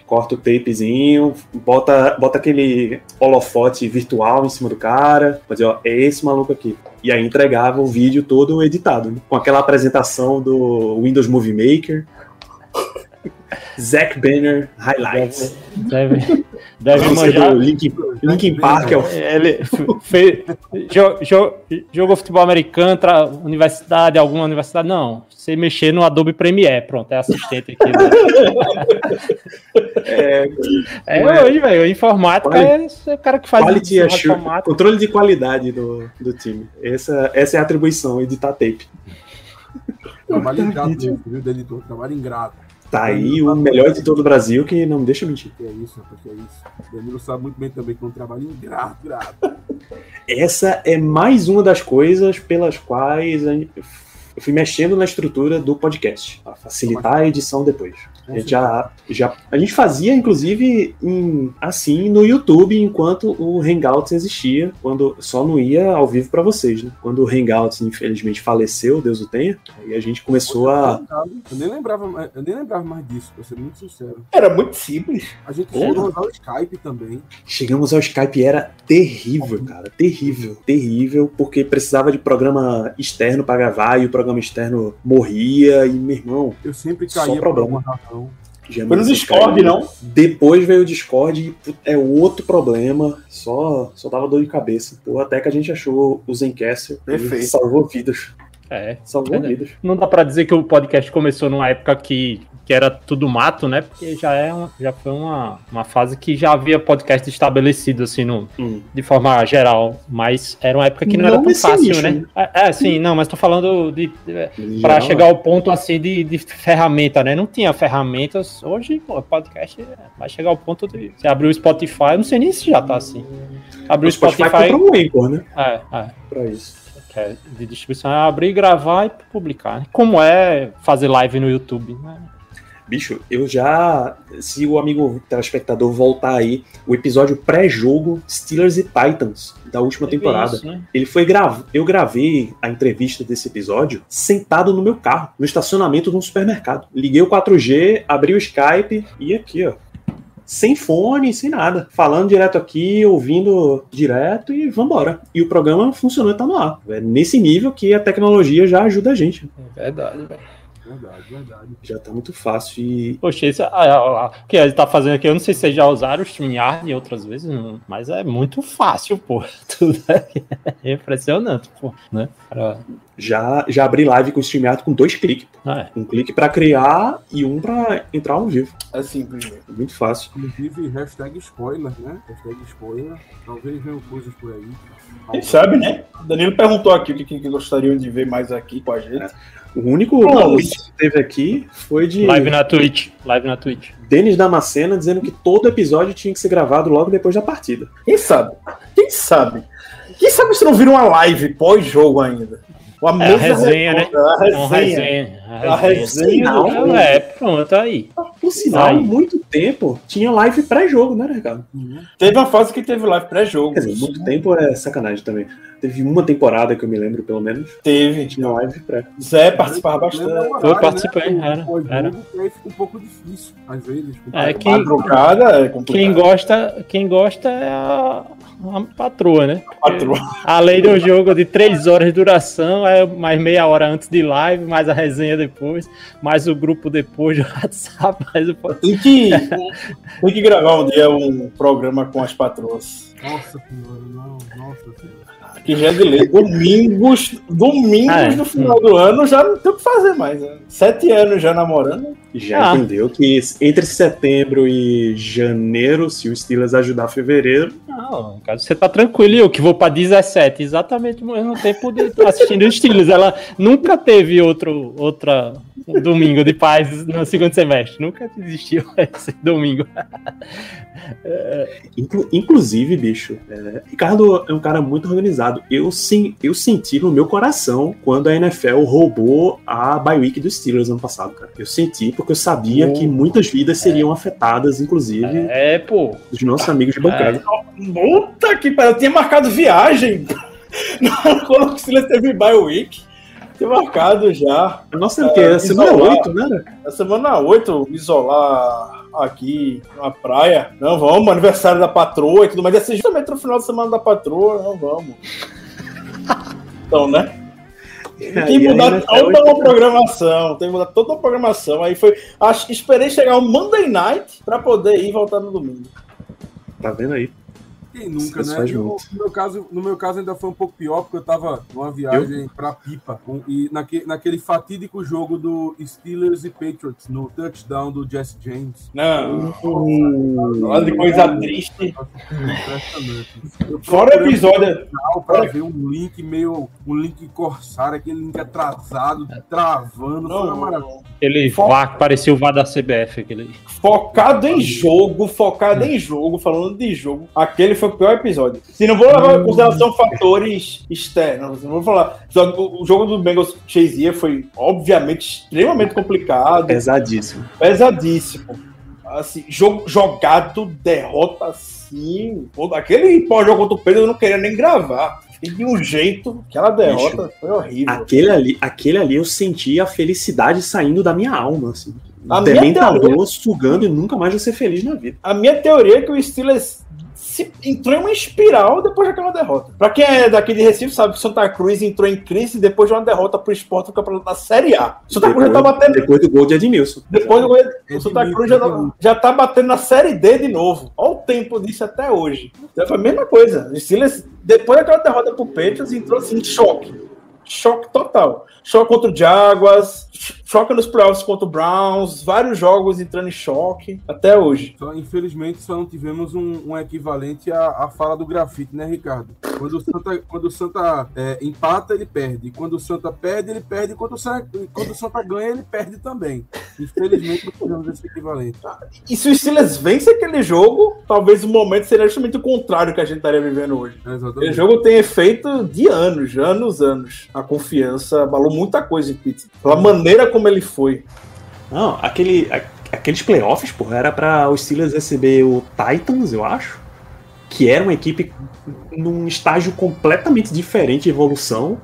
corta o tapezinho, bota, bota aquele holofote virtual em cima do cara, pra dizer, ó, é esse maluco aqui. E aí entregava o vídeo todo editado, né? com aquela apresentação do Windows Movie Maker. Zack Banner Highlights. Deve, deve Música manjar. Linkin, Linkin Park é o Ele fez, jo, jo, jogou futebol americano, tra, universidade, alguma universidade? Não. Você mexer no Adobe Premiere, pronto, é assistente aqui. né? é, É Ué. hoje, velho. Informática Quali- é o cara que faz Quality Assurance, automática. controle de qualidade do, do time. Essa, essa é a atribuição, editar tape. Trabalho ingrato, viu, editor? Trabalho ingrato. Tá aí o melhor editor do Brasil que não me deixa mentir. É isso, rapaz, que é isso. O Danilo sabe muito bem também que é um trabalho ingrato. Essa é mais uma das coisas pelas quais eu fui mexendo na estrutura do podcast, para facilitar a edição depois. A gente já, já a gente fazia, inclusive, em- assim no YouTube, enquanto o Hangouts existia, quando só não ia ao vivo pra vocês, né? Quando o Hangouts, infelizmente, faleceu, Deus o tenha, aí a gente começou a. Eu nem lembrava, eu nem lembrava mais disso, pra ser muito sincero. Era muito simples. A gente Porra. chegou a usar o Skype também. Chegamos ao Skype e era terrível, cara. Terrível, terrível, porque precisava de programa externo pra gravar e o programa externo morria. E, meu irmão, Eu sempre Só caía por problema. alguma já Foi no Discord, caiu. não? Depois veio o Discord e é outro problema. Só, só dava dor de cabeça. Pô, até que a gente achou o Zencaster. e Perfeito. Salvou vidas. É. É. vidas. Não dá pra dizer que o podcast começou numa época que, que era tudo mato, né? Porque já, é uma- já foi uma, uma fase que já havia podcast estabelecido, assim, no, Hum. de forma geral. Mas era uma época que não, Não era tão fácil, nicho, né? né? É, é, sim, não, mas tô falando de. de Pra geral, chegar ao ponto assim de, de ferramenta, né? Não tinha ferramentas. Hoje, pô, podcast é- vai chegar ao ponto de. Você abrir o Spotify, eu não sei nem se já tá assim. Abrir O o Spotify Spotify. comprou um Anchor, né? É, é. Pra isso. Que é de distribuição é abrir, gravar e publicar. né? Como é fazer live no YouTube? né? Bicho, eu já. Se o amigo telespectador voltar aí, o episódio pré-jogo Steelers e Titans da última Teve temporada. isso, né? Ele foi. Eu gravei a entrevista desse episódio sentado no meu carro, no estacionamento de um supermercado. Liguei o 4G, abri o Skype e aqui, ó. Sem fone, sem nada. Falando direto aqui, ouvindo direto e vambora. E o programa funcionou e tá no ar. É nesse nível que a tecnologia já ajuda a gente. É verdade, velho. Verdade, verdade. Já tá muito fácil. E Poxa, isso, ah, ah, ah, o que ele tá fazendo aqui, eu não sei se vocês já usaram o StreamYard outras vezes, não, mas é muito fácil, pô. Tudo aqui é impressionante, pô. Né? Pra- já, já abri live com o StreamYard com dois cliques. pô. ah, é. Um clique pra criar e um pra entrar ao vivo. É simples mesmo. Muito fácil. Inclusive, hashtag spoiler, né? Hashtag spoiler. Talvez venham coisas por aí. Quem sabe, né? O Danilo perguntou aqui o que, que gostariam de ver mais aqui com a gente. O único tweet que teve aqui foi de Live na Twitch. Live na Twitch. Denis Damascena dizendo que todo episódio tinha que ser gravado logo depois da partida. Quem sabe? Quem sabe? Quem sabe se não vira uma live pós-jogo ainda? Uma É, a resenha, né? A Uma resenha. resenha. A resenha Não. É, pronto, aí. Por sinal, Aí. muito tempo tinha live pré-jogo, né, Ricardo? Teve uma fase que teve live pré-jogo. Quer dizer, muito tempo é sacanagem também. Teve uma temporada que eu me lembro, pelo menos, Teve. tinha live pré. Zé participava bastante. Eu participei, né? era, era. aí fica um pouco difícil, às vezes. É, quem- Madrugada é complicado. Quem gosta, quem gosta é a, a patroa, né? Patroa. A lei do jogo de três horas de duração, é mais meia hora antes de live, mais a resenha depois, mais o grupo depois do WhatsApp, mais o Tem que, tem que gravar um dia um programa com as patroas. Nossa senhora, não, nossa senhora. Que já é de lei. Domingos, domingos Ah, é. no final do ano já não tem o que fazer mais. Né? Sete anos já namorando. Já Ah. entendeu que entre setembro e janeiro, se o Steelers ajudar fevereiro, Não, cara, você tá tranquilo, eu que vou pra 17, exatamente o mesmo tempo de assistindo os Steelers. Ela nunca teve outro outra um domingo de paz no segundo semestre, nunca existiu esse domingo. Inclu- inclusive, bicho, é, Ricardo é um cara muito organizado. Eu, sim, eu senti no meu coração quando a NFL roubou a bye week dos Steelers ano passado, cara. Eu senti porque eu sabia que muitas vidas seriam afetadas, inclusive É, pô. dos nossos amigos de bancada. Puta que pariu, eu tinha marcado viagem. Quando o Silas teve bye week. Tinha marcado já. Nossa é o quê? A É, semana isolar. 8, né? Na semana 8, me isolar aqui na praia. Não, vamos, aniversário da patroa e tudo mais. Ia ser justamente no final da semana da patroa. Não, vamos. Então, né? Tem que mudar toda uma oito. programação. Tem que mudar toda uma programação. Aí foi. Acho, esperei chegar o Monday night pra poder ir voltar no domingo. Tá vendo aí? Quem nunca, Isso né? faz Eu- no, meu caso, no meu caso ainda foi um pouco pior, porque eu tava numa viagem pra Pipa. com- e naque, naquele fatídico jogo do Steelers e Patriots, no touchdown do Jesse James. Não. Hum, Olha de coisa triste. Eu Fora o episódio. pra ver um link meio. um link corsário, aquele link atrasado, travando. Foi uma maravilha. Não. Aquele Fo- que parecia o VAR da CBF, aquele. Focado em jogo, focado em jogo, falando de jogo. Aquele foi foi o pior episódio. Se não vou levar em consideração fatores externos, não vou falar. O jogo do Bengals Chase foi, obviamente, extremamente complicado, Pesadíssimo. pesadíssimo. Assim, jogo jogado, derrota assim. Aquele pós-jogo contra o Pedro eu não queria nem gravar. E de um jeito, aquela derrota foi horrível. Aquele ali, aquele ali eu senti a felicidade saindo da minha alma, assim. A minha dementador teoria- sugando e nunca mais vou ser feliz na vida. A minha teoria é que o Steelers se entrou em uma espiral depois daquela derrota. Pra quem é daqui de Recife, sabe que Santa Cruz entrou em crise depois de uma derrota pro esporte no campeonato da Série A. Santa Cruz já tá batendo. depois do gol de Edmilson. Depois do o Santa Edmilson, Cruz já, Edmilson. já tá batendo na Série D de novo. Olha o tempo disso até hoje. Então foi a mesma coisa. O Steelers, depois daquela derrota pro Patriots, entrou assim em choque. Choque total. Choque contra o Jaguars, choque nos playoffs contra o Browns, vários jogos entrando em choque até hoje. Só, infelizmente, só não tivemos um, um equivalente à, à fala do grafite, né, Ricardo? Quando o Santa, quando o Santa é, empata, ele perde. Quando o Santa perde, ele perde. Quando o Santa, quando o Santa ganha, ele perde também. Infelizmente, não tivemos esse equivalente. E se o Steelers vence aquele jogo, talvez o momento seria justamente o contrário que a gente estaria vivendo hoje. É, exatamente. jogo tem efeito de anos, anos, anos. A confiança abalou muita coisa em Pittsburgh. Pela maneira como ele foi. Não, aquele, a- aqueles playoffs, porra, era pra os Steelers receber o Titans, eu acho. Que era uma equipe num estágio completamente diferente de evolução.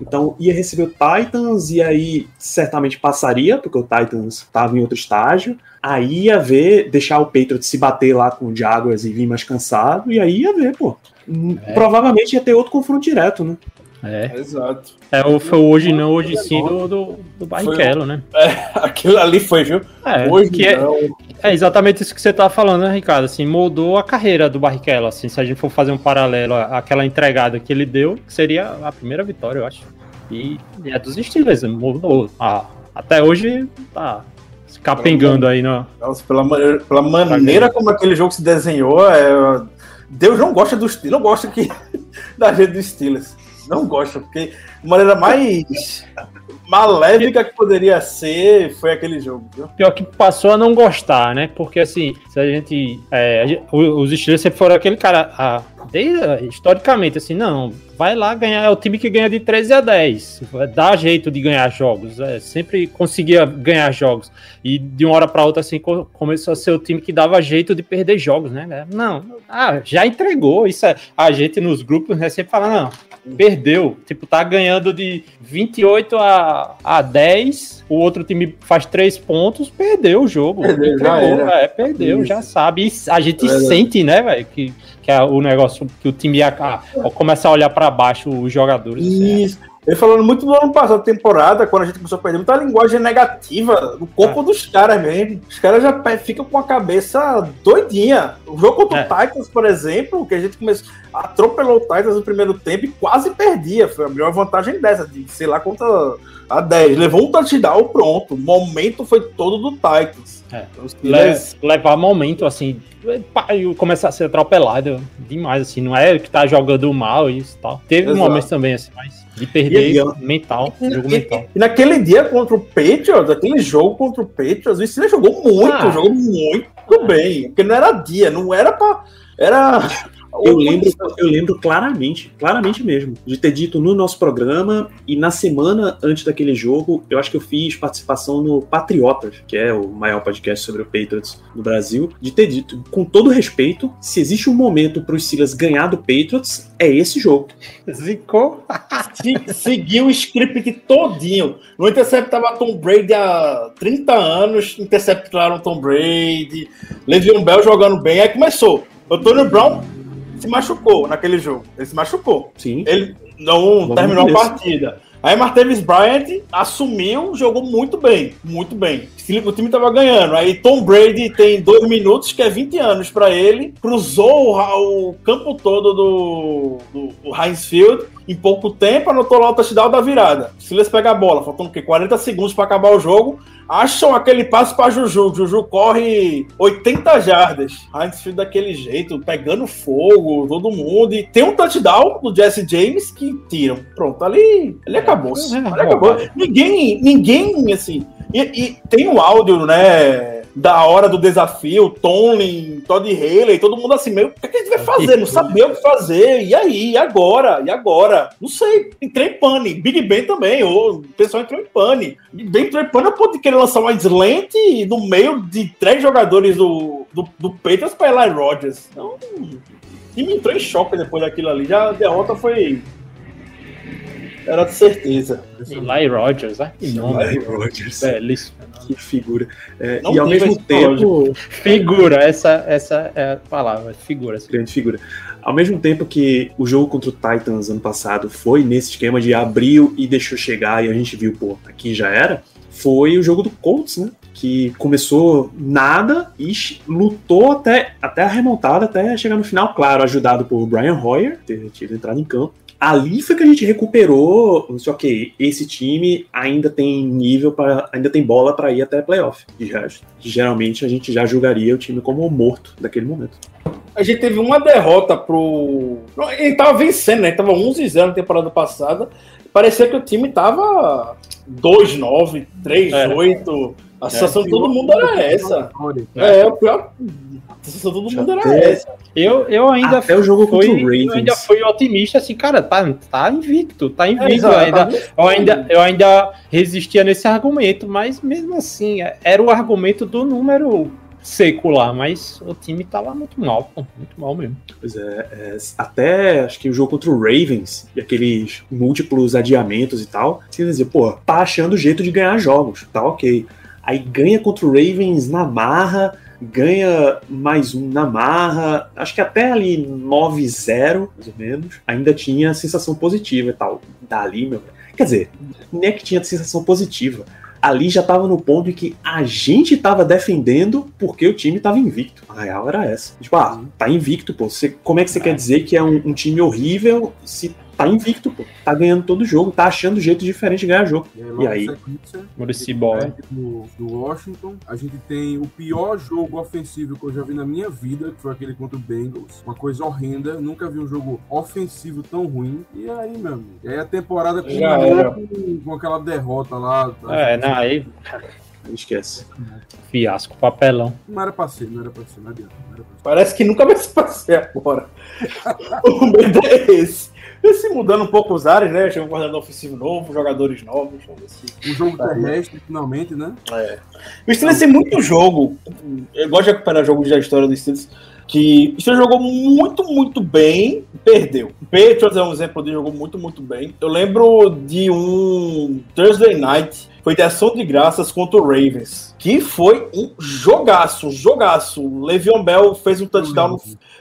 Então ia receber o Titans e aí certamente passaria, porque o Titans estava em outro estágio. Aí ia ver, deixar o Patriots se bater lá com o Jaguars e vir mais cansado. E aí ia ver, pô. Hum, Provavelmente ia ter outro confronto direto, né? É. Exato. É, o- foi o hoje não, hoje sim do, do, do Barrichello, né? Aquilo ali foi, viu? É, Hoje que é, não. é exatamente isso que você tá falando, né, Ricardo? Assim, moldou a carreira do Barrichello, assim, se a gente for fazer um paralelo àquela entregada que ele deu, que seria a primeira vitória, eu acho. E, e é dos Steelers, mudou. Ah, até hoje tá se capengando aí, no, Nossa, pela, maneira- pela maneira como aquele jogo se desenhou, é, Deus não gosta dos Steelers, não gosta que, da gente dos Steelers. Não gosta, porque a maneira mais maléfica que poderia ser foi aquele jogo, viu? Pior que passou a não gostar, né? Porque assim, se a gente. é, a os Steelers sempre foram aquele cara. ah, desde- historicamente, assim, não. Vai lá ganhar. É o time que ganha de 13 a 10. Dá jeito de ganhar jogos. é, sempre conseguia ganhar jogos. E de uma hora pra outra, assim, co- começou a ser o time que dava jeito de perder jogos, né? Não. Ah, já entregou. Isso é. A gente nos grupos, né, sempre fala, não. Perdeu. Tipo, tá ganhando de 28 a, a 10. O outro time faz 3 pontos. Perdeu o jogo. Perdeu, já Entregou, era. é, perdeu, Isso. já sabe. E a gente É sente, né, velho, que, que é o negócio que o time ia ah, a olhar pra baixo os jogadores. assim, Isso. Ele falando muito do ano passado, temporada, quando a gente começou a perder muita linguagem negativa no corpo dos caras mesmo. Os caras já ficam com a cabeça doidinha. O jogo contra É. o Titans, por exemplo, que a gente começou, atropelou o Titans no primeiro tempo e quase perdia. Foi abriu uma vantagem dessa, de sei lá contra a 10. Levou um touchdown, pronto. O momento foi todo do Titans. É. Os Le- Steelers- levar momento, assim, começar a ser atropelado demais, assim, não é que tá jogando mal e isso e tal. Teve Exato. momentos também, assim, mas de perder E mental, jogo E, mental. e naquele dia contra o Patriots, aquele jogo contra o Patriots, o Steelers jogou muito, Ah. jogou muito bem. Porque não era dia, não era pra. Era. Eu lembro, eu lembro claramente, claramente mesmo, de ter dito no nosso programa e na semana antes daquele jogo, eu acho que eu fiz participação no Patriotas, que é o maior podcast sobre o Patriots no Brasil, de ter dito, com todo respeito, se existe um momento para os Steelers ganhar do Patriots, é esse jogo. Zicou? Se- seguiu o script todinho. Não interceptava Tom Brady há 30 anos, interceptaram Tom Brady, Le'Veon Bell jogando bem, aí começou. Antônio Brown se machucou naquele jogo. Ele se machucou. Sim. Ele não Vamos terminou a partida. Aí Martavis Bryant assumiu, jogou muito bem, muito bem. O time tava ganhando. Aí Tom Brady tem dois minutos, que é 20 anos para ele. Cruzou o, o campo todo do, do, do Heinz Field em pouco tempo, anotou lá o touchdown da virada. Silas pega a bola, faltando o quê? 40 segundos para acabar o jogo. Acham aquele passo para Juju. Juju corre 80 jardas. Heinz Field daquele jeito, pegando fogo, todo mundo. E tem um touchdown do Jesse James que tiram. Pronto, ali, ali acabou. É, Ali acabou. roubado. Ninguém, ninguém, assim. E, e tem um áudio, né? Da hora do desafio, Tomlin, Todd Haley, todo mundo assim, meio, o que, é que a gente vai fazer? Não sabia o que fazer. E aí? E agora? E agora? Não sei. Entrei em pane. Big Ben também. O pessoal entrou em pane. Entrou em pane, eu pude querer lançar uma slant no meio de três jogadores do, do, do Patriots para Eli Rodgers. Então, e me entrou em choque depois daquilo ali. Já a derrota foi. Era de certeza. Eli Rogers, ah, que nome. Eli Rodgers. Belíssimo. Que figura. É, e ao mesmo tempo. Figura, essa, essa é a palavra, figura. grande figura. Ao mesmo tempo que o jogo contra o Titans ano passado foi nesse esquema de abriu e deixou chegar e a gente viu, pô, aqui já era, foi o jogo do Colts, né? Que começou nada e lutou até, até a remontada, até chegar no final, claro, ajudado por Brian Hoyer, ter tido entrado em campo. Ali foi que a gente recuperou, só que esse time ainda tem nível para, ainda tem bola para ir até playoff. E já- geralmente a gente já julgaria o time como morto naquele momento. A gente teve uma derrota pro. Ele tava vencendo, né? Ele tava 11-0 na temporada passada. Parecia que o time tava 2-9, 3-8. A sensação de todo mundo era essa. É, o pior. A sensação de todo mundo era Até- essa. Eu, eu ainda Até o jogo fui, contra o eu ainda fui otimista, assim, cara, tá, tá invicto, tá invicto. exato, ainda, tá eu, ainda, eu ainda resistia nesse argumento, mas mesmo assim, é- era o argumento do número secular, mas o time tava muito mal, pô, muito mal mesmo. Pois é, é, até acho que o jogo contra o Ravens e aqueles múltiplos adiamentos e tal, você dizia, pô, tá achando jeito de ganhar jogos, tá ok. Aí ganha contra o Ravens na marra, ganha mais um na marra, acho que até ali 9-0, mais ou menos, ainda tinha sensação positiva e tal. Dali, meu. Quer dizer, nem é que tinha sensação positiva. Ali já tava no ponto em que a gente tava defendendo porque o time tava invicto. A real era essa. Tipo, ah, tá invicto, pô. Você, como é que você quer dizer que é um, um time horrível se tá invicto, pô? Tá ganhando todo jogo, tá achando jeito diferente de ganhar jogo. logo E aí? Muricy Ball. perde Do, do Washington. A gente tem o pior jogo ofensivo que eu já vi na minha vida, que foi aquele contra o Bengals. Uma coisa horrenda. Nunca vi um jogo ofensivo tão ruim. E aí, meu amigo? E aí a temporada com, com aquela derrota lá. É, não, aí, Esquece. fiasco, papelão. Não era pra ser, não era pra ser, não adianta. Não era pra ser. Parece que nunca vai se fazer agora. o medo é esse. Esse mudando um pouco os ares, né? Chegou um guardador ofensivo novo, jogadores novos. Se Um jogo Tá aí. terrestre, finalmente, né? O Steelers tem muito jogo. Eu gosto de recuperar jogos da história do Steelers. Que o Steelers jogou muito, muito bem perdeu. O Patriots é um exemplo de jogou muito, muito bem. Eu lembro de um Thursday Night. Foi de ação de graças contra o Ravens. Que foi um jogaço, um jogaço. O Le'Veon Bell fez um touchdown no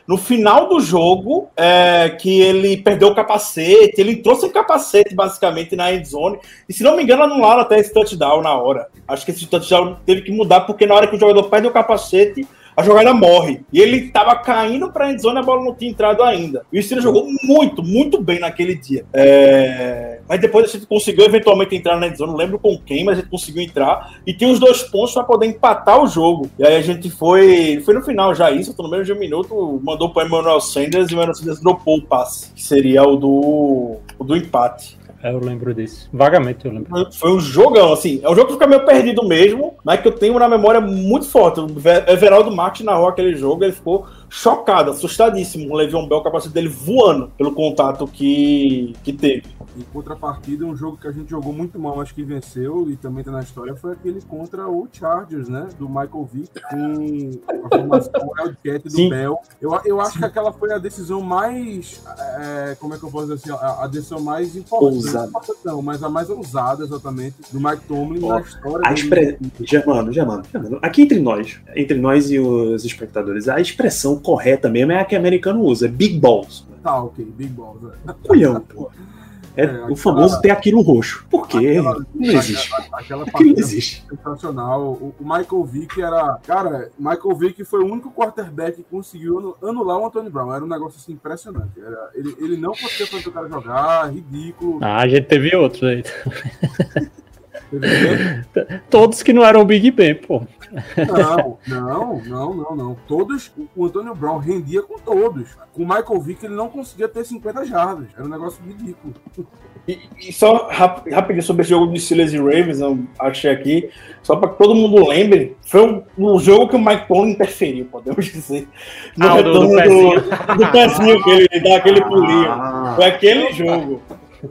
no final do jogo, é, que ele perdeu o capacete, ele entrou sem capacete, basicamente, na end zone. E se não me engano, anularam até esse touchdown na hora. Acho que esse touchdown teve que mudar, porque na hora que o jogador perde o capacete, a jogada morre. E ele tava caindo pra end zone e a bola não tinha entrado ainda. E o Steelers jogou muito, muito bem naquele dia. É, Mas depois a gente conseguiu eventualmente entrar na end zone, não lembro com quem, mas a gente conseguiu entrar. E tem os dois pontos pra poder empatar o jogo. E aí a gente foi. Foi no final já isso, no menos de um minuto, mandou pro Emmanuel Sanders e o Emmanuel Sanders dropou o passe, que seria o do, o do empate. É, Eu lembro disso. Vagamente eu lembro. Foi um jogão, assim. É um jogo que fica meio perdido mesmo, mas que eu tenho na memória muito forte. O Ve- Everaldo Marques narrou aquele jogo, ele ficou chocado, assustadíssimo. O Le'Veon Bell, o capacete dele voando pelo contato que, que teve. Em contrapartida, um jogo que a gente jogou muito mal, mas que venceu e também tá na história, foi aquele contra o Chargers, né? Do Michael Vick, com a formação Wildcat do Sim. Bell. Eu, eu acho que aquela foi a decisão mais. é, como é que eu posso dizer assim? A, a decisão mais importante. Ousada. Não, mas a mais ousada, exatamente, do Mike Tomlin Ó, na história A dele. expre... Germano, Germano, Germano, aqui entre nós, entre nós e os espectadores, a expressão correta mesmo é a que o americano usa, é big balls. Tá, ok, Big Balls. É. Culhão, pô. É, É, o famoso ter aquilo roxo. Por quê? Aquela- Não existe. Aquela Aquilo não existe. sensacional. O, o Michael Vick era. Cara, Michael Vick foi o único quarterback que conseguiu anu- anular o Anthony Brown. Era um negócio assim impressionante. Era, ele, ele não conseguia fazer o cara jogar, ridículo. Ah, a gente teve outros aí. Todos que não eram o Big Ben, pô. Não, não, não, não, não. Todos, o Antônio Brown rendia com todos. Com o Michael Vick ele não conseguia ter 50 jardas. Era um negócio ridículo. E, e só rap- rapidinho sobre esse jogo de Steelers e Ravens, eu achei aqui, só para que todo mundo lembre, foi um, um jogo que o Mike Tomlin interferiu, podemos dizer. No Ah, o do- do retorno pezinho. do, do pezinho que ele dá aquele pulinho. Ah, Foi aquele jogo.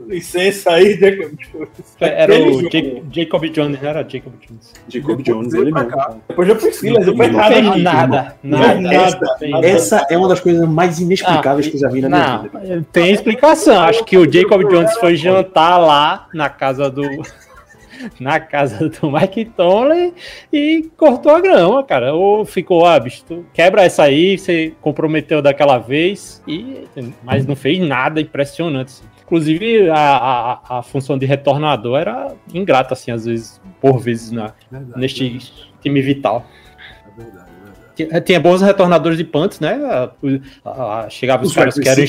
Licença aí, Jacob. Era Aquele o jogo. Ja- Jacob Jones, não era Jacob Jones. Jacob Jones, ele mesmo. cá. Depois já foi Steelers, não fez Não nada. nada, nada. Não fez nada. Nada. Essa é uma das coisas mais inexplicáveis que eu já vi na minha Não, vida. tem explicação. Acho que o Jacob Jones foi jantar lá na casa do. Na casa do Mike Tomlin e cortou a grama, cara. Ou ficou, ah, bicho, tu quebra essa aí, você comprometeu daquela vez, e, mas não fez nada impressionante. Inclusive, a, a, a função de retornador era ingrata, assim, às vezes, por vezes, na, Verdade, neste time vital. Tinha- Tinha bons retornadores de punts, né? Chegava os Os caras que eram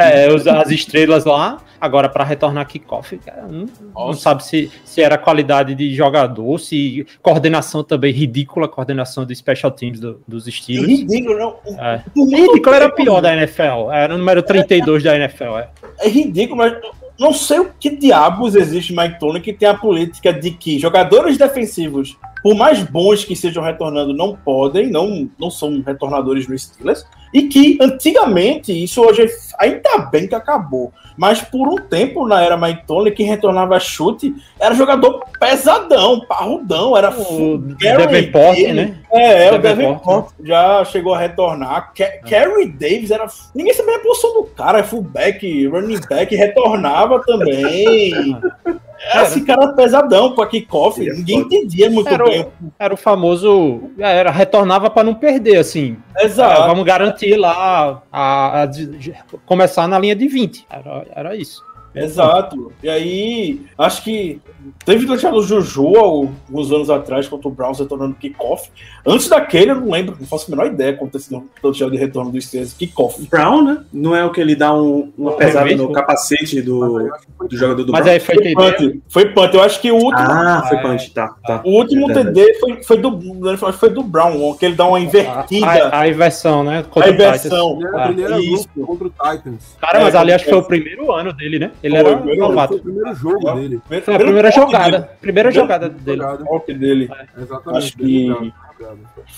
é, as estrelas lá, agora para retornar kickoff, cara, não, não sabe se, se era qualidade de jogador, se coordenação também ridícula, coordenação de special teams do- dos É Steelers. ridículo, não. É. Ridículo era pior da NFL, era o número 32 da NFL. É. É ridículo, mas não sei o que diabos existe Mike Tony que tem a política de que jogadores defensivos, por mais bons que estejam retornando, não podem, não, não são retornadores no Steelers, e que antigamente, isso hoje ainda bem que acabou, mas por um tempo na era Mike Tony, quem retornava chute era jogador pesadão, parrudão, era O Davenport, né? É, é o Davenport, Davenport já chegou a retornar. Ca- Kerry Davis era. Ninguém sabia a posição do cara, é fullback, running back, retornava também. Era esse cara pesadão pra kickoff. É Ninguém entendia muito Era bem. o, era o famoso. é, Era, retornava para não perder, assim. Exato. vamos garantir lá a, a de- começar na linha de 20. Era, era isso. Exato. E aí, acho que teve o Juju alguns anos atrás contra o Browns retornando kickoff. Antes daquele, eu não lembro, não faço a menor ideia como ter sido o touchdown de retorno do Steelers kickoff. Brown, né? Não é o que ele dá um, uma É pesada no capacete do, do jogador do Mas Brown. aí foi Foi punt. Foi punt. Eu acho que o último. Ah, foi punch, tá, tá. O último É. TD foi, foi, do, acho que foi do Brown, que ele dá uma invertida. A, a inversão, né? A Contra o inversão. Ah, a primeira contra o Titans. Cara, mas É, ali acho que foi o primeiro ano dele, né? Ele Foi, era primeiro Foi novato. o primeiro jogo dele. Foi a primeira jogada. Primeira Primeiro jogada dele. Jogada. toque dele. Exatamente. Acho que-.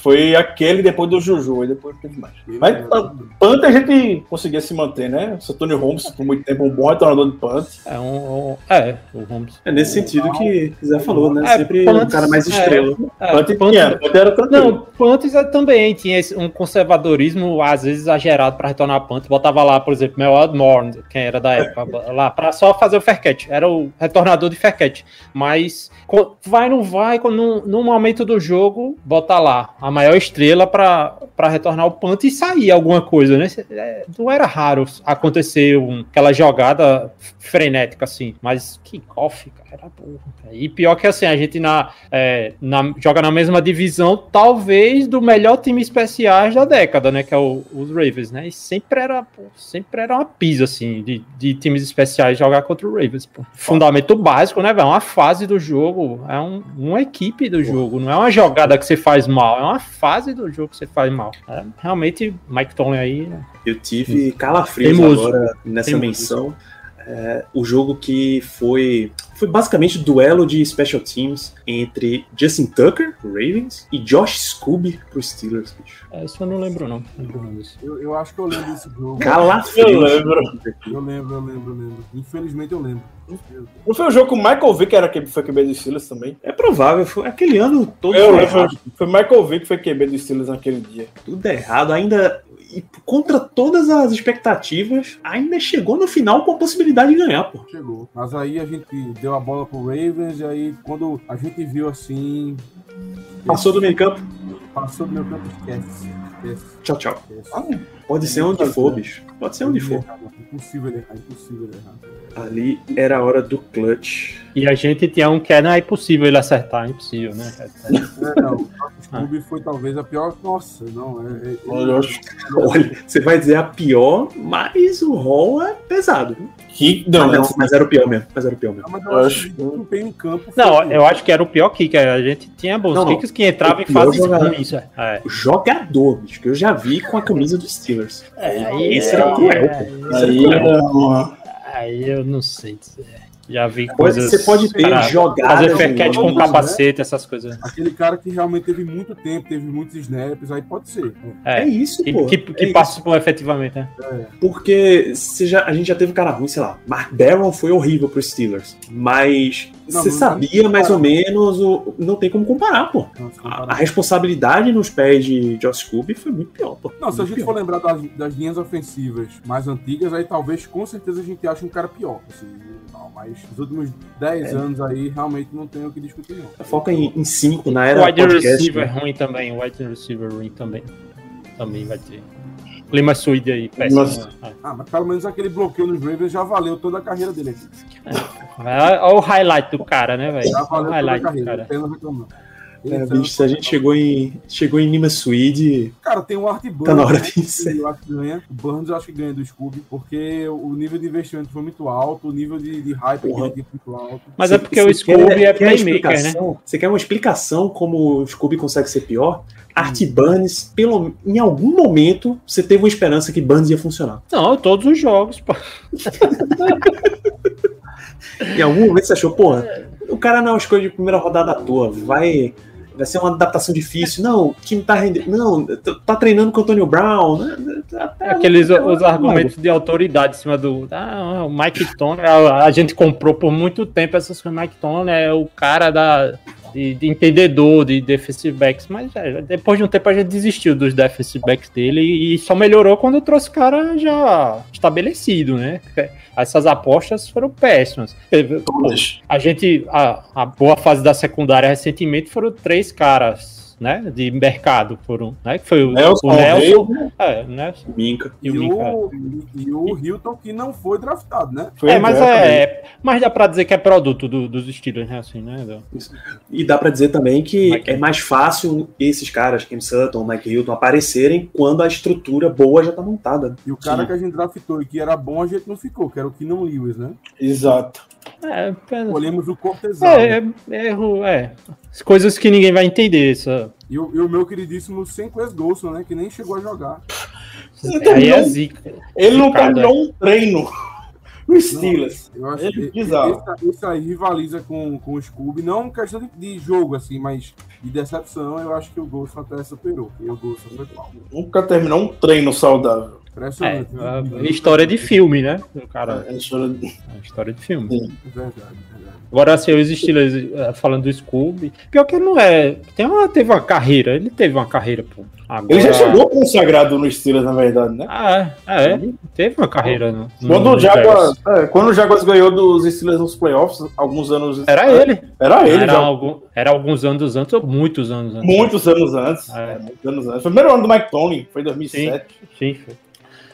Foi aquele depois do Juju, e depois teve mais. Mas Jogada. punt a gente conseguia se manter, né? O Tony Holmes, por muito tempo, um bom retornador de punt. É um. um- é, o Holmes. É nesse sentido que o Zé falou, né? É, Sempre punts, um cara mais é. estrela. É, punt- tinha, era tranquilo. Não, punts é também tinha um conservadorismo, às vezes exagerado para retornar a punt. Botava lá, por exemplo, Mel Admore, quem era da época, lá para só fazer o fair catch. Era o retornador de fair catch. Mas vai, não vai, no, no momento do jogo, bota lá a maior estrela para retornar o punt e sair alguma coisa, né? É, Não era raro acontecer um- aquela jogada frenética assim, mas kickoff, cara, era burro. E pior que assim, a gente na, é, na- joga na mesma divisão, talvez do melhor time especiais da década, né? Que é o- os Ravens, né? E sempre era, pô, sempre era uma pisa, assim, de, de times especiais jogar contra o Ravens, pô. Fundamento básico, né? É uma fase do jogo, é um- uma equipe do jogo, não é uma jogada que você faz mal, é uma fase do jogo que você faz mal. É, realmente, Mike Tomlin aí, né? Eu tive calafrios Teimoso. agora nessa Teimoso. menção. É, o jogo que foi foi basicamente um duelo de special teams entre Justin Tucker, pro Ravens, e Josh Scooby pro Steelers, bicho. É, isso eu não lembro, não. Não lembro não disso. Eu, eu acho que eu lembro desse jogo. Calafrios. Eu lembro. Eu lembro, eu lembro, eu lembro. Infelizmente eu lembro. Não foi o jogo com o Michael Vick, que era que foi QB do Steelers também? É provável, foi aquele ano todo Eu foi errado, foi o Michael Vick que foi QB do Steelers naquele dia. tudo errado, ainda e contra todas as expectativas, ainda chegou no final com a possibilidade de ganhar, pô. Chegou. Mas aí a gente deu a bola pro Ravens e aí quando a gente viu assim. Passou do meio campo, Passou do meu campo, esquece. Esquece. Tchau, tchau. esquece. Pode ser onde for, bicho. Pode ser onde for. Impossível ele errar, impossível ele errar. Ali era a hora do clutch. E a gente tinha um que era impossível ele acertar, impossível, né? É, não, Scooby foi talvez a pior. Nossa, não. É, é- Eu acho Olha, você vai dizer a pior, mas o Hall é pesado. que. Não, Não, não, mas era o pior mesmo. Mas era o pior mesmo. Ah, mas eu Eu acho que o desempenho em campo foi Não, pior. eu acho que era o pior kicker. A gente tinha bons Não, não. kickers que entravam O em jogador. ruins. É. O jogador, bicho, que eu já vi com a camisa dos Steelers. Aí, Esse era cruel, pô. Esse era Aí cruel. era uma. aí eu não sei dizer. Já vi coisas. Você pode ter cara, jogadas. Fazer de fair-catch com jogos, capacete, essas coisas. Aquele cara que realmente teve muito tempo, teve muitos snaps, aí pode ser. É É. isso, Que, pô. que, É que isso. participou efetivamente, né? Porque você já, a gente já teve cara ruim, sei lá. Mark Barron foi horrível pro Steelers. Mas Não, você não sabia mais ou menos. O, não tem como comparar, pô. Não, A, a responsabilidade nos pés de Josh Scooby foi muito pior, pô. Não, se a gente pior. for lembrar das, das linhas ofensivas mais antigas, aí talvez com certeza a gente ache um cara pior. Assim, não, mas nos últimos 10 É. anos aí realmente não tem o que discutir, não. Foca em, em cinco na O era wide podcast. receiver né? ruim também. O wide receiver ruim também. Também vai ter. Lima Suide aí, péssimo. Nossa. né? Ah, mas pelo menos aquele bloqueio nos Ravens já valeu toda a carreira dele aqui. É, Olha o highlight do cara, né, velho? Já Olha o valeu toda a highlight do carreira. cara. É, Esse bicho, se a gente chegou em, chegou em Nima Suide, Cara, tem o Art Burns. Tá na hora né, de que Eu acho que ganha. O Burns eu acho que ganha do Scooby, porque o nível de investimento foi muito alto, o nível de, de hype foi muito alto. Mas é porque o Scooby quer- é playmaker, né? explicação? Você quer uma explicação como o Scooby consegue ser pior? Art Burns, pelo, em algum momento, você teve uma esperança que Burns ia funcionar. Não, todos os jogos, pô. Em algum momento você achou, porra, o cara não é uma escolha de primeira rodada à toa, vai, vai ser uma adaptação difícil. Não, o time tá rendendo. Não, tá- treinando com o Antonio Brown. Né? Até- Aqueles os argumentos de autoridade em cima do. Ah, o Mike Tony, a, a gente comprou por muito tempo essas coisas. Mike Tony é o cara da, de, de entendedor de defensive backs, mas é, depois de um tempo a gente desistiu dos defensive backs dele e, só melhorou quando trouxe o cara já estabelecido, né? Essas apostas foram péssimas. Todas. a gente, a, a boa fase da secundária recentemente foram três caras, né, de mercado, foram, né, que foi o Nelson, o Nelson, é, Nelson Minca. e E o Minka. o, e o Hilton que não foi draftado, né? foi É, mas também. é, mas dá pra dizer que é produto do- dos estilos, né, assim, né, do- E dá pra dizer também que Mike é mais fácil esses caras, Kim Sutton, Mike Hilton, aparecerem quando a estrutura boa já tá montada. E o cara Sim. que a gente draftou e que era bom, a gente não ficou, que era o Keenan Lewis, né? Exato. É, é, Escolhemos o cortesão. é, é, erro, é, As coisas que ninguém vai entender, isso, E, o, e o meu queridíssimo Senquez Golson, né? Que nem chegou a jogar. aí é zica. Ele não terminou um treino no Steelers. Eu acho Ele que bizarro. esse, esse aí rivaliza com, com o Scooby, não em questão de, de jogo, assim, mas de decepção, eu acho que o Golson até superou. E o Golson foi pau. Nunca terminou um treino saudável. É, Impressionante. a- né? a história de filme, né, cara, É, isso era- a história de filme. Sim. Verdade, verdade. Agora, assim, os estilos, eh, falando do Scooby, pior que ele não é, tem uma, teve uma carreira, ele teve uma carreira, pô. Agora, Ele já chegou consagrado no Steelers, na verdade, né? Ah, é, é, teve uma carreira no, Quando no o, Jaguars, é, quando o Jaguars ganhou dos Steelers nos playoffs, alguns anos. Era ele. Era ele, era, já. algum- era alguns anos antes, ou muitos anos antes. Muitos anos antes. É. É, muitos anos antes. Foi o primeiro ano do Mike Tony, foi em 2007. Sim, foi.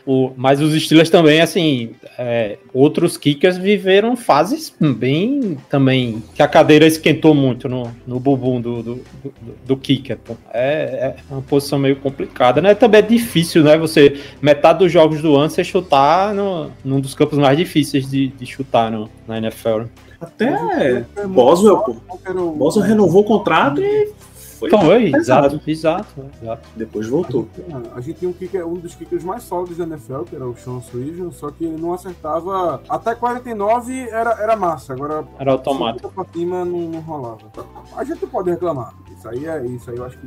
O, mas os Steelers também, assim, é, outros kickers viveram fases bem também. Que a cadeira esquentou muito no, no bumbum do, do, do, do kicker. pô. É, é uma posição meio complicada, né? Também é difícil, né? Você, metade dos jogos do ano, você chutar no, num dos campos mais difíceis de, de chutar no, na NFL. Até Boswell, pô. Boswell renovou o contrato e foi. Foi, pesado. exato, exato, exato. Depois voltou. A gente tinha um, kicker, um dos kickers mais sólidos da NFL, que era o Sean Swision, só que ele não acertava. Até 49 era, era massa, agora Era automático. 50 pra cima não, não rolava. A gente pode reclamar. Isso aí é isso aí, eu acho que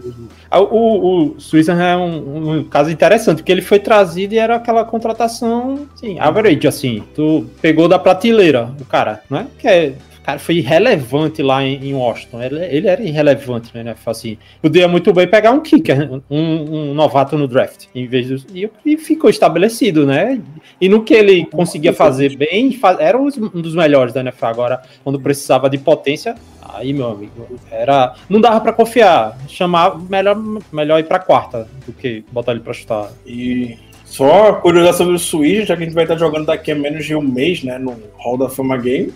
Ah, O, o Suiza é um, um caso interessante, porque ele foi trazido e era aquela contratação, assim, average, assim. Tu pegou da prateleira o cara, né? Que é, cara foi irrelevante lá em, em Washington. Ele, ele era irrelevante, né? Assim, podia muito bem pegar um kicker, um, um novato no draft, em vez do. E, e ficou estabelecido, né? E no que ele conseguia fazer bem, fa- era um dos melhores da NFL. Agora, quando precisava de potência, Aí, meu amigo, era. Não dava pra confiar. Chamar melhor, melhor ir pra quarta do que botar ele pra chutar. E só curiosidade sobre o Switch, já que a gente vai estar jogando daqui a menos de um mês, né, no Hall da Fama Game.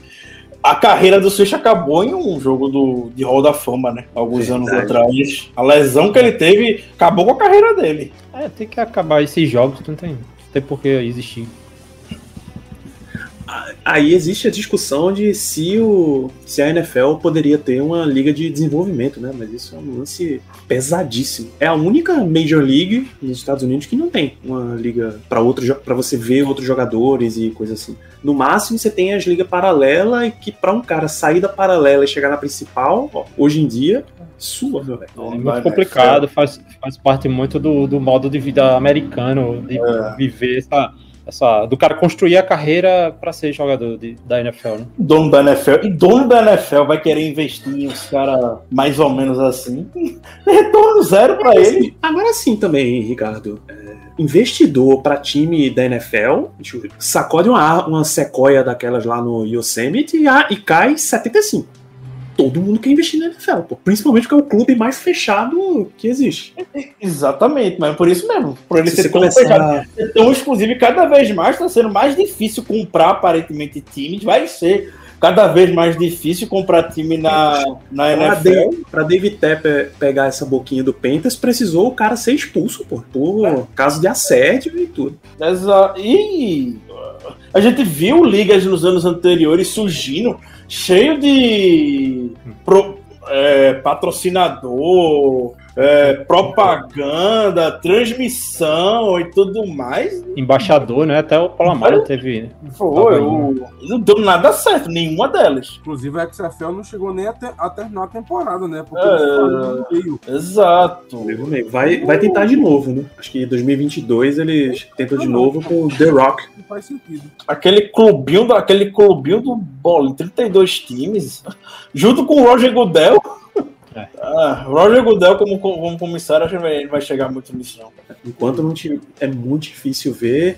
A carreira do Swift acabou em um jogo do, de Hall da Fama, né? Alguns anos Verdade. atrás. A lesão que ele teve acabou com a carreira dele. É, tem que acabar esses jogos, não tem, não tem por que existir. Aí existe a discussão de se, o, se a NFL poderia ter uma liga de desenvolvimento, né? Mas isso é um lance pesadíssimo. É a única Major League nos Estados Unidos que não tem uma liga para outro para você ver outros jogadores e coisa assim. No máximo você tem as ligas paralelas e que para um cara sair da paralela e chegar na principal, ó, hoje em dia, sua, meu velho. É muito complicado, faz, faz parte muito do, do modo de vida americano, de É. viver essa, essa. do cara construir a carreira pra ser jogador de- da NFL, né? Dono da NFL. E dono da NFL vai querer investir em uns caras mais ou menos assim. Retorno zero pra ele. Agora sim também, Ricardo. É, investidor para time da NFL, sacode uma, uma sequoia daquelas lá no Yosemite e, a- e cai 75. Todo mundo quer investir na NFL, pô. principalmente porque é o clube mais fechado que existe. Exatamente, mas por isso mesmo. Por ele Se ser tão, começar fechado, tão exclusivo e cada vez mais está sendo mais difícil comprar aparentemente times. Vai ser cada vez mais difícil comprar time na, na Pra, NFL. Pra David Tepper pegar essa boquinha do Panthers, precisou o cara ser expulso, pô, por caso de assédio e tudo. Exa- E a gente viu ligas nos anos anteriores surgindo cheio de pro- é, patrocinador, é, propaganda, transmissão e tudo mais. Embaixador, né? Até o Palamara teve. Foi, o- não deu nada certo, nenhuma delas. Inclusive a XFL não chegou nem a, ter- a terminar a temporada, né? Porque É. meio. Exato. Vai, vai tentar de novo, né? Acho que em 2022 eles tentam de novo com The Rock. não faz sentido. Aquele clubinho, do- aquele clubinho do bola, 32 times, junto com o Roger Goodell. Ah, Roger Goodell como, como comissário, acho que vai, vai chegar muito nisso, não. Enquanto não tiver, é muito difícil ver.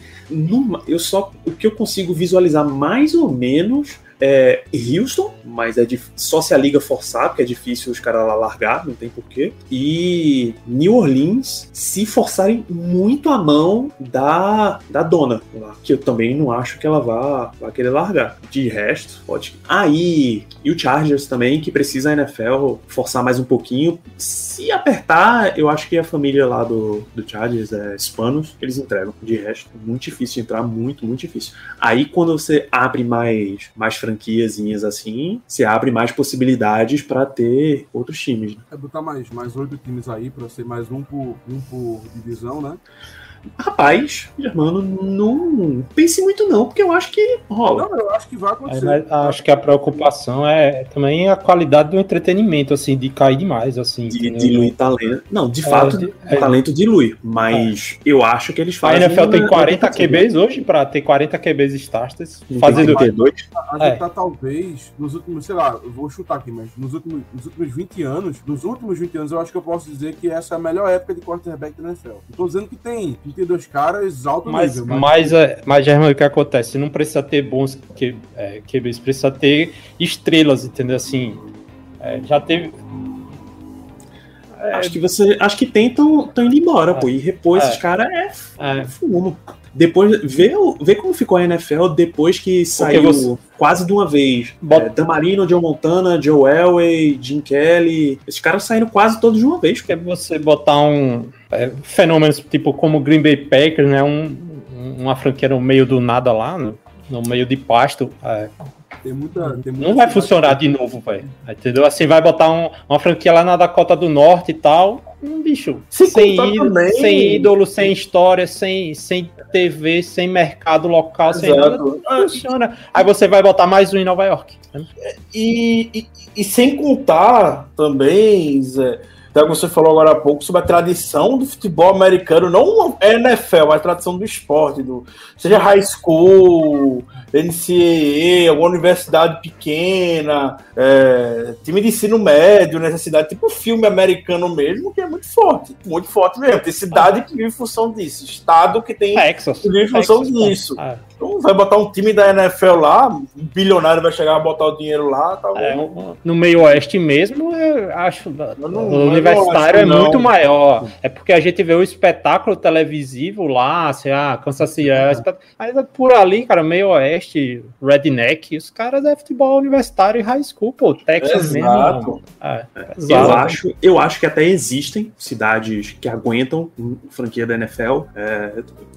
Eu só o que eu consigo visualizar mais ou menos é Houston, mas é dif- só se a liga forçar, porque é difícil os caras lá largar, não tem porquê. E New Orleans, se forçarem muito a mão da, da dona lá, que eu também não acho que ela vá, vá querer largar. De resto, pode. Aí, e o Chargers também, que precisa a NFL forçar mais um pouquinho. Se apertar, eu acho que a família lá do, do Chargers é hispanos, eles entregam. De resto, muito difícil de entrar, muito, muito difícil. Aí quando você abre mais, mais franquiazinhas assim, você abre mais possibilidades para ter outros times. né? É botar mais, mais oito times aí pra ser mais um por, um por divisão, né? Rapaz, Germano, não pense muito não, porque eu acho que rola. Não, eu acho que vai É, acontecer. mas acho que a preocupação é também a qualidade do entretenimento, assim, de cair demais, assim. De entendeu? diluir talento. Não, de É, fato, de- o é. talento dilui. Mas eu acho que eles A fazem. NFL tem uma- 40 uma- QBs hoje, pra ter 40 QBs starters, Não tem fazendo 32? A gente É. tá talvez, nos últimos, sei lá, eu vou chutar aqui, mas nos últimos, nos últimos 20 anos, nos últimos 20 anos, eu acho que eu posso dizer que essa é a melhor época de quarterback da NFL. Não tô dizendo que tem 32 caras alto Mas, nível, mas, é, mas Germano, o que acontece? Não precisa ter bons Q- é, QBs, precisa ter estrelas, entendeu? Assim, é, já teve. Acho que você. Acho que tentam estão indo embora, pô. E repor É. esses caras é, É, é fumo. Depois, vê, vê como ficou a NFL depois que saiu você- quase de uma vez. Bota- É, Damarino, Joe Montana, Joe Elway, Jim Kelly. Esses caras saíram quase todos de uma vez. porque você botar um é, fenômenos tipo como o Green Bay Packers, né? Um, um- uma franquia no meio do nada lá, no, no meio de pasto, é, tem muita, tem muita não vai funcionar de novo, velho. Entendeu? Assim, vai botar um- uma franquia lá na Dakota do Norte e tal. Um bicho. Sem sem, ídolo, sem ídolo, sem história, sem, sem TV, sem mercado local, sem nada. Exato. Não funciona. Aí você vai botar mais um em Nova York. E, e, e sem contar também, Zé, até o que você falou agora há pouco sobre a tradição do futebol americano, não a NFL, mas a tradição do esporte, do, seja high school, NCAA, alguma universidade pequena, é, time de ensino médio, necessidade, tipo filme americano mesmo, que é muito forte, muito forte mesmo. Tem cidade que vive em função disso, estado que tem Texas. vive em função Texas, pô. disso. Ah, Então vai botar um time da NFL lá, um bilionário vai chegar a botar o dinheiro lá, tá É, no meio oeste mesmo, eu acho. Eu não- o eu universitário acho, é muito maior. É porque a gente vê o espetáculo televisivo lá, assim, ah, Kansas City. é Mas é por ali, cara, meio oeste, redneck, os caras é futebol universitário e high school, pô, Texas Exato. mesmo. É, Eu exato. acho, eu acho que até existem cidades que aguentam franquia da NFL. É,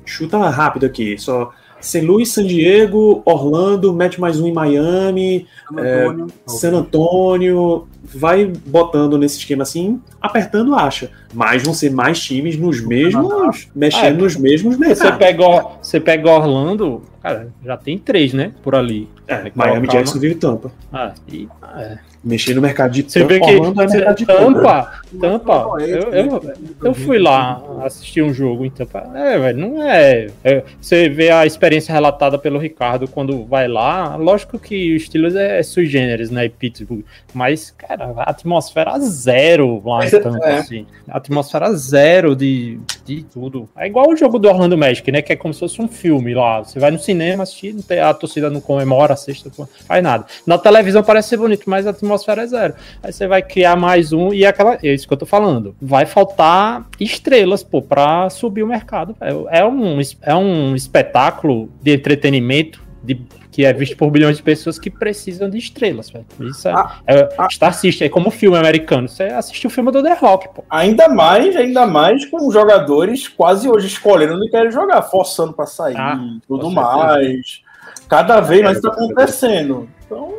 chuta rápido aqui, só St. Louis, San Diego, Orlando, mete mais um em Miami, San É, Antonio, San Antônio, vai botando nesse esquema assim, apertando acha. Mas vão ser mais times nos mesmos, mexendo É, nos mesmos Você pega, você pega Orlando, cara, já tem três, né? Por ali. É, Miami, Colocar Jacksonville e Tampa. Ah, e, é. Mexer no mercado de Você Tampa. vê que Orlando é mercado de Tampa. Tampa, Tampa, Oeste, eu, eu, eu fui lá assistir um jogo em Tampa. É, velho, não é, é- Você vê a experiência relatada pelo Ricardo quando vai lá. Lógico que o Steelers é sui generis, né? E Pittsburgh. Mas, cara, a atmosfera zero lá em Tampa, é. assim. A atmosfera zero de, de tudo. É igual o jogo do Orlando Magic, né? Que é como se fosse um filme lá. Você vai no cinema assistir, a torcida não comemora, sexta, faz nada. Na televisão parece ser bonito, mas a atmosfera é zero. Aí você vai criar mais um e aquela. É isso que eu tô falando. Vai faltar estrelas, pô, pra subir o mercado. É, é um, é um espetáculo de entretenimento de- que é visto por bilhões de pessoas que precisam de estrelas, velho. Isso é, Ah, é ah. Star System, é como filme americano. Você assiste o filme do The Rock, pô. Ainda mais, ainda mais com jogadores quase hoje escolhendo onde querem jogar, forçando pra sair, Ah, tudo mais. Cada vez mais isso tá acontecendo. Então,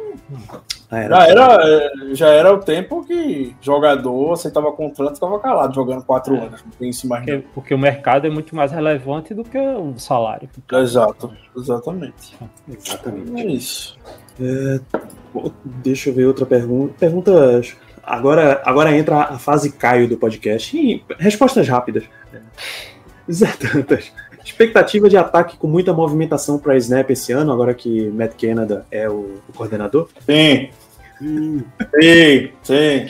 Ah, já era, é, já era o tempo que jogador aceitava contrato e ficava calado jogando quatro É. anos. Não tem isso mais. Porque, porque o mercado é muito mais relevante do que o salário. Exato, exatamente. Exatamente. É isso. Pô, Deixa eu ver outra pergunta. Perguntas. Agora, agora entra a fase Caio do podcast. E respostas rápidas. Zé Tantas. Expectativa de ataque com muita movimentação para Snap esse ano, agora que Matt Canada é o, o coordenador? Sim, Sim. sim, sim.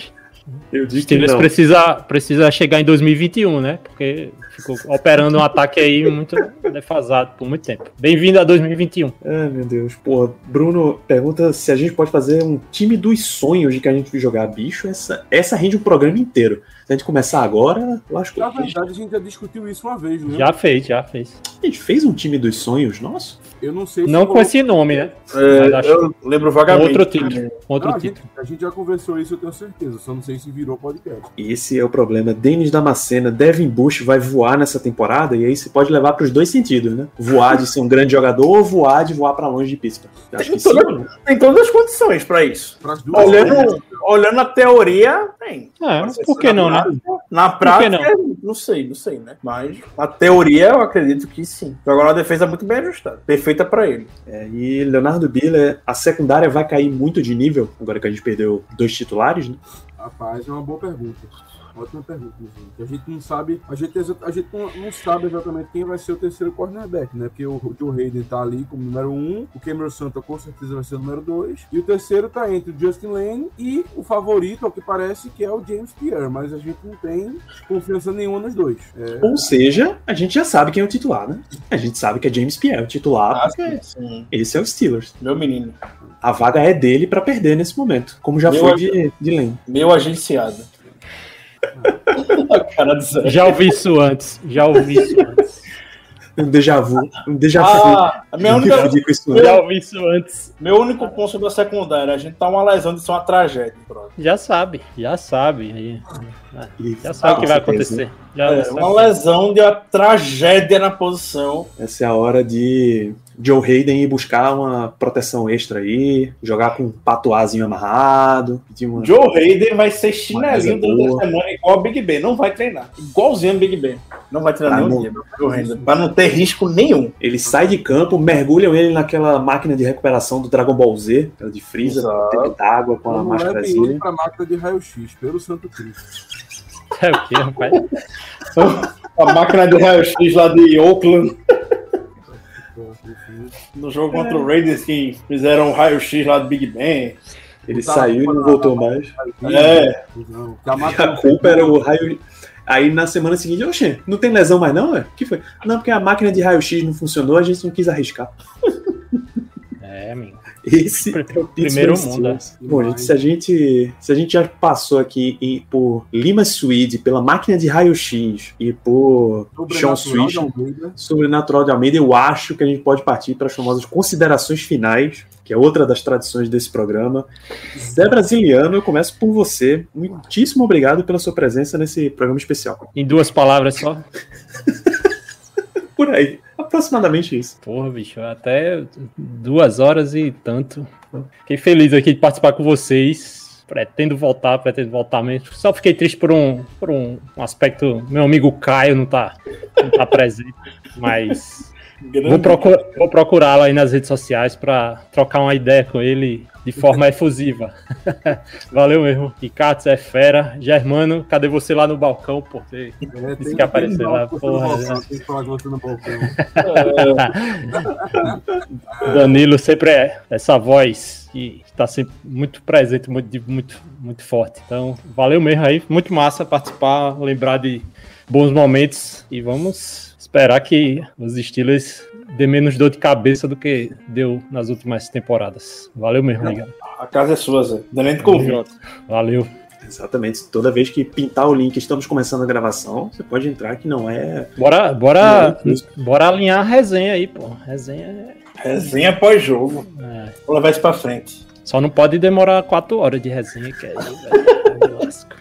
Eu digo que não. precisa, precisa chegar em 2021, né? Porque ficou operando um ataque aí muito defasado por muito tempo. Bem-vindo a 2021. Ai, meu Deus. Pô, Bruno pergunta se a gente pode fazer um time dos sonhos de que a gente vai jogar. Bicho, essa, essa rende o programa inteiro. Se a gente começar agora, lascou. Na verdade, a gente já discutiu isso uma vez, né? Já fez, já fez. A gente fez um time dos sonhos, nossa. Eu não sei se Não com esse nome, né? É, acho- eu lembro vagamente. Outro título. Outro Não, a, gente, título. a gente já conversou isso, eu tenho certeza. Só não sei se virou podcast. Esse é o problema. Denis Damascena, Devin Bush vai voar nessa temporada e aí você pode levar para os dois sentidos, né? Voar de ser um grande jogador ou voar de voar para longe de Pittsburgh. Acho que sim. ou não? Tem todas as condições pra isso. Para duas. Olhando, olhando a teoria, tem. É, por que não, né? Na prática, não sei, não sei, né? Mas na teoria eu acredito que sim. Jogar uma defesa muito bem ajustada. Perfeita pra ele. É, e Leonardo Biller, a secundária vai cair muito de nível, agora que a gente perdeu dois titulares, né? Rapaz, é uma boa pergunta. Ótima pergunta, inclusive. A gente não sabe, a gente, a gente não, não sabe exatamente quem vai ser o terceiro cornerback, né? Porque o Joe Hayden tá ali como número um, o Cameron Santa com certeza vai ser o número dois, e o terceiro tá entre o Justin Lane e o favorito, ao que parece, que é o James Pierre, mas a gente não tem confiança nenhuma nos dois. É, Ou seja, a gente já sabe quem é o titular, né? A gente sabe que é James Pierre o titular, porque sim. esse é o Steelers. Meu menino. A vaga é dele para perder nesse momento, como já Eu foi acho- de, de Lane. Meu agenciado. a cara do Zé. Já ouvi isso antes. Já ouvi isso antes. Um déjà vu. Um déjà vu. Ah, a minha Eu única, confundi com isso antes. Já ouvi isso antes. meu único ponto sobre a secundária, a gente tá uma lesão de ser uma tragédia. Pronto. Já sabe, já sabe. Aí, Já sabe o que vai acontecer. Já É, uma lesão de uma tragédia na posição. Essa é a hora de Joe Hayden ir buscar uma proteção extra aí, jogar com um patuazinho amarrado, pedir uma... Joe Hayden vai ser chinelinho a boa. semana igual ao Big Ben. Não vai treinar. Igualzinho ao Big Ben. Não vai treinar nenhum não. dia. Joe Hayden. Pra não ter risco nenhum. Ele sai de campo, mergulham ele naquela máquina de recuperação do Dragon Ball Z, aquela de freezer, Exato. tempo d'água com a levar ele máscarazinha. pra máquina de raio-x, pelo Santo Cristo. É o quê, rapaz? A máquina de raio-x lá de Oakland. No jogo contra o Raiders que fizeram um raio-x lá do Big Ben. Ele saiu e não voltou mais. É. Não, a culpa era o raio. Aí na semana seguinte, oxê, não tem lesão mais não, é? O que foi? Não, porque a máquina de raio-x não funcionou, a gente não quis arriscar. É, amigo. Esse é o primeiro mundo, é. Steelers. Bom, gente, se a gente, se a gente já passou aqui em- por Lima Swede, pela máquina de raio-x e por Sean Swish. Sobrenatural de Almeida, eu acho que a gente pode partir para as famosas considerações finais, que é outra das tradições desse programa. Zé Brasiliano, eu começo por você. Muitíssimo obrigado pela sua presença nesse programa especial. Em duas palavras só. Por aí, aproximadamente isso. Porra, bicho, até duas horas e tanto. Fiquei feliz aqui de participar com vocês. Pretendo voltar, pretendo voltar mesmo. Só fiquei triste por um, por um, um aspecto. Meu amigo Caio não tá, não tá presente, mas Grande- vou, procurar, vou procurá-lo aí nas redes sociais para trocar uma ideia com ele de forma efusiva. Valeu mesmo. Ricardo, é fera. Germano, cadê você lá no balcão? Pô, você- É, Disse que apareceu lá, porra, porra. Tem que falar com você no balcão. Danilo sempre é essa voz que está sempre muito presente, muito, muito, muito forte. Então, valeu mesmo aí. Muito massa participar, lembrar de bons momentos e vamos esperar que os Steelers dê menos dor de cabeça do que deu nas últimas temporadas. Valeu mesmo, ligado. A casa é sua, Zé. É nem. Valeu. Exatamente. Toda vez que pintar o link, estamos começando a gravação, você pode entrar que não é. Bora, bora, Não, bora alinhar a resenha aí, pô. Resenha Resenha pós-jogo. é. Vou levar isso pra frente. Só não pode demorar quatro horas de resenha, que aí, velho, me lasco.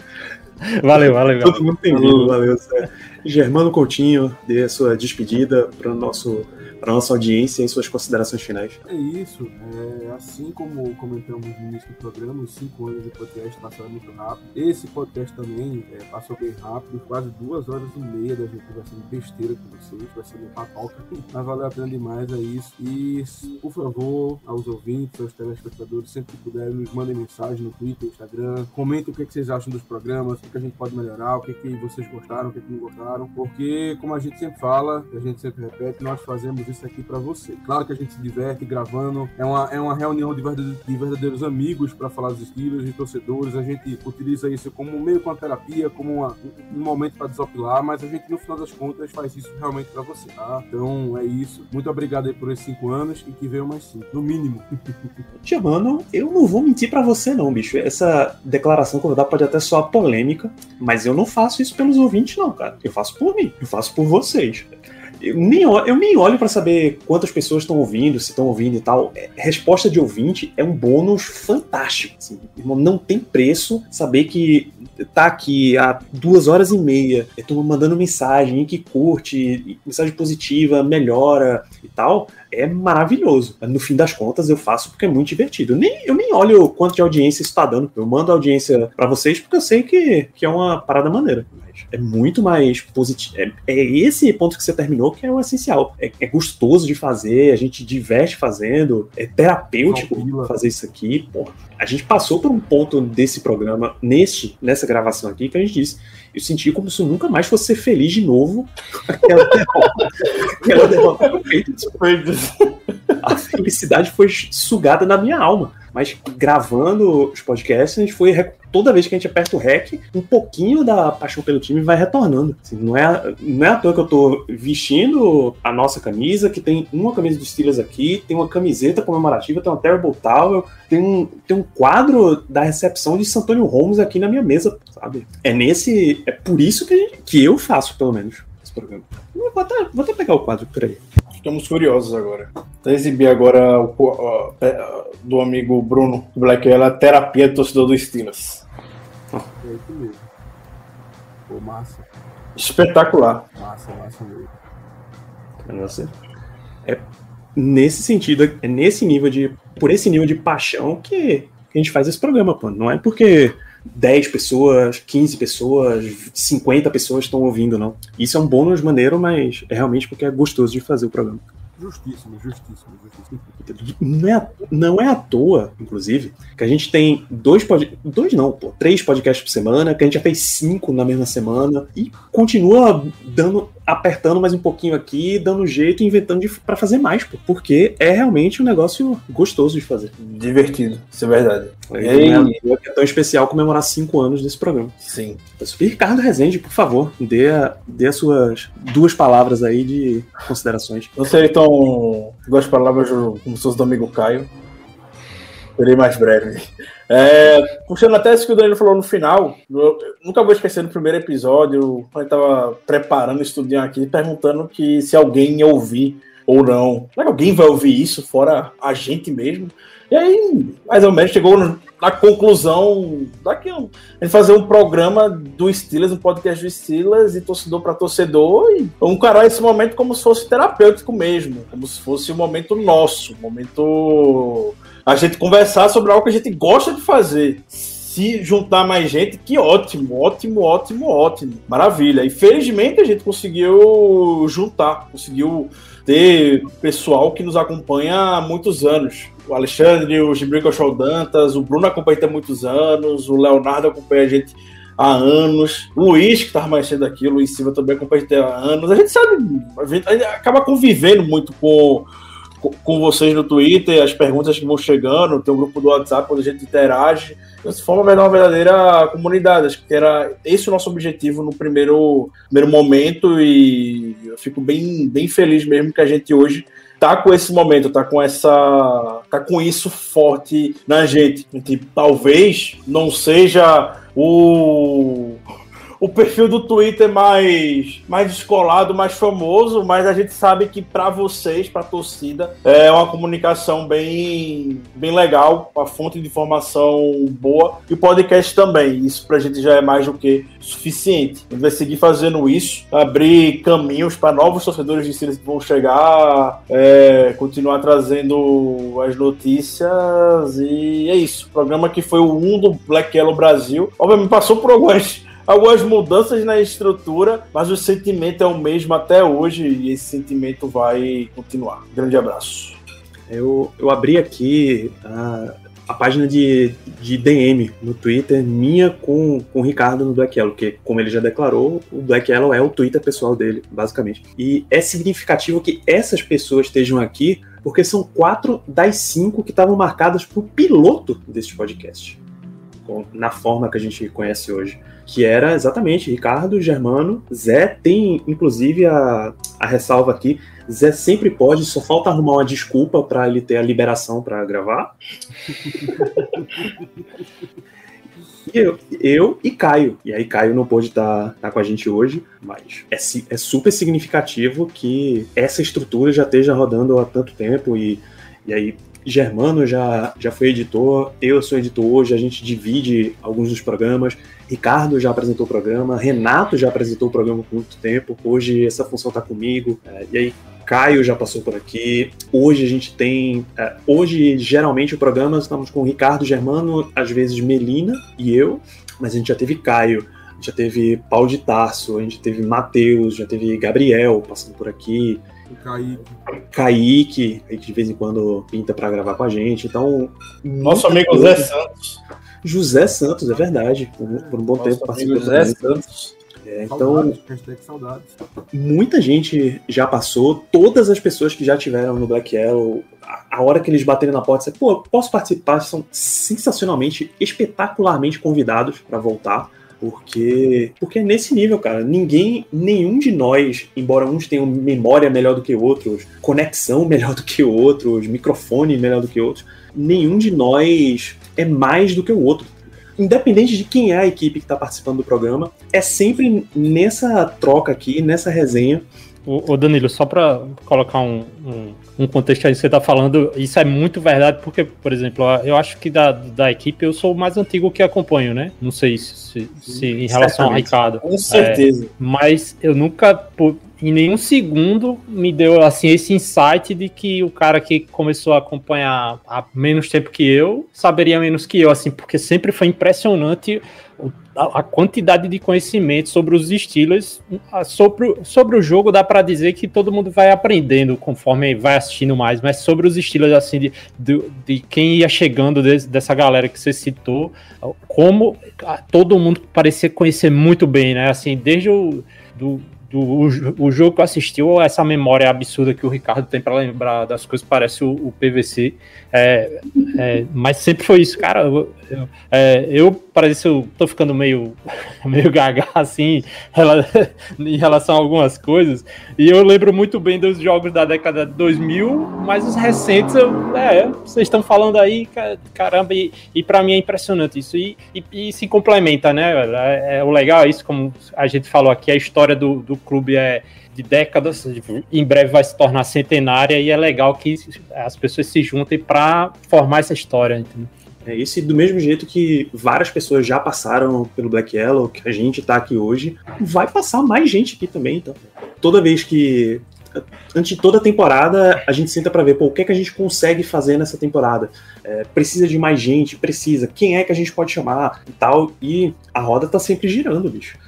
Valeu, valeu, Todo mundo tem valeu. Zé. Germano Coutinho, dê a sua despedida para nosso para nossa audiência e suas considerações finais. É isso. É, assim como comentamos no início do programa, os cinco anos de podcast passaram muito rápido. Esse podcast também é, passou bem rápido, quase duas horas e meia da gente conversando besteira com vocês, conversando papoca. Mas valeu a pena demais, é isso. E, por favor, aos ouvintes, aos telespectadores, sempre que puderem, nos mandem mensagem no Twitter, Instagram. Comentem o que, é que vocês acham dos programas, o que, que a gente pode melhorar, o que, que vocês gostaram, o que, que não gostaram. Porque, como a gente sempre fala, a gente sempre repete, nós fazemos isso aqui pra você. Claro que a gente se diverte gravando, é uma, é uma reunião de verdadeiros, de verdadeiros amigos para falar dos estilos e torcedores. A gente utiliza isso como meio com a terapia, como uma- um momento para desopilar, mas a gente, no final das contas, faz isso realmente para você, tá? Então é isso. Muito obrigado aí por esses cinco anos e que venham mais cinco, no mínimo. Germano, eu não vou mentir pra você não, bicho. Essa declaração que eu vou dar pode até soar polêmica, mas eu não faço isso pelos ouvintes não, cara. Eu faço por mim, eu faço por vocês. Eu nem, eu nem olho pra saber quantas pessoas estão ouvindo, se estão ouvindo e tal. É, resposta de ouvinte é um bônus fantástico. assim. Não tem preço saber que tá aqui há duas horas e meia, eu tô mandando mensagem que curte, mensagem positiva, melhora e tal é maravilhoso. No fim das contas, eu faço porque é muito divertido. Nem, eu nem olho quanto de audiência isso tá dando. Eu mando audiência pra vocês porque eu sei que, que é uma parada maneira. É muito mais positivo. É, é esse ponto que você terminou que é o essencial. É, é gostoso de fazer, a gente diverte fazendo, é terapêutico Tranquila. fazer isso aqui. Porra, a gente passou por um ponto desse programa, neste, nessa gravação aqui, que a gente disse. Eu senti como se eu nunca mais fosse ser feliz de novo. Aquela derrota, aquela derrota a felicidade foi sugada na minha alma. Mas gravando os podcasts, a gente foi. Toda vez que a gente aperta o REC, um pouquinho da paixão pelo time vai retornando. Assim, não, é, não é à toa que eu tô vestindo a nossa camisa, que tem uma camisa dos Steelers aqui, tem uma camiseta comemorativa, tem uma Terrible Towel, tem um, tem um quadro da recepção de Santônio Holmes aqui na minha mesa, sabe? É nesse. É por isso que, gente- que eu faço, pelo menos, programa. Vou até, vou até pegar o quadro, peraí. Ficamos curiosos agora. Vou exibir agora o, é, do amigo Bruno Black ela terapia do torcedor do Steelers. É isso mesmo. Pô, massa, Espetacular. massa, massa mesmo. É nesse sentido, é nesse nível de. Por esse nível de paixão que, que a gente faz esse programa, pô. Não é porque 10 pessoas, 15 pessoas, 50 pessoas estão ouvindo, não. Isso é um bônus maneiro, mas é realmente porque é gostoso de fazer o programa. Justíssimo, justíssimo, justíssimo. Não é, não é à toa, inclusive, que a gente tem dois pod... dois não, pô, três podcasts por semana, que a gente já fez cinco na mesma semana e continua dando apertando mais um pouquinho aqui, dando jeito e inventando pra fazer mais, pô, porque é realmente um negócio gostoso de fazer. Divertido, isso é verdade. E E aí? é é tão especial comemorar cinco anos desse programa. Sim. E Ricardo Rezende, por favor, dê, a- dê as suas duas palavras aí de considerações. Não sei tão duas palavras como se fosse do amigo Caio. Serei mais breve. É, puxando até isso que o Danilo falou no final, eu nunca vou esquecer no primeiro episódio, quando eu tava preparando, estudando aqui, perguntando que se alguém ia ouvir ou não. Será que alguém vai ouvir isso, fora a gente mesmo? E aí, mais ou menos, chegou na conclusão daqui a gente fazer um programa do Steelers, um podcast do Steelers, e torcedor para torcedor, e encarar esse momento como se fosse terapêutico mesmo, como se fosse um momento nosso, um momento a gente conversar sobre algo que a gente gosta de fazer. Se juntar mais gente, que ótimo, ótimo, ótimo, ótimo. Maravilha. E felizmente a gente conseguiu juntar, conseguiu ter pessoal que nos acompanha há muitos anos. O Alexandre, o Gibrico Show Dantas, o Bruno acompanha há muitos anos, o Leonardo acompanha a gente há anos, o Luiz, que estava mais cedo aqui, o Luiz Silva também acompanha há anos. A gente sabe, a gente acaba convivendo muito com, com- vocês no Twitter, as perguntas que vão chegando, tem um grupo do WhatsApp onde a gente interage. Então, se forma uma verdadeira comunidade. Acho que era esse o nosso objetivo no primeiro, primeiro momento e eu fico bem, bem feliz mesmo que a gente hoje tá com esse momento, tá com essa, tá com isso forte na gente. Que talvez não seja o o perfil do Twitter mais mais descolado, mais famoso, mas a gente sabe que para vocês, para a torcida, é uma comunicação bem bem legal, uma fonte de informação boa e o podcast também. Isso pra gente já é mais do que suficiente. A gente vai seguir fazendo isso, abrir caminhos para novos torcedores de Steelers que vão chegar, é, continuar trazendo as notícias e é isso. O programa que foi o 1 do Black Yellow Brasil. Obviamente passou por algumas algumas mudanças na estrutura, mas o sentimento é o mesmo até hoje e esse sentimento vai continuar. Grande abraço. Eu, eu abri aqui a, a página de, de DM no Twitter, minha com, com o Ricardo no Black Yellow, que, como ele já declarou, o Black Yellow é o Twitter pessoal dele, basicamente. E é significativo que essas pessoas estejam aqui, porque são quatro das cinco que estavam marcadas pro piloto deste podcast. Na forma que a gente conhece hoje. Que era exatamente Ricardo, Germano, Zé, tem inclusive a, a ressalva aqui Zé sempre pode, só falta arrumar uma desculpa pra ele ter a liberação pra gravar. Eu, eu e Caio. E aí, Caio não pôde estar com a gente hoje, mas é, é super significativo que essa estrutura já esteja rodando há tanto tempo. E, e aí, Germano já, já foi editor, eu sou editor hoje, a gente divide alguns dos programas. Ricardo já apresentou o programa, Renato já apresentou o programa por muito tempo. Hoje essa função está comigo. É, e aí, Caio já passou por aqui. Hoje a gente tem. é, hoje, geralmente, o programa estamos com Ricardo Germano, às vezes Melina e eu, mas a gente já teve Caio, já teve Paulo de Tarso, a gente teve Matheus, já teve Gabriel passando por aqui, O Kaique. Kaique, que de vez em quando pinta para gravar com a gente. Então. Nosso amigo coisa. Santos. José Santos, é verdade. Por, por um bom tempo Nosso amigo participou Zé também. Santos. É, então, saudades. muita gente já passou, todas as pessoas que já tiveram no Black Yellow, a, a hora que eles baterem na porta, você, pô, posso participar? São sensacionalmente, espetacularmente convidados para voltar. Porque, porque é nesse nível, cara. Ninguém, nenhum de nós, embora uns tenham memória melhor do que outros, conexão melhor do que outros, microfone melhor do que outros, nenhum de nós é mais do que o outro. Independente de quem é a equipe que está participando do programa, é sempre nessa troca aqui, nessa resenha, Ô, ô, Danilo, só para colocar um, um, um contexto aí que você tá falando, isso é muito verdade, porque, por exemplo, eu acho que da, da equipe eu sou o mais antigo que acompanho, né? Não sei se, se em relação ao. Ricardo. Com certeza. Mas eu nunca, pô, em nenhum segundo, me deu assim esse insight de que o cara que começou a acompanhar há menos tempo que eu saberia menos que eu, assim, porque sempre foi impressionante o- a, quantidade de conhecimento sobre os a- sobre, o- sobre o jogo dá pra dizer que todo mundo vai aprendendo conforme vai assistindo mais, mas sobre os Steelers assim de, de, de quem ia chegando des- dessa galera que você citou, como todo mundo parecia conhecer muito bem, né? Assim, desde o do, do o, o jogo que eu assisti, ou essa memória absurda que o Ricardo tem para lembrar das coisas, parece o, o PVC. É, é, mas sempre foi isso, cara. Eu, eu, é, eu parece que eu tô ficando meio, meio gaga assim em relação a algumas coisas. E eu lembro muito bem dos jogos da década de 2000, mas os recentes, eu, é, vocês estão falando aí, caramba, e, e para mim é impressionante isso. E, e, e, se complementa, né? É, é, o legal é isso, como a gente falou aqui, a história do, do clube é de décadas, em breve vai se tornar centenária e é legal que as pessoas se juntem para formar essa história. Entendeu? É isso, e do mesmo jeito que várias pessoas já passaram pelo Black Yellow, que a gente está aqui hoje, vai passar mais gente aqui também. Então, toda vez que antes de toda temporada, a gente senta para ver pô, o que é que a gente consegue fazer nessa temporada. É, precisa de mais gente, precisa. Quem é que a gente pode chamar e tal. E a roda tá sempre girando, bicho.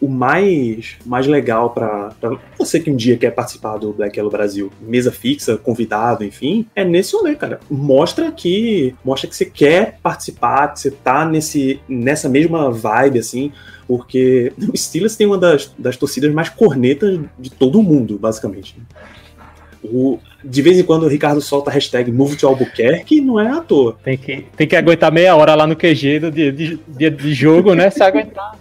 O mais, mais legal para você que um dia quer participar do Black Yellow Brasil, mesa fixa, convidado, enfim, é nesse rolê, cara. Mostra que mostra que você quer participar, que você tá nesse, nessa mesma vibe, assim, porque o Steelers tem uma das, das torcidas mais cornetas de todo o mundo, basicamente. O, de vez em quando o Ricardo solta a hashtag Move to Albuquerque não é à toa. Tem que, tem que aguentar meia hora lá no QG do dia de, de, de jogo, né? Se aguentar.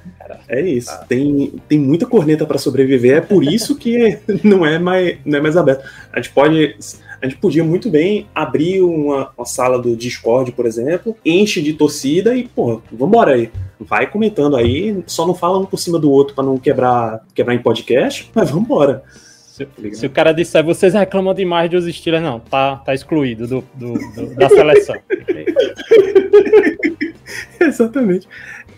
É isso. Ah. Tem, tem muita corneta para sobreviver, é por isso que não é mais, não é mais aberto. A gente pode. A gente podia muito bem abrir uma, uma sala do Discord, por exemplo, enche de torcida e, pô, vambora aí. Vai comentando aí, só não fala um por cima do outro para não quebrar, quebrar em podcast, mas vambora. Se, tá se, o cara disser, vocês reclamam demais dos estilos, não, tá, tá excluído do, do, do da seleção. Exatamente.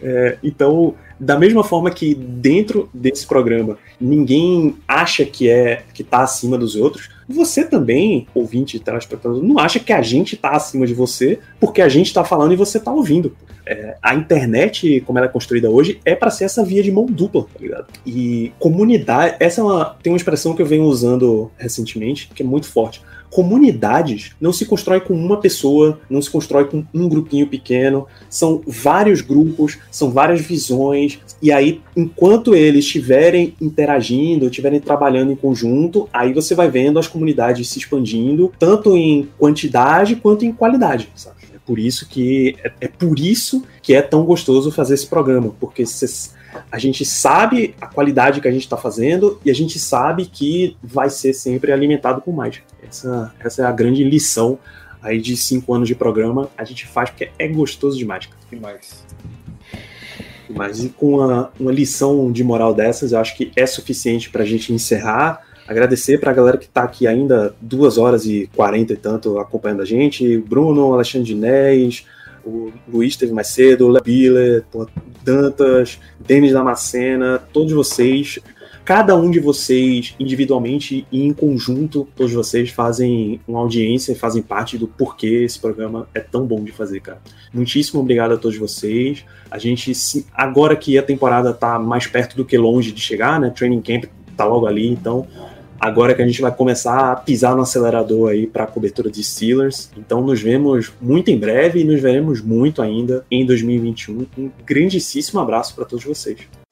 É, então, da mesma forma que dentro desse programa ninguém acha que é que tá acima dos outros, você também, ouvinte telespectador, não acha que a gente tá acima de você porque a gente tá falando e você tá ouvindo. É, a internet, como ela é construída hoje, é para ser essa via de mão dupla, tá ligado? E comunidade, essa é uma, tem uma expressão que eu venho usando recentemente, que é muito forte comunidades não se constrói com uma pessoa, não se constrói com um grupinho pequeno, são vários grupos, são várias visões, e aí, enquanto eles estiverem interagindo, estiverem trabalhando em conjunto, aí você vai vendo as comunidades se expandindo, tanto em quantidade quanto em qualidade, sabe? É por isso que é, é por isso que é tão gostoso fazer esse programa, porque vocês a gente sabe a qualidade que a gente está fazendo e a gente sabe que vai ser sempre alimentado com mais. Essa, essa é a grande lição aí de cinco anos de programa. A gente faz porque é gostoso demais. Demais. Mas e com uma, uma lição de moral dessas, eu acho que é suficiente para a gente encerrar. Agradecer para a galera que está aqui ainda duas horas e quarenta e tanto acompanhando a gente. Bruno, Alexandre Dinés, o Luiz teve mais cedo, o Lebiller, Dantas, Denis Damascena, todos vocês, cada um de vocês individualmente e em conjunto, todos vocês fazem uma audiência e fazem parte do porquê esse programa é tão bom de fazer, cara. Muitíssimo obrigado a todos vocês. A gente, agora que a temporada tá mais perto do que longe de chegar, né? Training Camp tá logo ali, então agora que a gente vai começar a pisar no acelerador aí para a cobertura de Steelers. Então nos vemos muito em breve e nos veremos muito ainda em 2021. Um grandíssimo abraço para todos vocês.